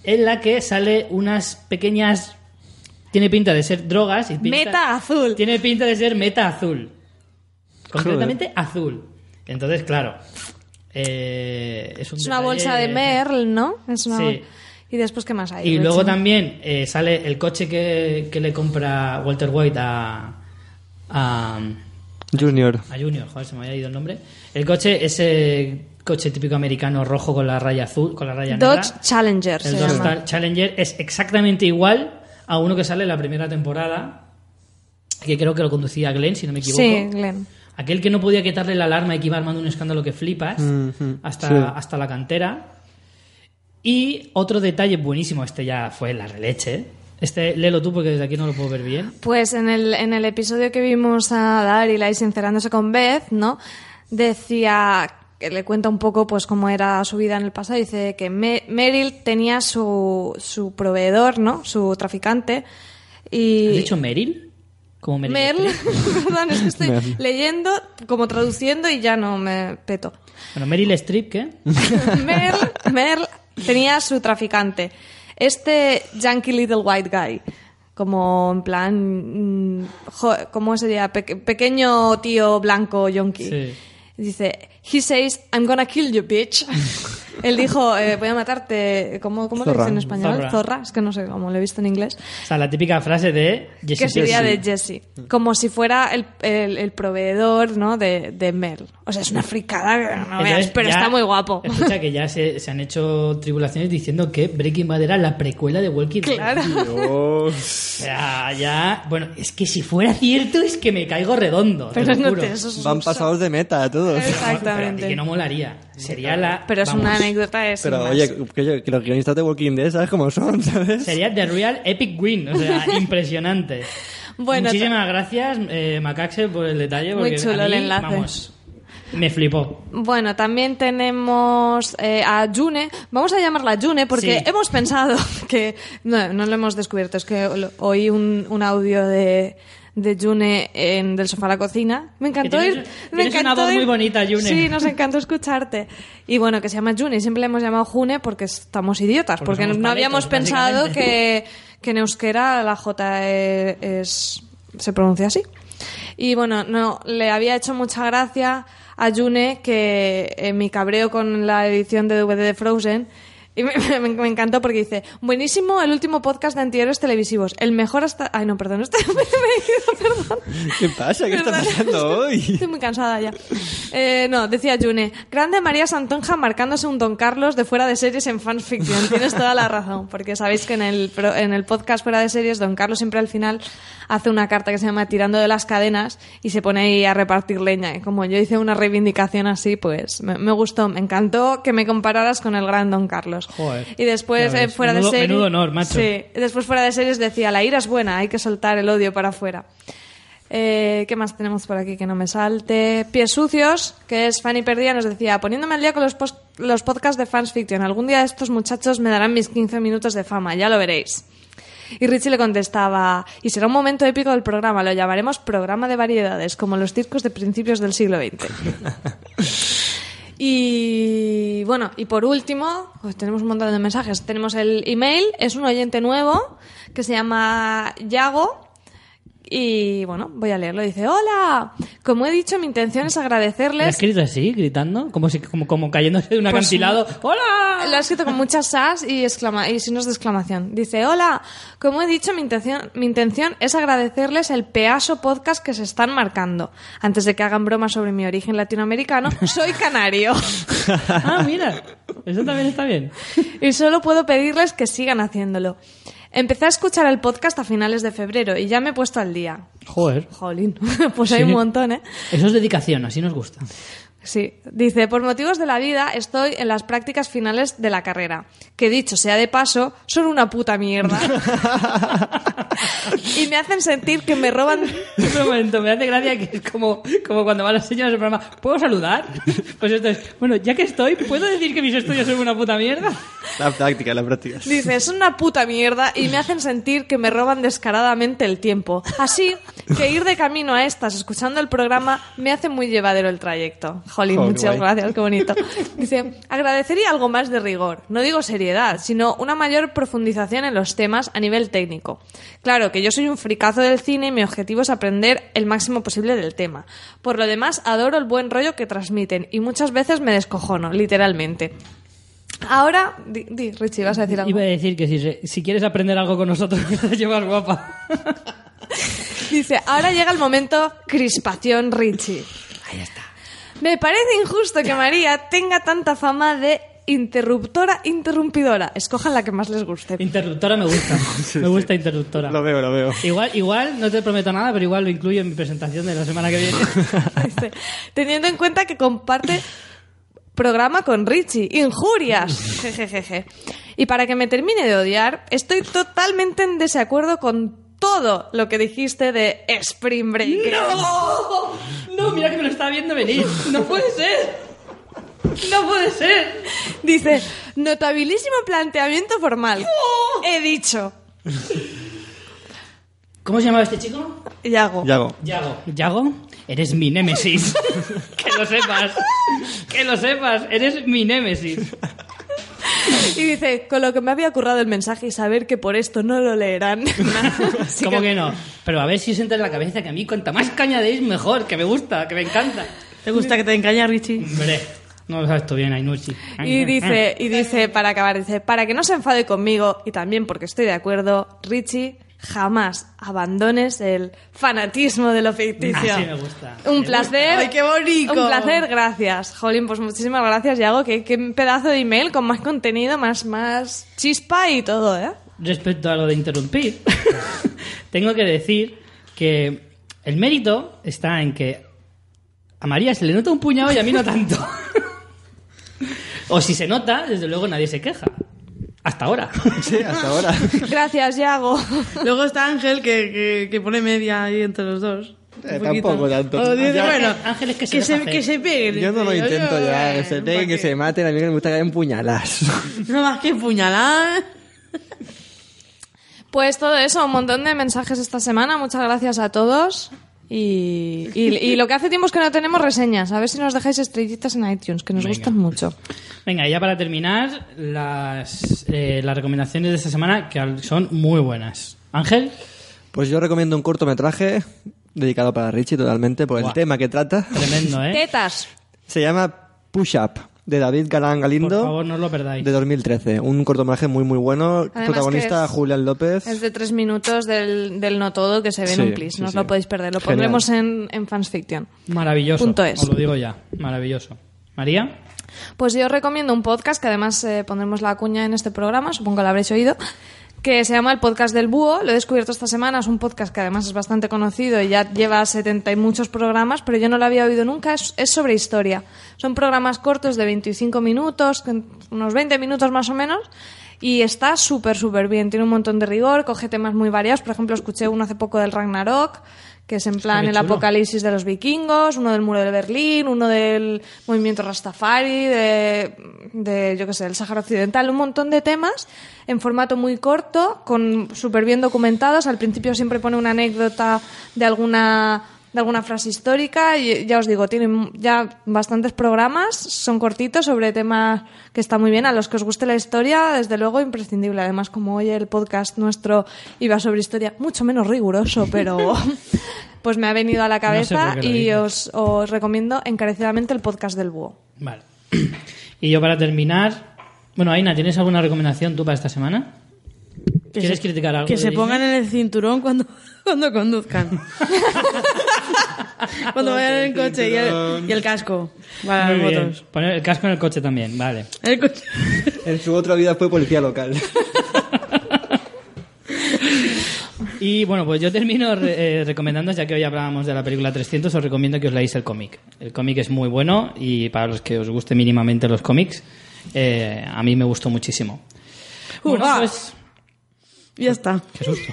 en la que sale unas pequeñas. Tiene pinta de ser drogas y pinta- Meta azul. Tiene pinta de ser meta azul. Concretamente azul. Entonces, claro. Eh, es un Es una bolsa de Merl, ¿no? Es una Sí. bol- ¿Y después qué más hay? Y luego también eh, sale el coche que, que le compra Walter White a, a, Junior. a Junior, joder, se me había ido el nombre. El coche, ese coche típico americano rojo con la raya azul, con la raya Dodge negra. Challenger El se Dodge llama. Challenger es exactamente igual a uno que sale en la primera temporada, que creo que lo conducía Glenn, si no me equivoco. Sí, Glenn. Aquel que no podía quitarle la alarma y que iba armando un escándalo que flipas hasta, sí. hasta la cantera. Y otro detalle buenísimo, este ya fue la releche. Este, léelo tú porque desde aquí no lo puedo ver bien. Pues en el, en el episodio que vimos a Daryl ahí sincerándose con Beth, ¿no? Decía que le cuenta un poco pues cómo era su vida en el pasado. Dice que Me- Meryl tenía su, su proveedor, ¿no? Su traficante. Y... ¿Has dicho Meryl? Como Meryl Merl, perdón, es que estoy Merl. leyendo, como traduciendo y ya no me peto. Bueno, Meryl Streep, ¿qué? Merl, Merl tenía su traficante. Este Yankee Little White Guy. Como en plan. mm, ¿Cómo sería? Pe- pequeño tío blanco yonki. Sí. Dice: He says, I'm gonna kill you, bitch. Él dijo: eh, Voy a matarte. ¿Cómo, cómo lo Zorra. dice en español? Zorra. Zorra. Es que no sé cómo lo he visto en inglés. O sea, la típica frase de Jesse que sería de Jesse. Como si fuera el, el- el proveedor ¿no? de, de Merl. O sea, es una fricada que no veas, pero ya- está muy guapo. Escucha que ya se, se han hecho tribulaciones diciendo que Breaking Bad era la precuela de Walking Dead. Claro. O sea, ya... Bueno, es que si fuera cierto es que me caigo redondo. te Pero lo no juro. te, eso es- Van pasados de meta todos. Pero a ti que no molaría. Sería la... Pero es vamos, una anécdota. Es Pero oye, que, que los guionistas de Walking Dead, ¿sabes cómo son? ¿Sabes? Sería The Real Epic Win. O sea, impresionante. Bueno, Muchísimas gracias, eh, Macaxe, por el detalle. Muy chulo a el mí, enlace. Vamos, me flipó. Bueno, también tenemos eh, a June. Vamos a llamarla June porque Sí. hemos pensado que. No, no lo hemos descubierto. Es que oí un, un audio de, de June en Del sofá a la cocina. Me encantó ir. me tienes una encantó voz ir- muy bonita, June. Sí, nos encantó escucharte. Y bueno, que se llama June. Y siempre le hemos llamado June porque estamos idiotas. Porque no habíamos pensado que, que en euskera la J e- es, se pronuncia así. Y bueno, no, le había hecho mucha gracia a June que en mi cabreo con la edición de DVD de Frozen. Y me, me- me encantó porque dice, buenísimo el último podcast de antihéroes televisivos, el mejor hasta... Ay, no, perdón, este me, he ido, perdón. ¿Qué pasa? ¿Qué está pasando hoy? Estoy muy cansada ya. Eh, no, decía June. Grande María Santonja marcándose un Don Carlos de fuera de series en fanfiction. Tienes toda la razón, porque sabéis que en el, en el podcast fuera de series, Don Carlos siempre al final hace una carta que se llama Tirando de las cadenas y se pone ahí a repartir leña. Y como yo hice una reivindicación así, pues me, me gustó, me encantó que me compararas con el gran Don Carlos. Joder. Y después, eh, fuera Menudo- de series. menudo honor, macho. Sí, y después fuera de series decía, la ira es buena, hay que soltar el odio para afuera. Eh, ¿Qué más tenemos por aquí que no me salte? Pies sucios, que es Fanny Perdía, nos decía, poniéndome al día con los, los podcasts de Fans Fiction, algún día estos muchachos me darán mis 15 minutos de fama, ya lo veréis. Y Richie le contestaba, y será un momento épico del programa, lo llamaremos programa de variedades, como los circos de principios del siglo XX. Y bueno, y por último, pues tenemos un montón de mensajes. Tenemos el email, es un oyente nuevo que se llama Yago. Y bueno, voy a leerlo. Dice: Hola, como he dicho, mi intención es ¿Lo ha agradecerles. escrito así, gritando? Como, si, como, como cayéndose de un Pues, acantilado. ¡Hola! Lo ha escrito con muchas sas y, exclama y signos de exclamación. Dice, hola, como he dicho, mi intención, mi intención es agradecerles el peaso podcast que se están marcando. Antes de que hagan bromas sobre mi origen latinoamericano, soy canario. Ah, mira. Eso también está bien. y solo puedo pedirles que sigan haciéndolo. Empecé a escuchar el podcast a finales de febrero y ya me he puesto al día. Joder. Jolín, pues hay un montón, ¿eh? Eso es dedicación, así nos gusta. Sí, dice, por motivos de la vida estoy en las prácticas finales de la carrera, que dicho sea de paso, son una puta mierda. y me hacen sentir que me roban... Un momento, me hace gracia que es como, como cuando van las señoras del programa. ¿Puedo saludar? Pues esto es, bueno, ya que estoy, ¿puedo decir que mis estudios son una puta mierda? La práctica, la práctica. Dice, es una puta mierda y me hacen sentir que me roban descaradamente el tiempo. Así que ir de camino a estas escuchando el programa me hace muy llevadero el trayecto. Jolín, muchas guay. gracias, qué bonito. Dice, agradecería algo más de rigor. No digo seriedad, sino una mayor profundización en los temas a nivel técnico. Claro que yo soy un fricazo del cine y mi objetivo es aprender el máximo posible del tema. Por lo demás, adoro el buen rollo que transmiten y muchas veces me descojono, literalmente. Ahora, di, di, Richie, vas a decir algo. Iba a decir que si, se- si quieres aprender algo con nosotros, llevas guapa. Dice, ahora llega el momento crispación Richie. Ahí está. Me parece injusto que María tenga tanta fama de interruptora interrumpidora. Escojan la que más les guste. Interruptora me gusta. me gusta interruptora. Lo veo, lo veo. Igual, igual, no te prometo nada, pero igual lo incluyo en mi presentación de la semana que viene. Teniendo en cuenta que comparte programa con Richie. Injurias. Jejejeje. Y para que me termine de odiar, estoy totalmente en desacuerdo con todo lo que dijiste de Spring Break. ¡No! No, mira que me lo estaba viendo venir. No puede ser. No puede ser. Dice, notabilísimo planteamiento formal. He dicho. ¿Cómo se llamaba este chico? Yago. Yago. Yago. Yago, eres mi némesis. que lo sepas. Que lo sepas. Eres mi némesis. Y dice, con lo que me había currado el mensaje y saber que por esto no lo leerán. Así ¿Cómo que no? Pero a ver si os entra en la cabeza que a mí cuanta más caña deis mejor, que me gusta, que me encanta. ¿Te gusta que te engañe, Richie? Hombre, no lo sabes tú bien, Ainuchi. Y dice, y dice, para acabar, dice, para que no se enfade conmigo, y también porque estoy de acuerdo, Richie, jamás abandones el fanatismo de lo ficticio. Así me gusta. Un Me placer. ¡Ay, qué bonito! Un placer, gracias. Jolín, pues muchísimas gracias, Yago. Qué, qué pedazo de email con más contenido, más, más chispa y todo, ¿eh? Respecto a lo de interrumpir, tengo que decir que el mérito está en que a María se le nota un puñado y a mí no tanto. o si se nota, desde luego nadie se queja. Hasta ahora. Sí, hasta ahora. Gracias, Yago. Luego está Ángel que, que, que pone media ahí entre los dos. Eh, tampoco tanto. O dice, Ya- bueno, Ángel es que se que, se, que se peguen. Yo no lo intento Yo, ya. eh, Que se peguen, ¿pa' que se maten. A mí me gusta que hayan puñalas. No más que puñalar. Pues todo eso, un montón de mensajes esta semana. Muchas gracias a todos. Y, y- y lo que hace tiempo es que no tenemos reseñas. A ver si nos dejáis estrellitas en iTunes, que nos Venga. gustan mucho. Venga, y ya para terminar, las, eh, las recomendaciones de esta semana que son muy buenas. Ángel, Pues yo recomiendo un cortometraje dedicado para Richie totalmente por el tema que trata. tremendo, ¿eh? Tetas. Se llama Push Up, de David Galán Galindo. Por favor, no lo perdáis. De 2013. Un cortometraje muy, muy bueno. Además Protagonista Julián López. Es de tres minutos del, del no todo que se ve Sí, en un plis. sí, no os sí. lo podéis perder. Lo Genial. pondremos en, en Fans Fiction. Maravilloso. Punto es. Os lo digo ya. Maravilloso. María, Pues yo os recomiendo un podcast que además eh, pondremos la cuña en este programa, supongo que lo habréis oído, que se llama El Podcast del Búho. Lo he descubierto esta semana. Es un podcast que además es bastante conocido y ya lleva 70 y muchos programas, pero yo no lo había oído nunca. Es, sobre historia. Son programas cortos de 25 minutos, unos 20 minutos más o menos. Y está súper, súper bien. Tiene un montón de rigor, coge temas muy variados. Por ejemplo, escuché uno hace poco del Ragnarok, que es en plan el chulo. apocalipsis de los vikingos, uno del muro de Berlín, uno del movimiento Rastafari, de, de yo qué sé, el Sáhara Occidental, un montón de temas en formato muy corto, con súper bien documentados. Al principio siempre pone una anécdota de alguna de alguna frase histórica y ya os digo, tienen ya bastantes programas, son cortitos sobre temas que está muy bien, a los que os guste la historia, desde luego imprescindible. Además, como hoy el podcast nuestro iba sobre historia, mucho menos riguroso, pero pues me ha venido a la cabeza y os, os recomiendo encarecidamente el podcast del búho. vale. Y yo para terminar, bueno, Aina, ¿tienes alguna recomendación tú para esta semana? Que ¿Quieres se- criticar algo? Que se Disney? pongan en el cinturón cuando, cuando conduzcan. cuando vayan en el coche y el, y el casco para Muy bien. motos. Poner el casco en el coche también, vale. El coche. En su otra vida fue policía local. Y bueno, pues yo termino re- eh, recomendando, ya que hoy hablábamos de la película 300, os recomiendo que os leáis el cómic. El cómic es muy bueno y para los que os guste mínimamente los cómics, eh, a mí me gustó muchísimo. Bueno, Uva. pues, Ya está. qué susto.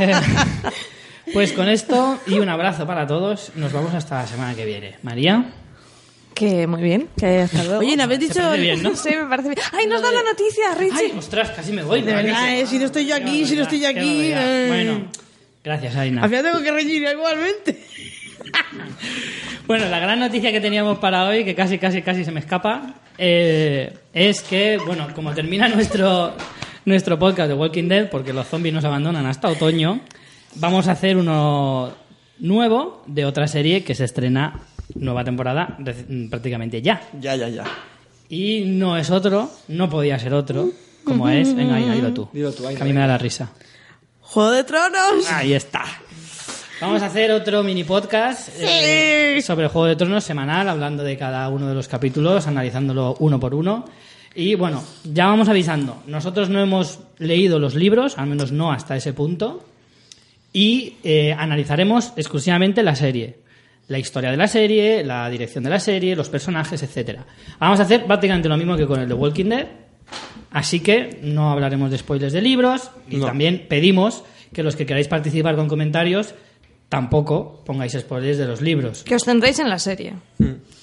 Eh, pues con esto y un abrazo para todos, nos vamos hasta la semana que viene. María, Que muy bien, que hasta luego. Oye, ¿no habéis dicho...? bien, ¿no? Sí, me parece bien. ¡Ay, nos da la noticia, Richie! Ay, ostras, casi me voy. De verdad, eh, si no estoy yo aquí, si no estoy yo aquí... eh. Bueno, gracias, Aina. Al final tengo que reñir igualmente. Bueno, la gran noticia que teníamos para hoy, que casi, casi, casi se me escapa, eh, es que, bueno, como termina nuestro, nuestro podcast de Walking Dead, porque los zombies nos abandonan hasta otoño, vamos a hacer uno nuevo de otra serie que se estrena nueva temporada reci- prácticamente ya. ya, ya, ya. Y no es otro, no podía ser otro, como es. Venga, ahí, dilo tú. Dilo tú, ahí, que a mí me da la risa. ¡Juego de Tronos! Ahí está. Vamos a hacer otro mini podcast eh, sobre Juego de Tronos semanal, hablando de cada uno de los capítulos, analizándolo uno por uno. Y bueno, ya vamos avisando. Nosotros no hemos leído los libros, al menos no hasta ese punto, y eh, analizaremos exclusivamente la serie. La historia de la serie, la dirección de la serie, los personajes, etcétera. Vamos a hacer prácticamente lo mismo que con el de Walking Dead. Así que no hablaremos de spoilers de libros y No. también pedimos que los que queráis participar con comentarios tampoco pongáis spoilers de los libros. Que os centréis en la serie.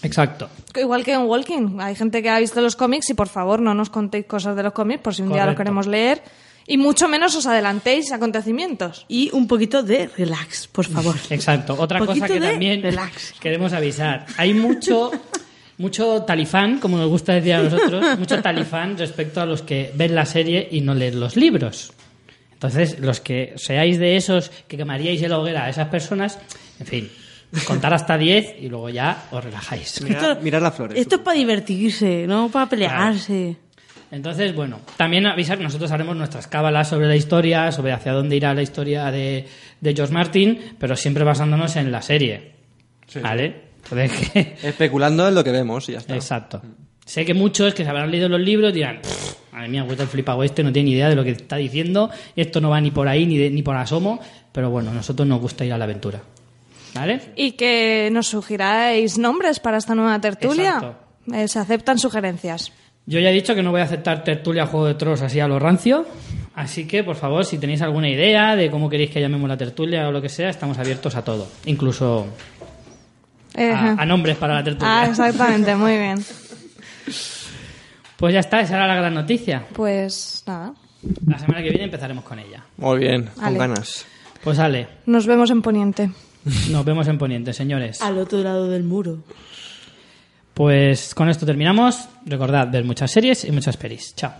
Exacto. Igual que en Walking. Hay gente que ha visto los cómics y por favor no nos contéis cosas de los cómics por si un día lo Correcto. queremos leer. Y mucho menos os adelantéis acontecimientos. Y un poquito de relax, por favor. Exacto. Otra cosa que también relax. queremos avisar. Hay mucho, mucho talifán, como nos gusta decir a nosotros, mucho talifán respecto a los que ven la serie y no leen los libros. Entonces, los que seáis de esos que quemaríais en la hoguera a esas personas, en fin, contar hasta 10 y luego ya os relajáis. Mirar, mirar las flores. Esto es para divertirse, no para pelearse. Entonces, bueno, también avisar que nosotros haremos nuestras cábalas sobre la historia, sobre hacia dónde irá la historia de, de George Martin, pero siempre basándonos en la serie. ¿Vale? Entonces, Especulando en lo que vemos y ya está. Exacto. Sé que muchos que se habrán leído los libros dirán, "Pff, madre mía, vuelta el flipado este, no tiene ni idea de lo que está diciendo, esto no va ni por ahí ni, de- ni por asomo, pero bueno, a nosotros nos gusta ir a la aventura. ¿Vale? Y que nos sugiráis nombres para esta nueva tertulia. Eh, se aceptan sugerencias. Yo ya he dicho que no voy a aceptar tertulia Juego de Tronos así a lo rancio, así que por favor, si tenéis alguna idea de cómo queréis que llamemos la tertulia o lo que sea, estamos abiertos a todo, incluso Eh, a, a nombres para la tertulia. ah, exactamente, muy bien. Pues ya está, esa era la gran noticia. Pues nada, La semana que viene empezaremos con ella. Muy bien, con ganas. Pues Ale, nos vemos en Poniente. nos vemos en Poniente, señores. Al otro lado del muro. Pues con esto terminamos. Recordad ver muchas series y muchas pelis. Chao.